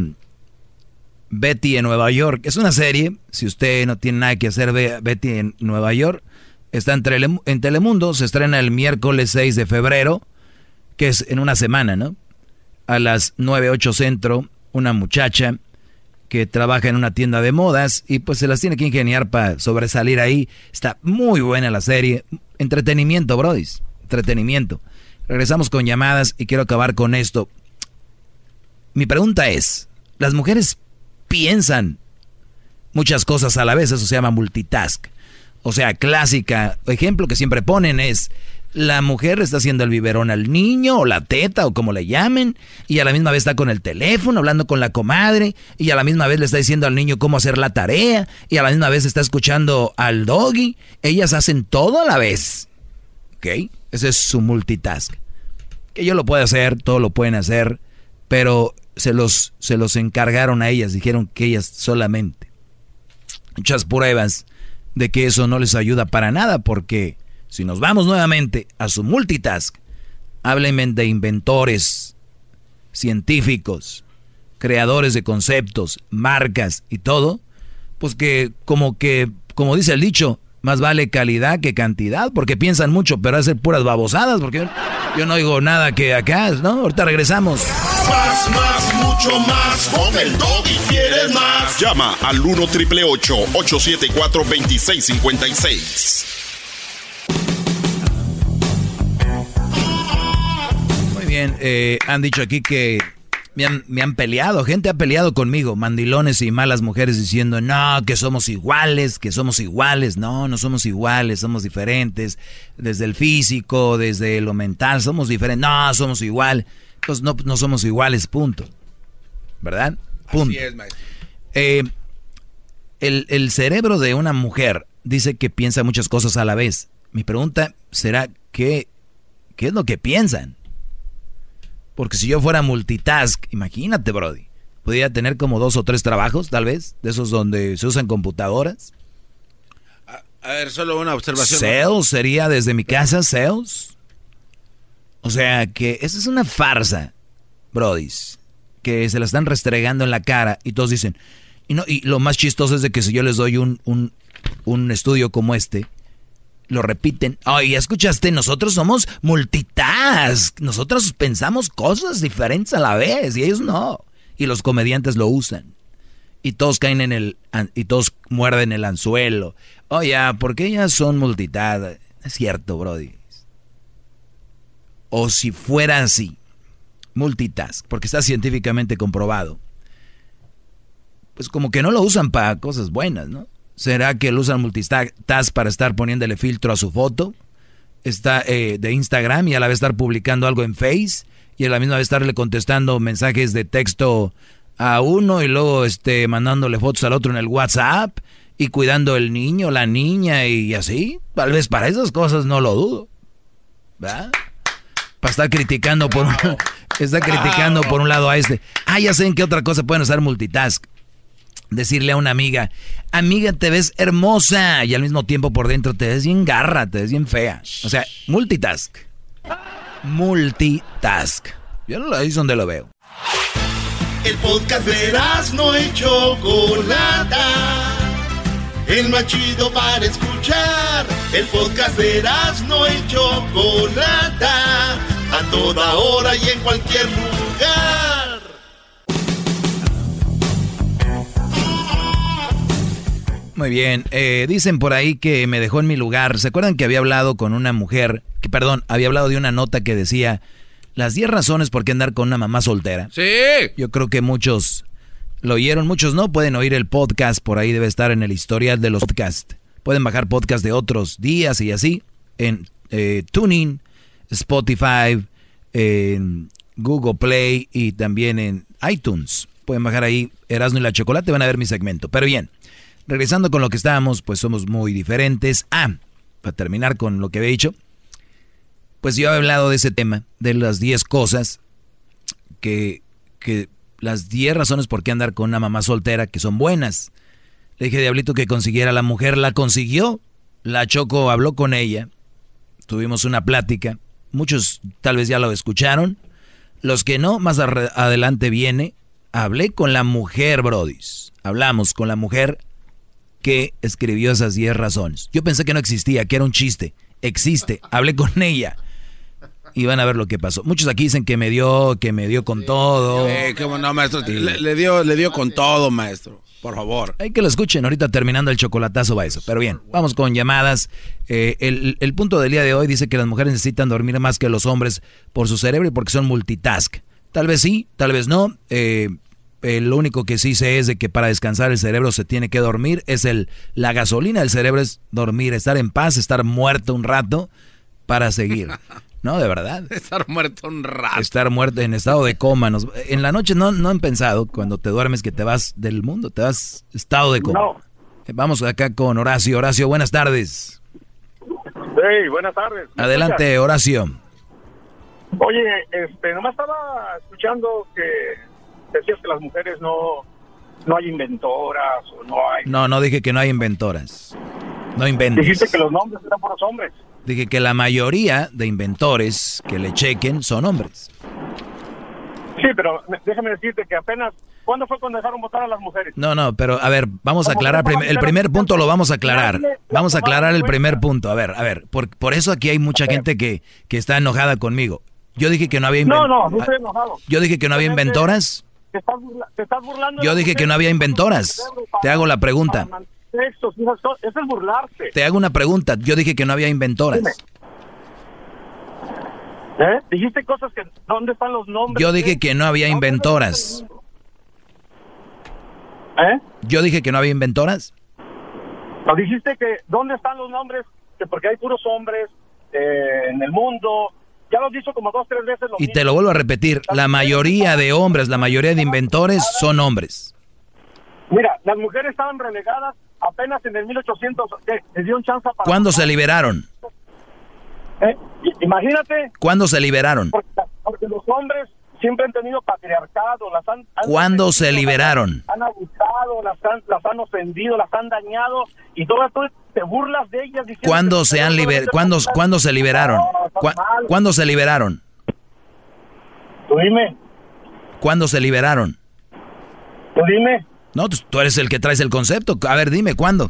Betty en Nueva York. Es una serie, si usted no tiene nada que hacer, ve Betty en Nueva York. Está en, en Telemundo, se estrena el miércoles 6 de febrero, que es en una semana, ¿no? a las 9, 8 centro, una muchacha que trabaja en una tienda de modas y pues se las tiene que ingeniar para sobresalir ahí. Está muy buena la serie. Entretenimiento, Brody. Entretenimiento. Regresamos con llamadas y quiero acabar con esto. Mi pregunta es, ¿las mujeres piensan muchas cosas a la vez? Eso se llama multitask. O sea, clásica, ejemplo que siempre ponen es, la mujer está haciendo el biberón al niño o la teta o como le llamen y a la misma vez está con el teléfono hablando con la comadre y a la misma vez le está diciendo al niño cómo hacer la tarea y a la misma vez está escuchando al doggy. Ellas hacen todo a la vez. ¿Ok? Ese es su multitask. Que yo lo puedo hacer, todo lo pueden hacer, pero se los, se los encargaron a ellas, dijeron que ellas solamente. Muchas pruebas de que eso no les ayuda para nada porque si nos vamos nuevamente a su multitask, háblenme de inventores, científicos, creadores de conceptos, marcas y todo, pues que como que, como dice el dicho, más vale calidad que cantidad, porque piensan mucho, pero hacen puras babosadas, porque yo no oigo nada que acá, ¿no? Ahorita regresamos. Más, más, mucho más. Con el y quieres más. Llama al 1 triple 874 2656. bien, eh, han dicho aquí que me han, me han, peleado, gente ha peleado conmigo, mandilones y malas mujeres diciendo, no, que somos iguales, que somos iguales, no, no somos iguales, somos diferentes, desde el físico, desde lo mental, somos diferentes, no, somos igual, pues no, no somos iguales, punto. ¿Verdad? Punto. Así es, eh, el, el cerebro de una mujer dice que piensa muchas cosas a la vez. Mi pregunta será, ¿qué, qué es lo que piensan? Porque si yo fuera multitask, imagínate, Brody. Podría tener como dos o tres trabajos, tal vez, de esos donde se usan computadoras. A, ver, solo una observación. Sales sería desde mi casa, sales. O sea que esa es una farsa, Brody. Que se la están restregando en la cara y todos dicen. Y, no, y lo más chistoso es de que si yo les doy un, un, un estudio como este, lo repiten. Ay, escuchaste, nosotros somos multitask. Nosotros pensamos cosas diferentes a la vez y ellos no. Y los comediantes lo usan. Y todos caen en el y todos muerden el anzuelo. Oye, ¿por qué ellas son multitask? Es cierto, brody. O si fuera así, multitask, porque está científicamente comprobado. Pues como que no lo usan para cosas buenas, ¿no? ¿Será que él usa multitask para estar poniéndole filtro a su foto? Está eh, de Instagram y a la vez estar publicando algo en Face y a la misma vez estarle contestando mensajes de texto a uno y luego este, mandándole fotos al otro en el WhatsApp y cuidando el niño, la niña y así. Tal vez para esas cosas no lo dudo. ¿Verdad? Para estar criticando por un, está criticando por un lado a este. Ah, ya sé en qué otra cosa pueden usar multitask decirle a una amiga, amiga, te ves hermosa y al mismo tiempo por dentro te ves bien garra, te ves bien fea. O sea, multitask. Multitask. Yo no lo ahí donde lo veo. El podcast de no hecho Chocolata. El más chido para escuchar. El podcast de no hecho Chocolata. A toda hora y en cualquier lugar. Muy bien, eh, dicen por ahí que me dejó en mi lugar. ¿Se acuerdan que había hablado con una mujer, que perdón, había hablado de una nota que decía las 10 razones por qué andar con una mamá soltera? Sí. Yo creo que muchos lo oyeron, muchos no, pueden oír el podcast, por ahí debe estar en el historial de los podcasts. Pueden bajar podcast de otros días y así en eh, Tuning, Spotify, en Google Play y también en iTunes. Pueden bajar ahí Erasmo y la Chocolate, van a ver mi segmento. Pero bien, regresando con lo que estábamos, pues somos muy diferentes. Ah, para terminar con lo que había dicho, pues yo he hablado de ese tema, de las 10 cosas que, que las 10 razones por qué andar con una mamá soltera que son buenas. Le dije, Diablito, que consiguiera la mujer, la consiguió. La Choco habló con ella, tuvimos una plática. Muchos tal vez ya lo escucharon. Los que no, más adelante viene. Hablé con la mujer, Brodis. Hablamos con la mujer que escribió esas 10 razones. Yo pensé que no existía, que era un chiste. Existe. Hablé con ella y van a ver lo que pasó. Muchos aquí dicen que me dio, que me dio con todo. Eh, qué bueno, maestro. Le, dio, le dio con todo, maestro. Por favor. Hay que lo escuchen. Ahorita terminando el chocolatazo va eso. Pero bien, vamos con llamadas. Eh, el, punto del día de hoy dice que las mujeres necesitan dormir más que los hombres por su cerebro y porque son multitask. Tal vez sí, tal vez no. Eh, lo único que sí sé es de que para descansar el cerebro se tiene que dormir. Es el la gasolina del cerebro es dormir, estar en paz, estar muerto un rato para seguir. No, de verdad. Estar muerto un rato. Estar muerto en estado de coma. en la noche no, no han pensado cuando te duermes que te vas del mundo, te vas estado de coma. No. Vamos acá con Horacio. Horacio, buenas tardes. Hey, buenas tardes. Adelante, Horacio. Oye, este, nomás estaba escuchando que decías que las mujeres no, no hay inventoras o no hay... No, no dije que no hay inventoras. No inventes. Dijiste que los nombres eran por los hombres. Dije que la mayoría de inventores que le chequen son hombres. Sí, pero déjame decirte que apenas... ¿Cuándo fue cuando dejaron votar a las mujeres? No, no, pero a ver, vamos a aclarar. el primer punto lo vamos a aclarar. Vamos a aclarar el primer punto. A ver, a ver, por, por eso aquí hay mucha gente que, que está enojada conmigo. Yo dije que no había inventoras. No, no, no estoy enojado. Yo dije que no había inventoras. Te estás, burlando. Yo dije que no había inventoras. Te hago la pregunta eso es burlarse. Te hago una pregunta, yo dije que no había inventoras. ¿Eh? Dijiste cosas que, ¿dónde están los nombres? Yo dije que no había inventoras. ¿Eh? Yo dije que no había inventoras. No, dijiste que, ¿dónde están los nombres? Que porque hay puros hombres eh, en el mundo. Ya lo dicho como dos, tres veces. y te lo vuelvo a repetir, la mayoría de hombres, la mayoría de inventores son hombres. Mira, las mujeres estaban relegadas apenas en el 1800 les dio un chance para... ¿Cuándo se liberaron? ¿Eh? Imagínate. ¿Cuándo se liberaron? Porque, los hombres siempre han tenido patriarcado. Las han, ¿Cuándo se liberaron? Han abusado, las han, las han ofendido, las han dañado y todo esto te burlas de ellas. ¿Cuándo se han liber ¿Cuándo, ¿Cuándo se liberaron? ¿Cuándo se liberaron? Tú dime. ¿Cuándo se liberaron? Tú dime. No, tú eres el que traes el concepto. A ver, dime, ¿cuándo?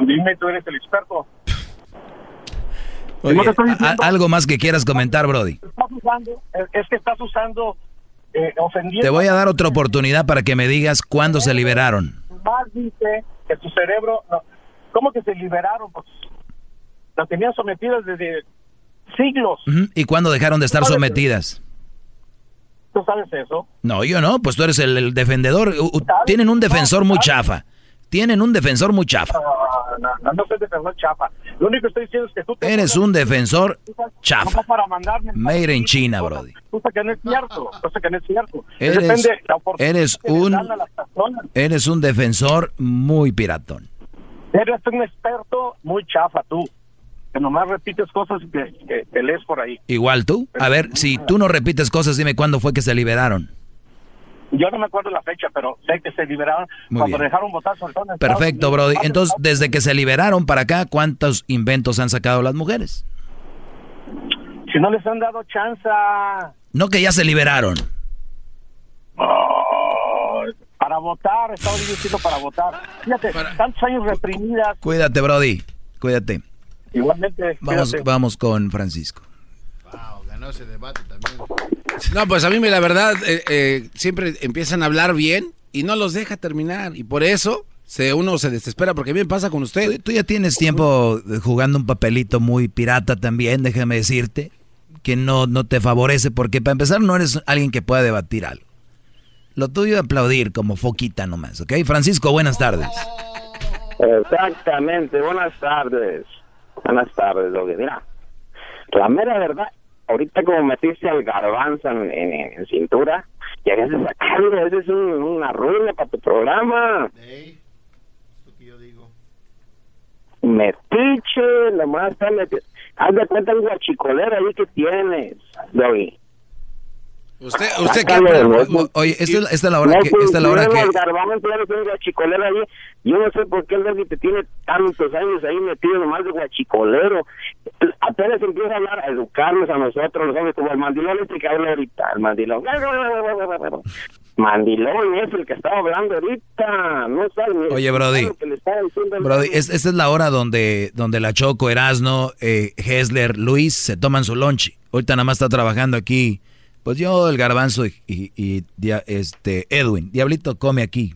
Dime, tú eres el experto. Algo más que quieras comentar, Brody. es que estás usando eh, ofendiendo. Te voy a dar otra oportunidad para que me digas cuándo se liberaron. Más dice que tu cerebro, ¿cómo que se liberaron? Pues las tenían sometidas desde siglos. ¿Y cuándo dejaron de estar sometidas? ¿Tú sabes eso? No, yo no, pues tú eres el, defendedor. tienen un defensor muy chafa. Tienen un defensor muy chafa. No, no, no, soy defensor chafa. Lo único que estoy diciendo es que tú... Eres un defensor chafa. Para Made in China, brody. Cosa que no es cierto. Cosa que no es cierto. Eres, eres un... Eres un defensor muy piratón. Eres un experto muy chafa, tú que nomás repites cosas que, que, lees por ahí. Igual tú. A ver, si tú no repites cosas, dime cuándo fue que se liberaron. Yo no me acuerdo la fecha, pero sé que se liberaron cuando dejaron votar todo Perfecto, Brody. Entonces, desde que se liberaron para acá, ¿cuántos inventos han sacado las mujeres? Si no les han dado chance. No que ya se liberaron. para votar, estaba diciendo para votar. Fíjate, tantos años reprimidas. Cuídate, Brody. Cuídate. Igualmente. Vamos, vamos con Francisco. Ganó ese debate también. No, pues a mí la verdad eh, eh, siempre empiezan a hablar bien y no los deja terminar y por eso se, uno se desespera porque bien pasa con usted. Tú, ya tienes tiempo jugando un papelito muy pirata también, déjame decirte, que no, no te favorece porque para empezar no eres alguien que pueda debatir algo. Lo tuyo es aplaudir como foquita nomás, ¿ok? Francisco, buenas tardes. Exactamente, buenas tardes. Buenas tardes, que Mira, la mera verdad, ahorita como metiste al garbanzo en, cintura, ya que se sacarlo, ese es una ruina para tu programa. Hey, que yo digo. Metiche, está Haz de cuenta el guachicolero ahí que tienes, Doggy. Usted, usted Sácalo qué- de nuevo. Oye, esta es, esta es la hora No, que... Esta es la hora que... el garbanzo, ya no tiene guachicolero ahí. Yo no sé por qué el te tiene tantos años ahí metido nomás de guachicolero. Apenas empieza a hablar, a educarnos a nosotros, los hombres, como el mandilón este que habla ahorita, el mandilón. Mandilón es el que estaba hablando ahorita, no sabe Oye, Brody. lo que le Brody, es- esta es la hora donde, donde la Choco, Erasno, eh, Hessler, Luis se toman su lunch. Ahorita nada más está trabajando aquí. Pues yo, el garbanzo y, y- y este Edwin. Diablito come aquí.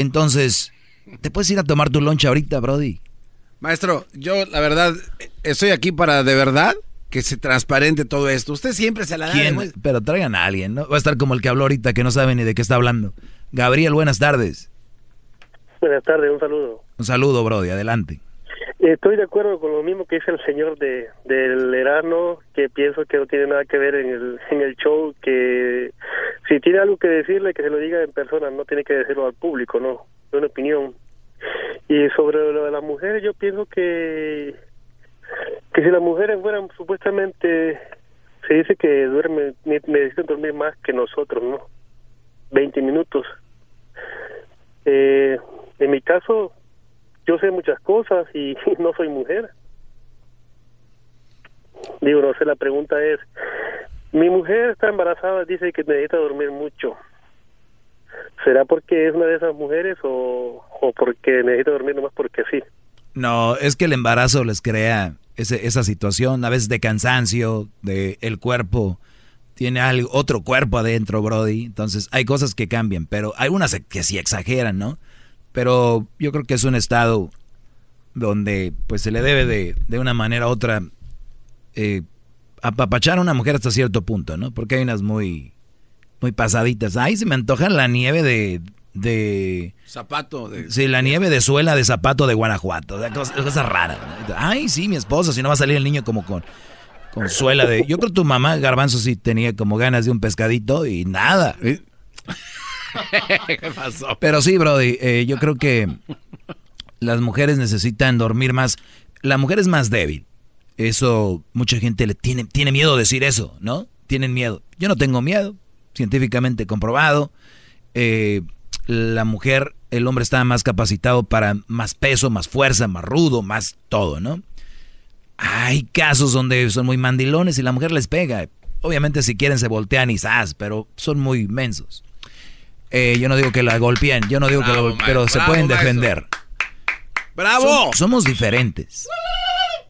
Entonces, ¿te puedes ir a tomar tu lunch ahorita, Brody? Maestro, yo la verdad estoy aquí para de verdad que se transparente todo esto. Usted siempre se la da. Pero traigan a alguien, ¿no? Va a estar como el que habló ahorita que no sabe ni de qué está hablando. Gabriel, buenas tardes. Buenas tardes, un saludo. Un saludo, Brody, adelante. Estoy de acuerdo con lo mismo que dice el señor de del Erasmo, que pienso que no tiene nada que ver en el, en el show, que si tiene algo que decirle, que se lo diga en persona, no tiene que decirlo al público, ¿no? Es una opinión. Y sobre lo de las mujeres, yo pienso que que si las mujeres fueran supuestamente, se dice que duermen, ne- necesitan dormir más que nosotros, ¿no? 20 minutos. Eh, en mi caso, yo sé muchas cosas y no soy mujer. Digo, no sé, la pregunta es, mi mujer está embarazada, dice que necesita dormir mucho. ¿Será porque es una de esas mujeres o, porque necesita dormir nomás porque sí? No, es que el embarazo les crea ese- esa situación, a veces de cansancio, de el cuerpo tiene algo, otro cuerpo adentro, Brody. Entonces hay cosas que cambian, pero hay unas que sí exageran, ¿no? Pero yo creo que es un estado donde pues se le debe de, de una manera u otra eh, apapachar a una mujer hasta cierto punto, ¿no? Porque hay unas muy, muy pasaditas. Ay, se me antoja la nieve de... de Zapato de... Sí, la nieve de suela de zapato de Guanajuato. O sea, cosas, raras. ¿no? Ay, sí, mi esposa, si no va a salir el niño como con, con suela de... Yo creo que tu mamá, Garbanzo, sí tenía como ganas de un pescadito y nada. ¿Qué pasó? Pero sí, Brody, eh, yo creo que las mujeres necesitan dormir más. La mujer es más débil. Eso, mucha gente le tiene, tiene miedo de decir eso, ¿no? Tienen miedo. Yo no tengo miedo, científicamente comprobado. Eh, la mujer, el hombre está más capacitado para más peso, más fuerza, más rudo, más todo, ¿no? Hay casos donde son muy mandilones y la mujer les pega. Obviamente si quieren se voltean y zas, pero son muy mensos. Eh, yo no digo que la golpeen, yo no digo que la golpeen, pero se bravo, pueden maestro. defender. ¡Bravo! Som- somos diferentes.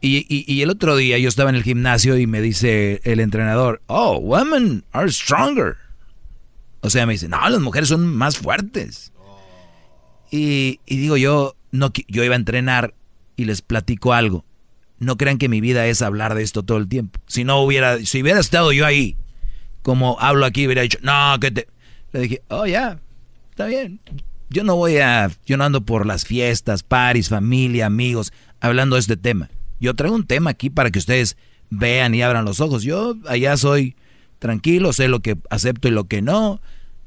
Y, y- y el otro día yo estaba en el gimnasio y me dice el entrenador, oh, women are stronger. O sea, me dice, no, las mujeres son más fuertes. Y, y digo yo, no, yo iba a entrenar y les platico algo. No crean que mi vida es hablar de esto todo el tiempo. Si no hubiera, si hubiera estado yo ahí, como hablo aquí, hubiera dicho, no, que te... Le dije, oh, ya, está bien. Yo no voy a, yo no ando por las fiestas, paris, familia, amigos, hablando de este tema. Yo traigo un tema aquí para que ustedes vean y abran los ojos. Yo allá soy tranquilo, sé lo que acepto y lo que no.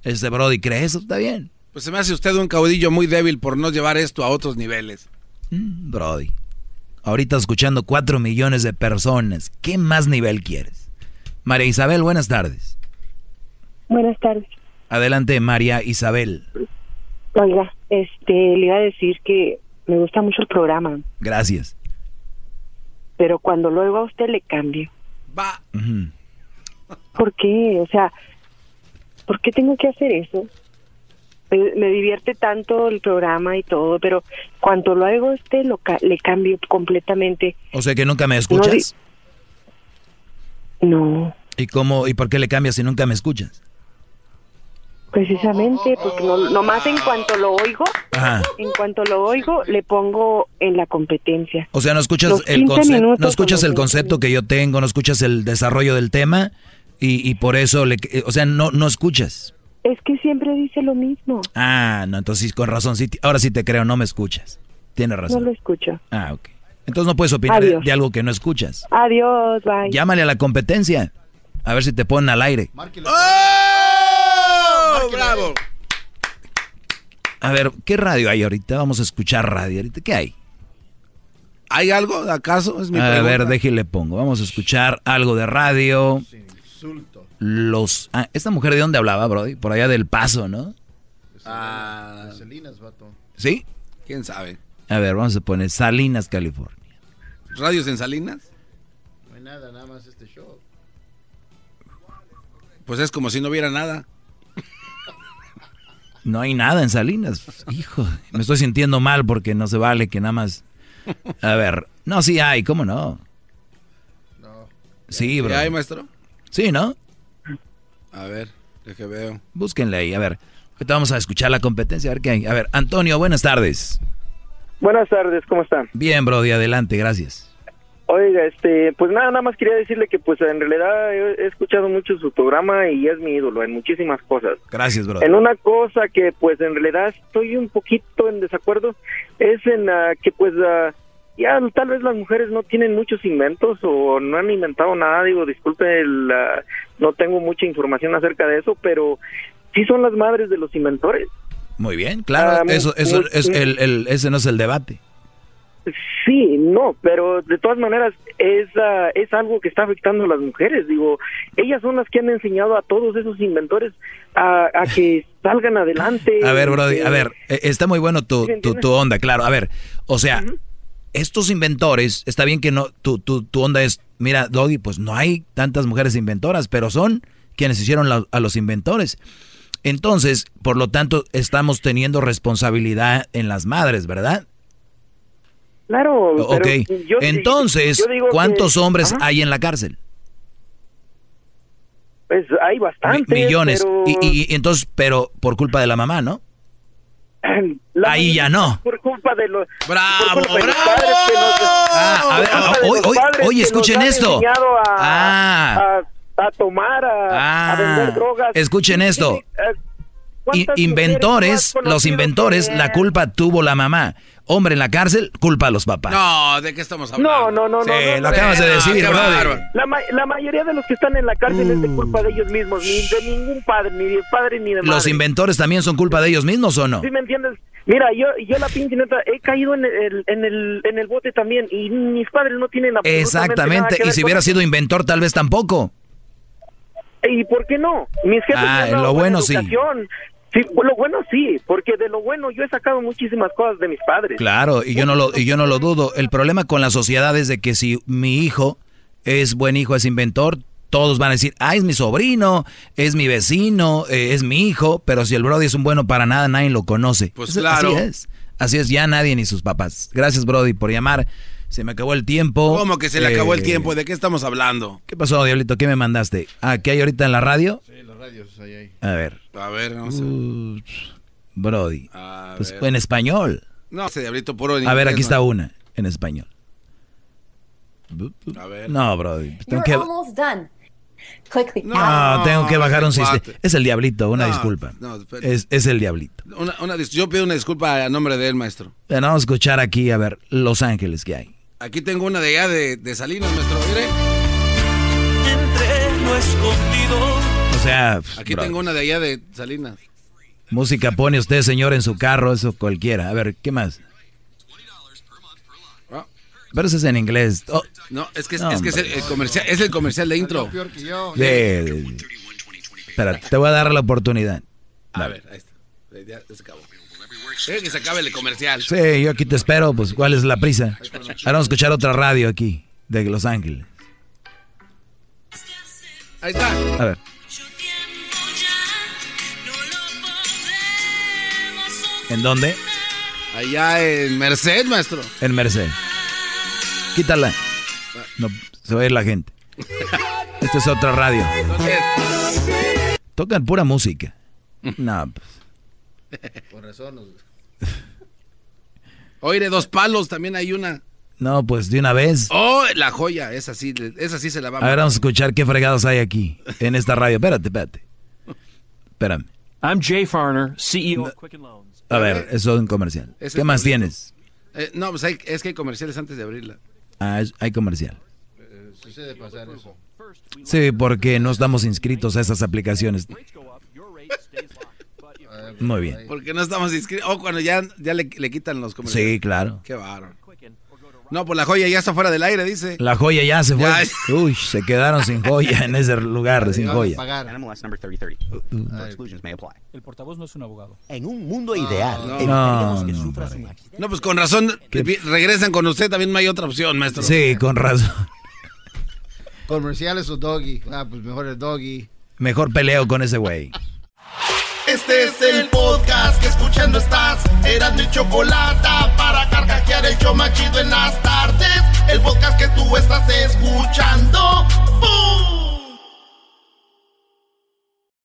Este Brody cree eso, está bien. Pues se me hace usted un caudillo muy débil por no llevar esto a otros niveles. Mm, Brody. Ahorita escuchando cuatro millones de personas. ¿Qué más nivel quieres? María Isabel, buenas tardes. Buenas tardes. Adelante, María Isabel. Oiga, este, le iba a decir que me gusta mucho el programa, Gracias. pero cuando lo oigo a usted le cambio. Va. ¿Por qué? O sea, ¿por qué tengo que hacer eso? Me, me divierte tanto el programa y todo, pero cuando lo oigo a usted lo ca- le cambio completamente. O sea que nunca me escuchas. No, ¿Y cómo y por qué le cambias si nunca me escuchas? Precisamente porque no, nomás en cuanto lo oigo, Ajá. en cuanto lo oigo le pongo en la competencia. O sea, no escuchas el 15 concepto, minutos no escuchas el concepto que yo tengo, no escuchas el desarrollo del tema y, y por eso le, o sea, no no escuchas. Es que siempre dice lo mismo. Ah, no, entonces sí, con razón, sí, ahora sí te creo, no me escuchas. Tienes No razón. lo escucho. Ah, ok. Entonces no puedes opinar de, algo que no escuchas. Adiós, bye. Llámale a la competencia. A ver si te ponen al aire. ¡Oh! ¡Bravo! A ver, ¿qué radio hay ahorita? Vamos a escuchar radio ahorita. ¿Qué hay? ¿Hay algo, acaso? Es mi a pregunta. ver, déjele pongo. Vamos a escuchar algo de radio. Los. ah, ¿Esta mujer de dónde hablaba, Brody? Por allá del paso, ¿no? Ah, Salinas, vato. ¿Sí? ¿Quién sabe? A ver, vamos a poner Salinas, California. ¿Radios en Salinas? No hay nada, nada más este show. Pues es como si no hubiera nada. No hay nada en Salinas. Hijo, me estoy sintiendo mal porque no se vale que nada más. A ver, no, sí hay, ¿cómo no? Sí, bro. ¿Ya hay, maestro? Sí, ¿no? A ver, que veo. Búsquenle ahí, a ver. Ahorita vamos a escuchar la competencia, a ver qué hay. A ver, Antonio, buenas tardes. Buenas tardes, ¿cómo están? Bien, Brody, adelante, gracias. Oiga, este, pues nada, nada más quería decirle que pues en realidad he, he escuchado mucho su programa y es mi ídolo en muchísimas cosas. Gracias, Brody. En una cosa que pues en realidad estoy un poquito en desacuerdo es en la que pues ah, ya tal vez las mujeres no tienen muchos inventos o no han inventado nada, digo, disculpe, el, ah, no tengo mucha información acerca de eso, pero sí son las madres de los inventores. Muy bien, claro, Ah, eso, eso es el, el- ese no es el debate. Sí, no, pero de todas maneras es, ah, es algo que está afectando a las mujeres. Digo, ellas son las que han enseñado a todos esos inventores a, a que salgan adelante. A ver, Brody, Eh, a ver, eh, está muy bueno tu, ¿Sí me tu, onda, claro. A ver, o sea, estos inventores, está bien que no, tu, tu, tu onda es, mira, Doggy, pues no hay tantas mujeres inventoras, pero son quienes hicieron la- a los inventores. Entonces, por lo tanto, estamos teniendo responsabilidad en las madres, ¿verdad? Claro. Ok, pero yo- entonces, yo digo que- ¿cuántos hombres Ajá. hay en la cárcel? Pues hay Mi- bastantes. millones. pero- Y, y- y entonces, pero por culpa de la mamá, ¿no? La Ahí ya no. Por culpa de los. ¡Bravo, nos- Ah, ah, nos escuchen esto. A, Ah. a, a tomar, a, a vender Ah, drogas. escuchen esto. Eh, I- ¿cuántas inventores, los inventores, que- la culpa tuvo la mamá. Hombre en la cárcel, culpa a los papás. No, ¿de qué estamos hablando? No, no, no, Sí, no, no, lo no. acabas de decir, brother. La, ma- la mayoría de los que están en la cárcel es de culpa de ellos mismos, ni de ningún padre, ni de padre ni de madre. ¿Los inventores también son culpa de ellos mismos o no? ¿Sí me entiendes? Mira, yo, yo la pinche neta, he caído en el, en el, en el bote también y mis padres no tienen absolutamente nada Exactamente. que Y si hubiera sido inventor, tal vez tampoco. ¿Y por qué no? Mis jefes Ah, me han dado lo buena bueno educación. Sí, pues, lo bueno sí, porque de lo bueno yo he sacado muchísimas cosas de mis padres. Claro, y yo no lo, y yo no lo dudo. El problema con la sociedad es de que si mi hijo es buen hijo, es inventor, todos van a decir, ah, es mi sobrino, es mi vecino, eh, es mi hijo, pero si el Brody es un bueno para nada, nadie lo conoce. Pues Es- claro. Así es. Así es, ya nadie ni sus papás. Gracias, Brody, por llamar. Se me acabó el tiempo. ¿Cómo que se le acabó el Eh, tiempo? ¿De qué estamos hablando? ¿Qué pasó, Diablito? ¿Qué me mandaste? Ah, ¿qué hay ahorita en la radio? Sí, los radios ahí, ahí. A ver. A ver, no sé. Uh, Brody. A Pues ver. en español. No, ese diablito puro en A ver, aquí está una, en español. A ver. No, Brody. pues Tengo que, almost done. Click the no, tengo que bajar un sistema. Es el diablito, una No, disculpa. no, es, es el diablito. Una, una yo pido una disculpa a nombre de él, maestro. Bueno, vamos a escuchar aquí, a ver, Los Ángeles, ¿qué hay? Aquí tengo una de allá de, de Salinas. Mire. Entre lo escondido. O sea, Aquí bro, tengo una de allá de Salinas. música pone usted, señor, en su carro, eso cualquiera. A ver, ¿qué más? Ah. Pero eso es en inglés. Oh, No, es que es, No, es, que es el, comercial, es el comercial de intro. Peor que yo. de, de- Espera, te voy a dar la oportunidad. A ver, ahí está. Ya se acabó. Eh, que se acabe el comercial. Sí, yo aquí te espero, pues, ¿cuál es la prisa? Ahora vamos a escuchar otra radio aquí, de Los Ángeles. Ahí está. A ver. ¿En dónde? Allá en Merced, maestro. En Merced. Quítala. No, se va a ir la gente. Esta es otra radio. Tocan pura música. No, pues, Por razón. nos- Oire, dos palos, también hay una. no, pues de una vez. Oh, la joya, esa sí, esa sí se la A vamos. ver, vamos a escuchar qué fregados hay aquí, en esta radio. Espérate, espérate. Espérame. I'm Jay Farner, CEO of Quicken Loans. A ver, eso es un comercial. Ese ¿Qué más es- tienes? Eh, no, pues hay- es que hay comerciales antes de abrirla. Ah, es- hay comercial. eh, Sucede pasar eso. Sí, porque no estamos inscritos a esas aplicaciones. Muy bien. Porque no estamos inscritos. Oh, cuando ya, ya le, le quitan los comerciales. Sí, claro. Qué bárbaro. No, pues la joya ya está fuera del aire, dice. La joya ya se fue. Uy, se quedaron sin joya en ese lugar, sin joya. El portavoz no es un abogado. En un mundo ideal, No, no, que no, sufra su No, pues con razón regresan con usted, también no hay otra opción, maestro. Sí, con razón. Comerciales o doggy. Ah, pues mejor el doggy. Mejor peleo con ese güey. Este es el podcast que escuchando estás. Eran mi chocolate para carcajear el yo machido en las tardes. El podcast que tú estás escuchando.